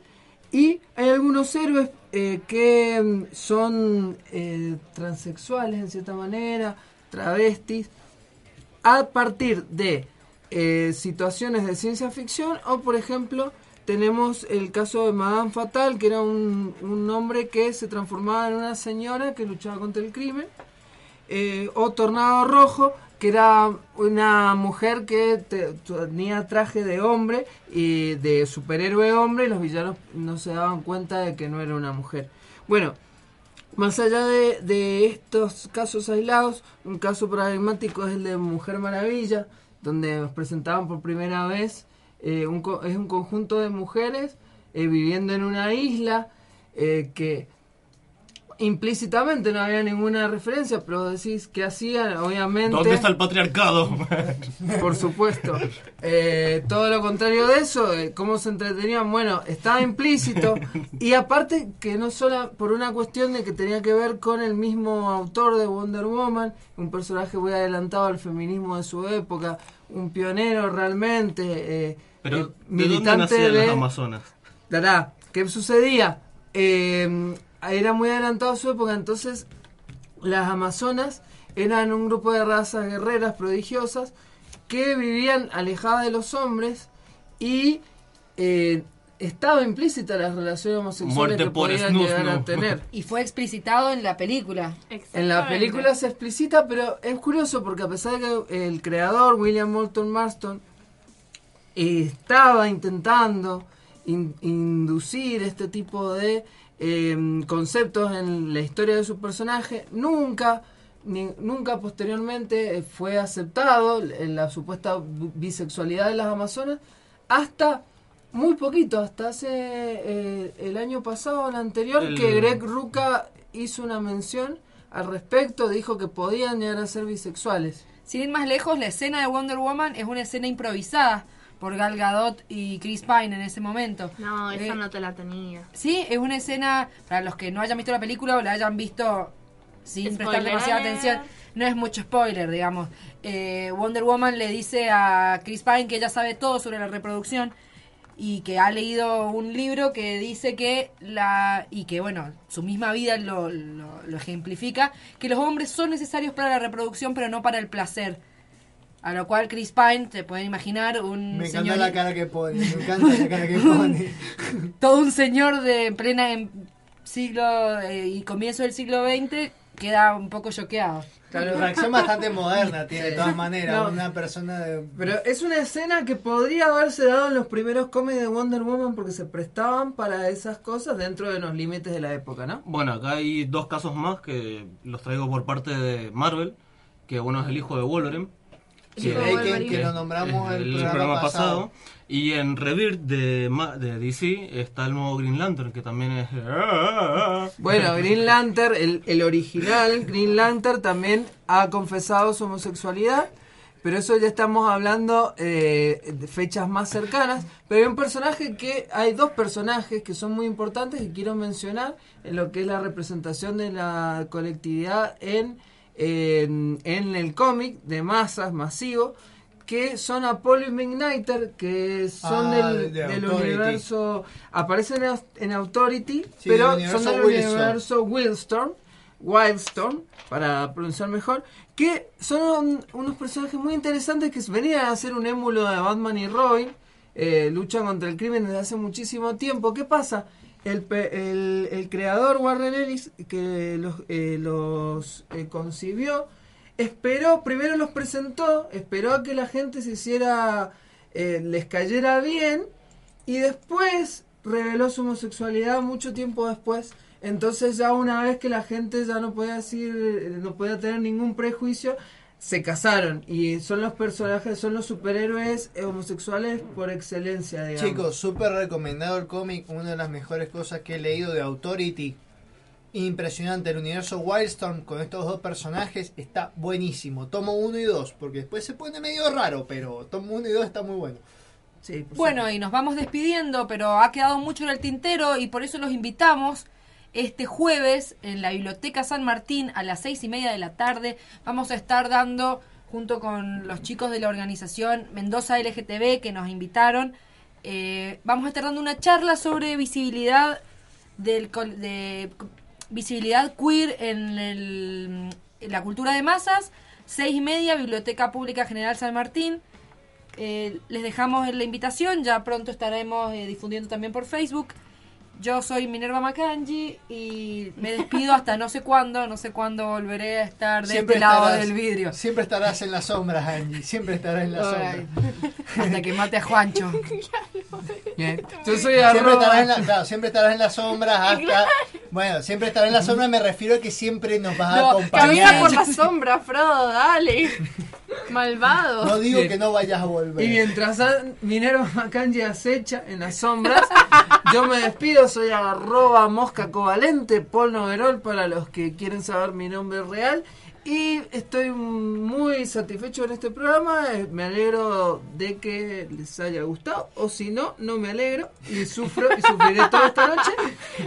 y hay algunos héroes eh, que mm, son eh, transexuales en cierta manera travestis a partir de eh, situaciones de ciencia ficción o por ejemplo tenemos el caso de Madame Fatal, que era un, un hombre que se transformaba en una señora que luchaba contra el crimen. Eh, o Tornado Rojo, que era una mujer que te- tenía traje de hombre y de superhéroe hombre y los villanos no se daban cuenta de que no era una mujer. Bueno, más allá de, de estos casos aislados, un caso paradigmático es el de Mujer Maravilla, donde nos presentaban por primera vez, eh, un, es un conjunto de mujeres eh, viviendo en una isla eh, que implícitamente no había ninguna referencia, pero decís que hacían, obviamente... ¿Dónde está el patriarcado? Por supuesto. Eh, todo lo contrario de eso, cómo se entretenían, bueno, estaba implícito. Y aparte que no solo por una cuestión de que tenía que ver con el mismo autor de Wonder Woman, un personaje muy adelantado al feminismo de su época, un pionero realmente, eh, Pero, eh, ¿de dónde de... las Amazonas? Dará, ¿qué sucedía? Eh, era muy adelantado a su época, entonces las Amazonas eran un grupo de razas guerreras prodigiosas que vivían alejadas de los hombres y eh, estaba implícita la relación homosexual Muerte que por podían snus, llegar a no. tener. Y fue explicitado en la película. En la película se explicita, pero es curioso porque a pesar de que el creador, William Moulton Marston, estaba intentando in- inducir este tipo de eh, conceptos en la historia de su personaje, nunca, ni- nunca posteriormente fue aceptado en la supuesta bisexualidad de las Amazonas hasta muy poquito, hasta hace eh, el año pasado, el anterior, El- que Greg Ruca hizo una mención al respecto, dijo que podían llegar a ser bisexuales. Sin ir más lejos, la escena de Wonder Woman es una escena improvisada por Gal Gadot y Chris Pine en ese momento. No, esa Eh, no te la tenía. Sí, es una escena, para los que no hayan visto la película o la hayan visto sin prestar demasiada alert. atención, no es mucho spoiler, digamos. Eh, Wonder Woman le dice a Chris Pine que ella sabe todo sobre la reproducción y que ha leído un libro que dice que la y que bueno su misma vida lo, lo- lo ejemplifica que los hombres son necesarios para la reproducción pero no para el placer a lo cual Chris Pine te pueden imaginar un Me encanta señor la cara que pone, me encanta la cara que pone. todo un señor de en plena en siglo eh, y comienzo del siglo XX queda un poco choqueado. Claro, reacción bastante moderna tiene de todas maneras, No. una persona de... Pero es una escena que podría haberse dado en los primeros cómics de Wonder Woman porque se prestaban para esas cosas dentro de los límites de la época, ¿no? Bueno, acá hay dos casos más que los traigo por parte de Marvel, que uno es el hijo de Wolverine. Sí, que- que- que lo nombramos es el programa pasado. Y en Rebirth de, Ma- de DC está el nuevo Green Lantern, que también es... Bueno, Green Lantern, el, el original Green Lantern también ha confesado su homosexualidad, pero eso ya estamos hablando eh, de fechas más cercanas. Pero hay un personaje que, hay dos personajes que son muy importantes y quiero mencionar en lo que es la representación de la colectividad en, en, en el cómic de masas, masivo, que son Apollo y Midnighter, que son Ah, del, de del universo, aparecen en, en Authority, Sí, pero del son del universo Wildstorm, Wildstorm, para pronunciar mejor, que son unos personajes muy interesantes que venían a hacer un émulo de Batman y Robin, eh, luchan contra el crimen desde hace muchísimo tiempo. ¿Qué pasa? El, el, el creador Warren Ellis, que los, eh, los eh, concibió, esperó, primero los presentó, esperó a que la gente se hiciera, eh, les cayera bien, y después reveló su homosexualidad mucho tiempo después. Entonces ya una vez que la gente ya no podía decir, no podía tener ningún prejuicio, se casaron y son los personajes, son los superhéroes eh, homosexuales por excelencia, digamos. Chicos, súper recomendado el cómic, una de las mejores cosas que he leído de Authority. Impresionante, el universo Wildstorm con estos dos personajes está buenísimo. Tomo 1 y 2, porque después se pone medio raro, pero tomo 1 y 2 está muy bueno. Sí, Bueno, y nos vamos despidiendo, pero ha quedado mucho en el tintero y por eso los invitamos este jueves en la Biblioteca San Martín a las seis y media de la tarde. Vamos a estar dando, junto con los chicos de la organización Mendoza LGTB que nos invitaron, eh, vamos a estar dando una charla sobre visibilidad del de visibilidad queer en, el- la cultura de masas. Seis y media, Biblioteca Pública General San Martín. Eh, les dejamos la invitación, ya pronto estaremos eh, difundiendo también por Facebook. Yo soy Minerva Macangi y me despido hasta no sé cuándo, no sé cuándo volveré a estar de este lado estarás- del vidrio. Siempre estarás en las sombras, Angie. Siempre estarás en las sombras. Hasta que mate a Juancho. Bien. Yo soy siempre arroba- estarás, en la, claro, siempre estarás en las sombras hasta... Bueno, siempre estarás en las sombras me refiero a que siempre nos vas a acompañar. camina por la sombra, Frodo, dale. Malvado. No digo Bien. que no vayas a volver. Y mientras a- Minero Macanji acecha en las sombras, yo me despido, soy arroba mosca covalente, Paul Noverol para los que quieren saber mi nombre real. Y estoy muy satisfecho en este programa, eh, me alegro de que les haya gustado, o si no, no me alegro y sufro y sufriré toda esta noche.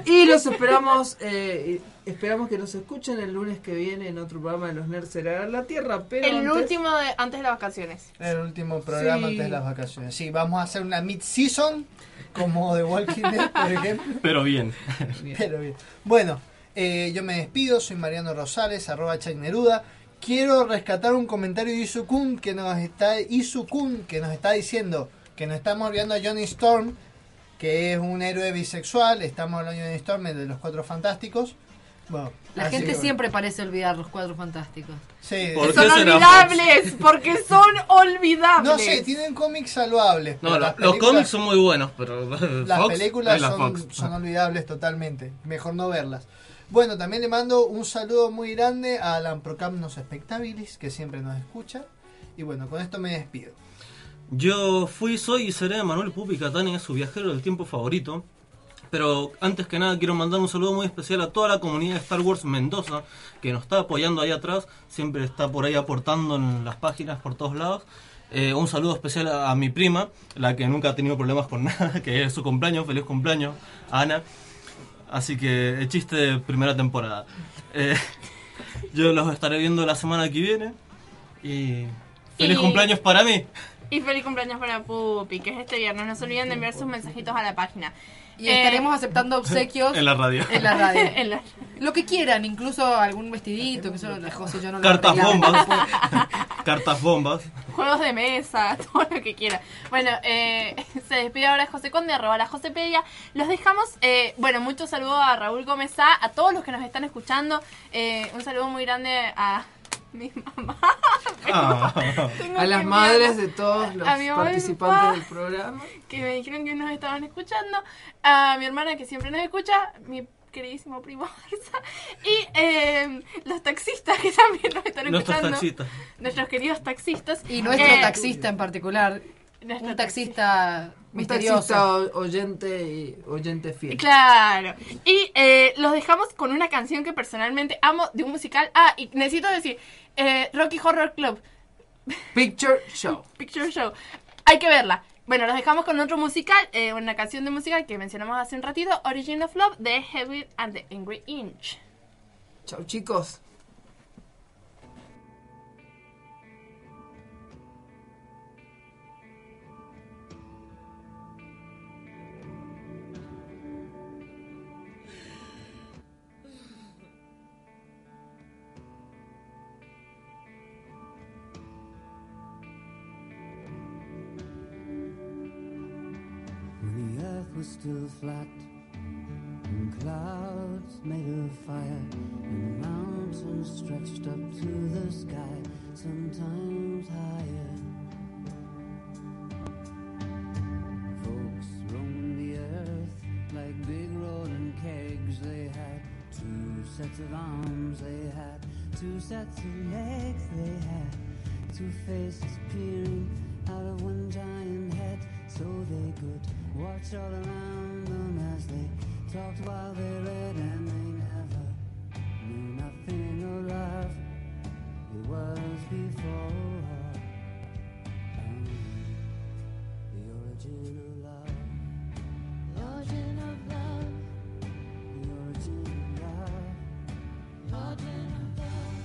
Y los esperamos, eh, esperamos que nos escuchen el lunes que viene en otro programa de los Nerds será la Tierra. Pero El antes- último de antes de las vacaciones. El último programa Sí. antes de las vacaciones. Sí, vamos a hacer una mid-season como The Walking Dead, por ejemplo. Pero bien. Pero bien. Bueno, eh, yo me despido, soy Mariano Rosales, arroba Neruda. Quiero rescatar un comentario de Isukun que nos está Isukun que nos está diciendo que nos estamos olvidando a Johnny Storm, que es un héroe bisexual. Estamos hablando de Johnny Storm, el de los Cuatro Fantásticos. Bueno, La gente que siempre parece olvidar los cuadros fantásticos. Sí, ¿Por Son olvidables, porque son olvidables. no sé, tienen cómics salvables. No, los cómics son muy buenos, pero Las Fox, películas la son olvidables totalmente. Mejor no verlas. Bueno, también le mando un saludo muy grande a Alan Procamnos Spectabilis, que siempre nos escucha. Y bueno, con esto me despido. Yo fui, soy y seré Manuel Pupi Catania, su viajero del tiempo favorito. Pero antes que nada quiero mandar un saludo muy especial a toda la comunidad de Star Wars Mendoza, que nos está apoyando ahí atrás, siempre está por ahí aportando en las páginas por todos lados. Eh, un saludo especial a, a mi prima, la que nunca ha tenido problemas con nada, que es su cumpleaños, feliz cumpleaños, Ana. Así que el chiste de primera temporada. Eh, yo los estaré viendo la semana que viene y feliz Y- cumpleaños para mí. Y feliz cumpleaños para Pupi, que es este viernes. No se olviden de enviar sus mensajitos a la página. Y Eh, estaremos aceptando obsequios En la radio. en la radio. en la- Lo que quieran, incluso algún vestidito, que eso José yo no lo Cartas bombas. Cartas bombas. juegos de mesa, todo lo que quiera. Bueno, eh, se despide ahora José Conde, arroba la Josepedia. Los dejamos, eh, bueno, mucho saludo a Raúl Gómez A, a todos los que nos están escuchando. Eh, un saludo muy grande a mi mamá. Ah. A las madres de todos los participantes papá, del programa. Que me dijeron que nos estaban escuchando. A mi hermana que siempre nos escucha. Mi queridísimo primo Barça. Y eh, los taxistas que también nos están Nuestros escuchando. taxistas. Nuestros queridos taxistas. Y nuestro Eh, taxista en particular, nuestro un taxista misterioso. oyente y oyente fiel. Claro. Y eh, los dejamos con una canción que personalmente amo de un musical. Ah, y necesito decir, eh, Rocky Horror Club, Picture Show. Picture Show. Hay que verla. Bueno, los dejamos con otro musical, eh, una canción de musical que mencionamos hace un ratito, Origin of Love de Heavy and the Angry Inch. Chau chicos. Earth was still flat and clouds made of fire and mountains stretched up to the sky, sometimes higher. Folks roamed the earth like big rolling kegs. They had two sets of arms, they had two sets of legs, they had two faces peering out of one giant head so they could watch all around them as they talked while they read and they never knew nothing of love. It was before um, the origin of love. The origin of love. The origin of love. The origin of love.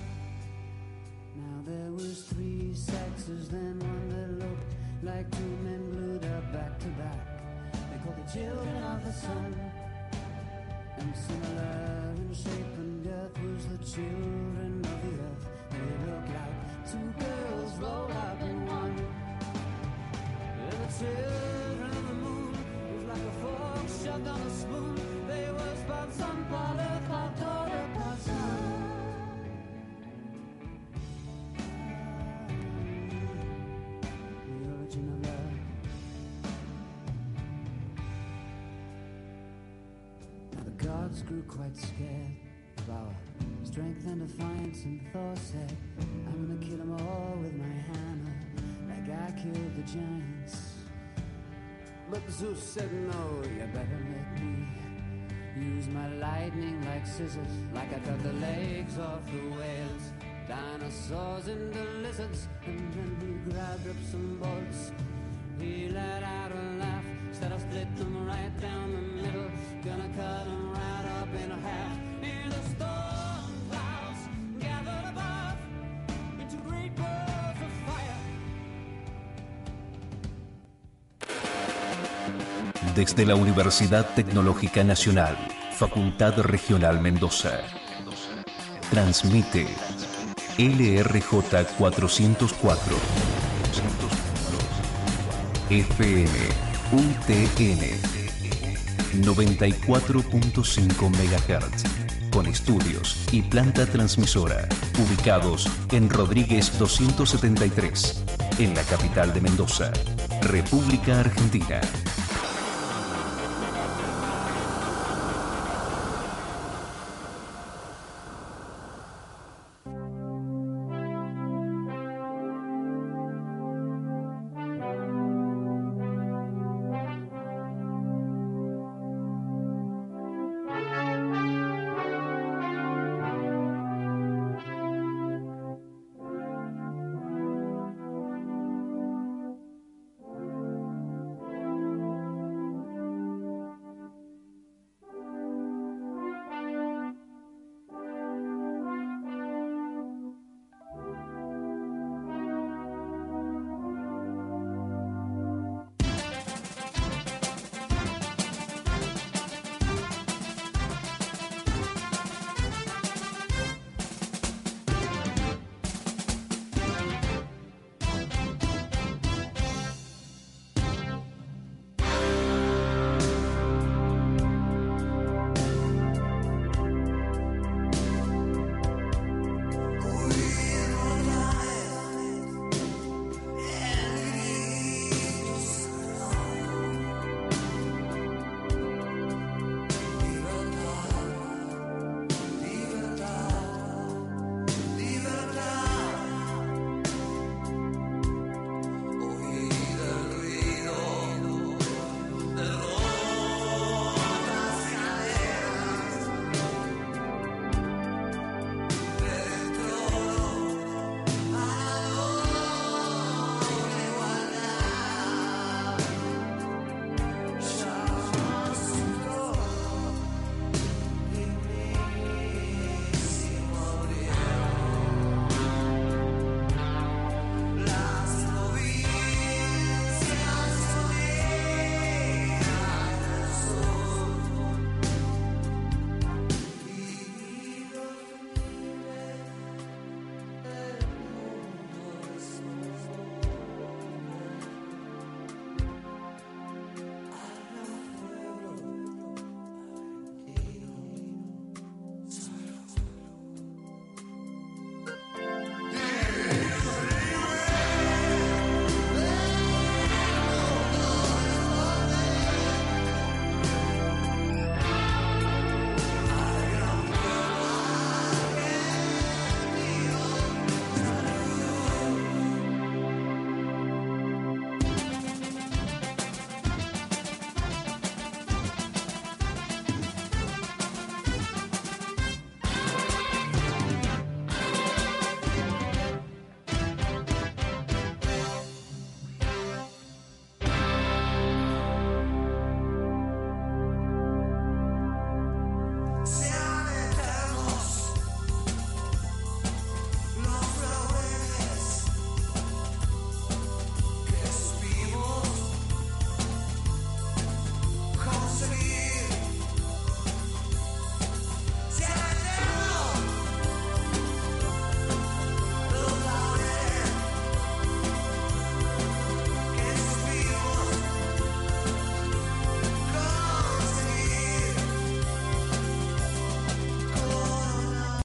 Now there was three sexes, then one like two men glued up back to back. They call the children of the sun. And similar in shape and girth was the children of the earth. They look like two girls rolled up in one. And the children of the moon was like a fork shoved on a spoon. They were spots on powder, cloud, grew quite scared of our strength and defiance and Thor said, I'm gonna kill them all with my hammer, like I killed the giants. But Zeus said, no, you better let me use my lightning like scissors, like I cut the legs off the whales, dinosaurs into lizards, and then he grabbed up some bolts. Desde la Universidad Tecnológica Nacional, Facultad Regional Mendoza. Transmite LRJ 404. FM UTN 94.5 MHz. Con estudios y planta transmisora ubicados en Rodríguez 273, en la capital de Mendoza, República Argentina.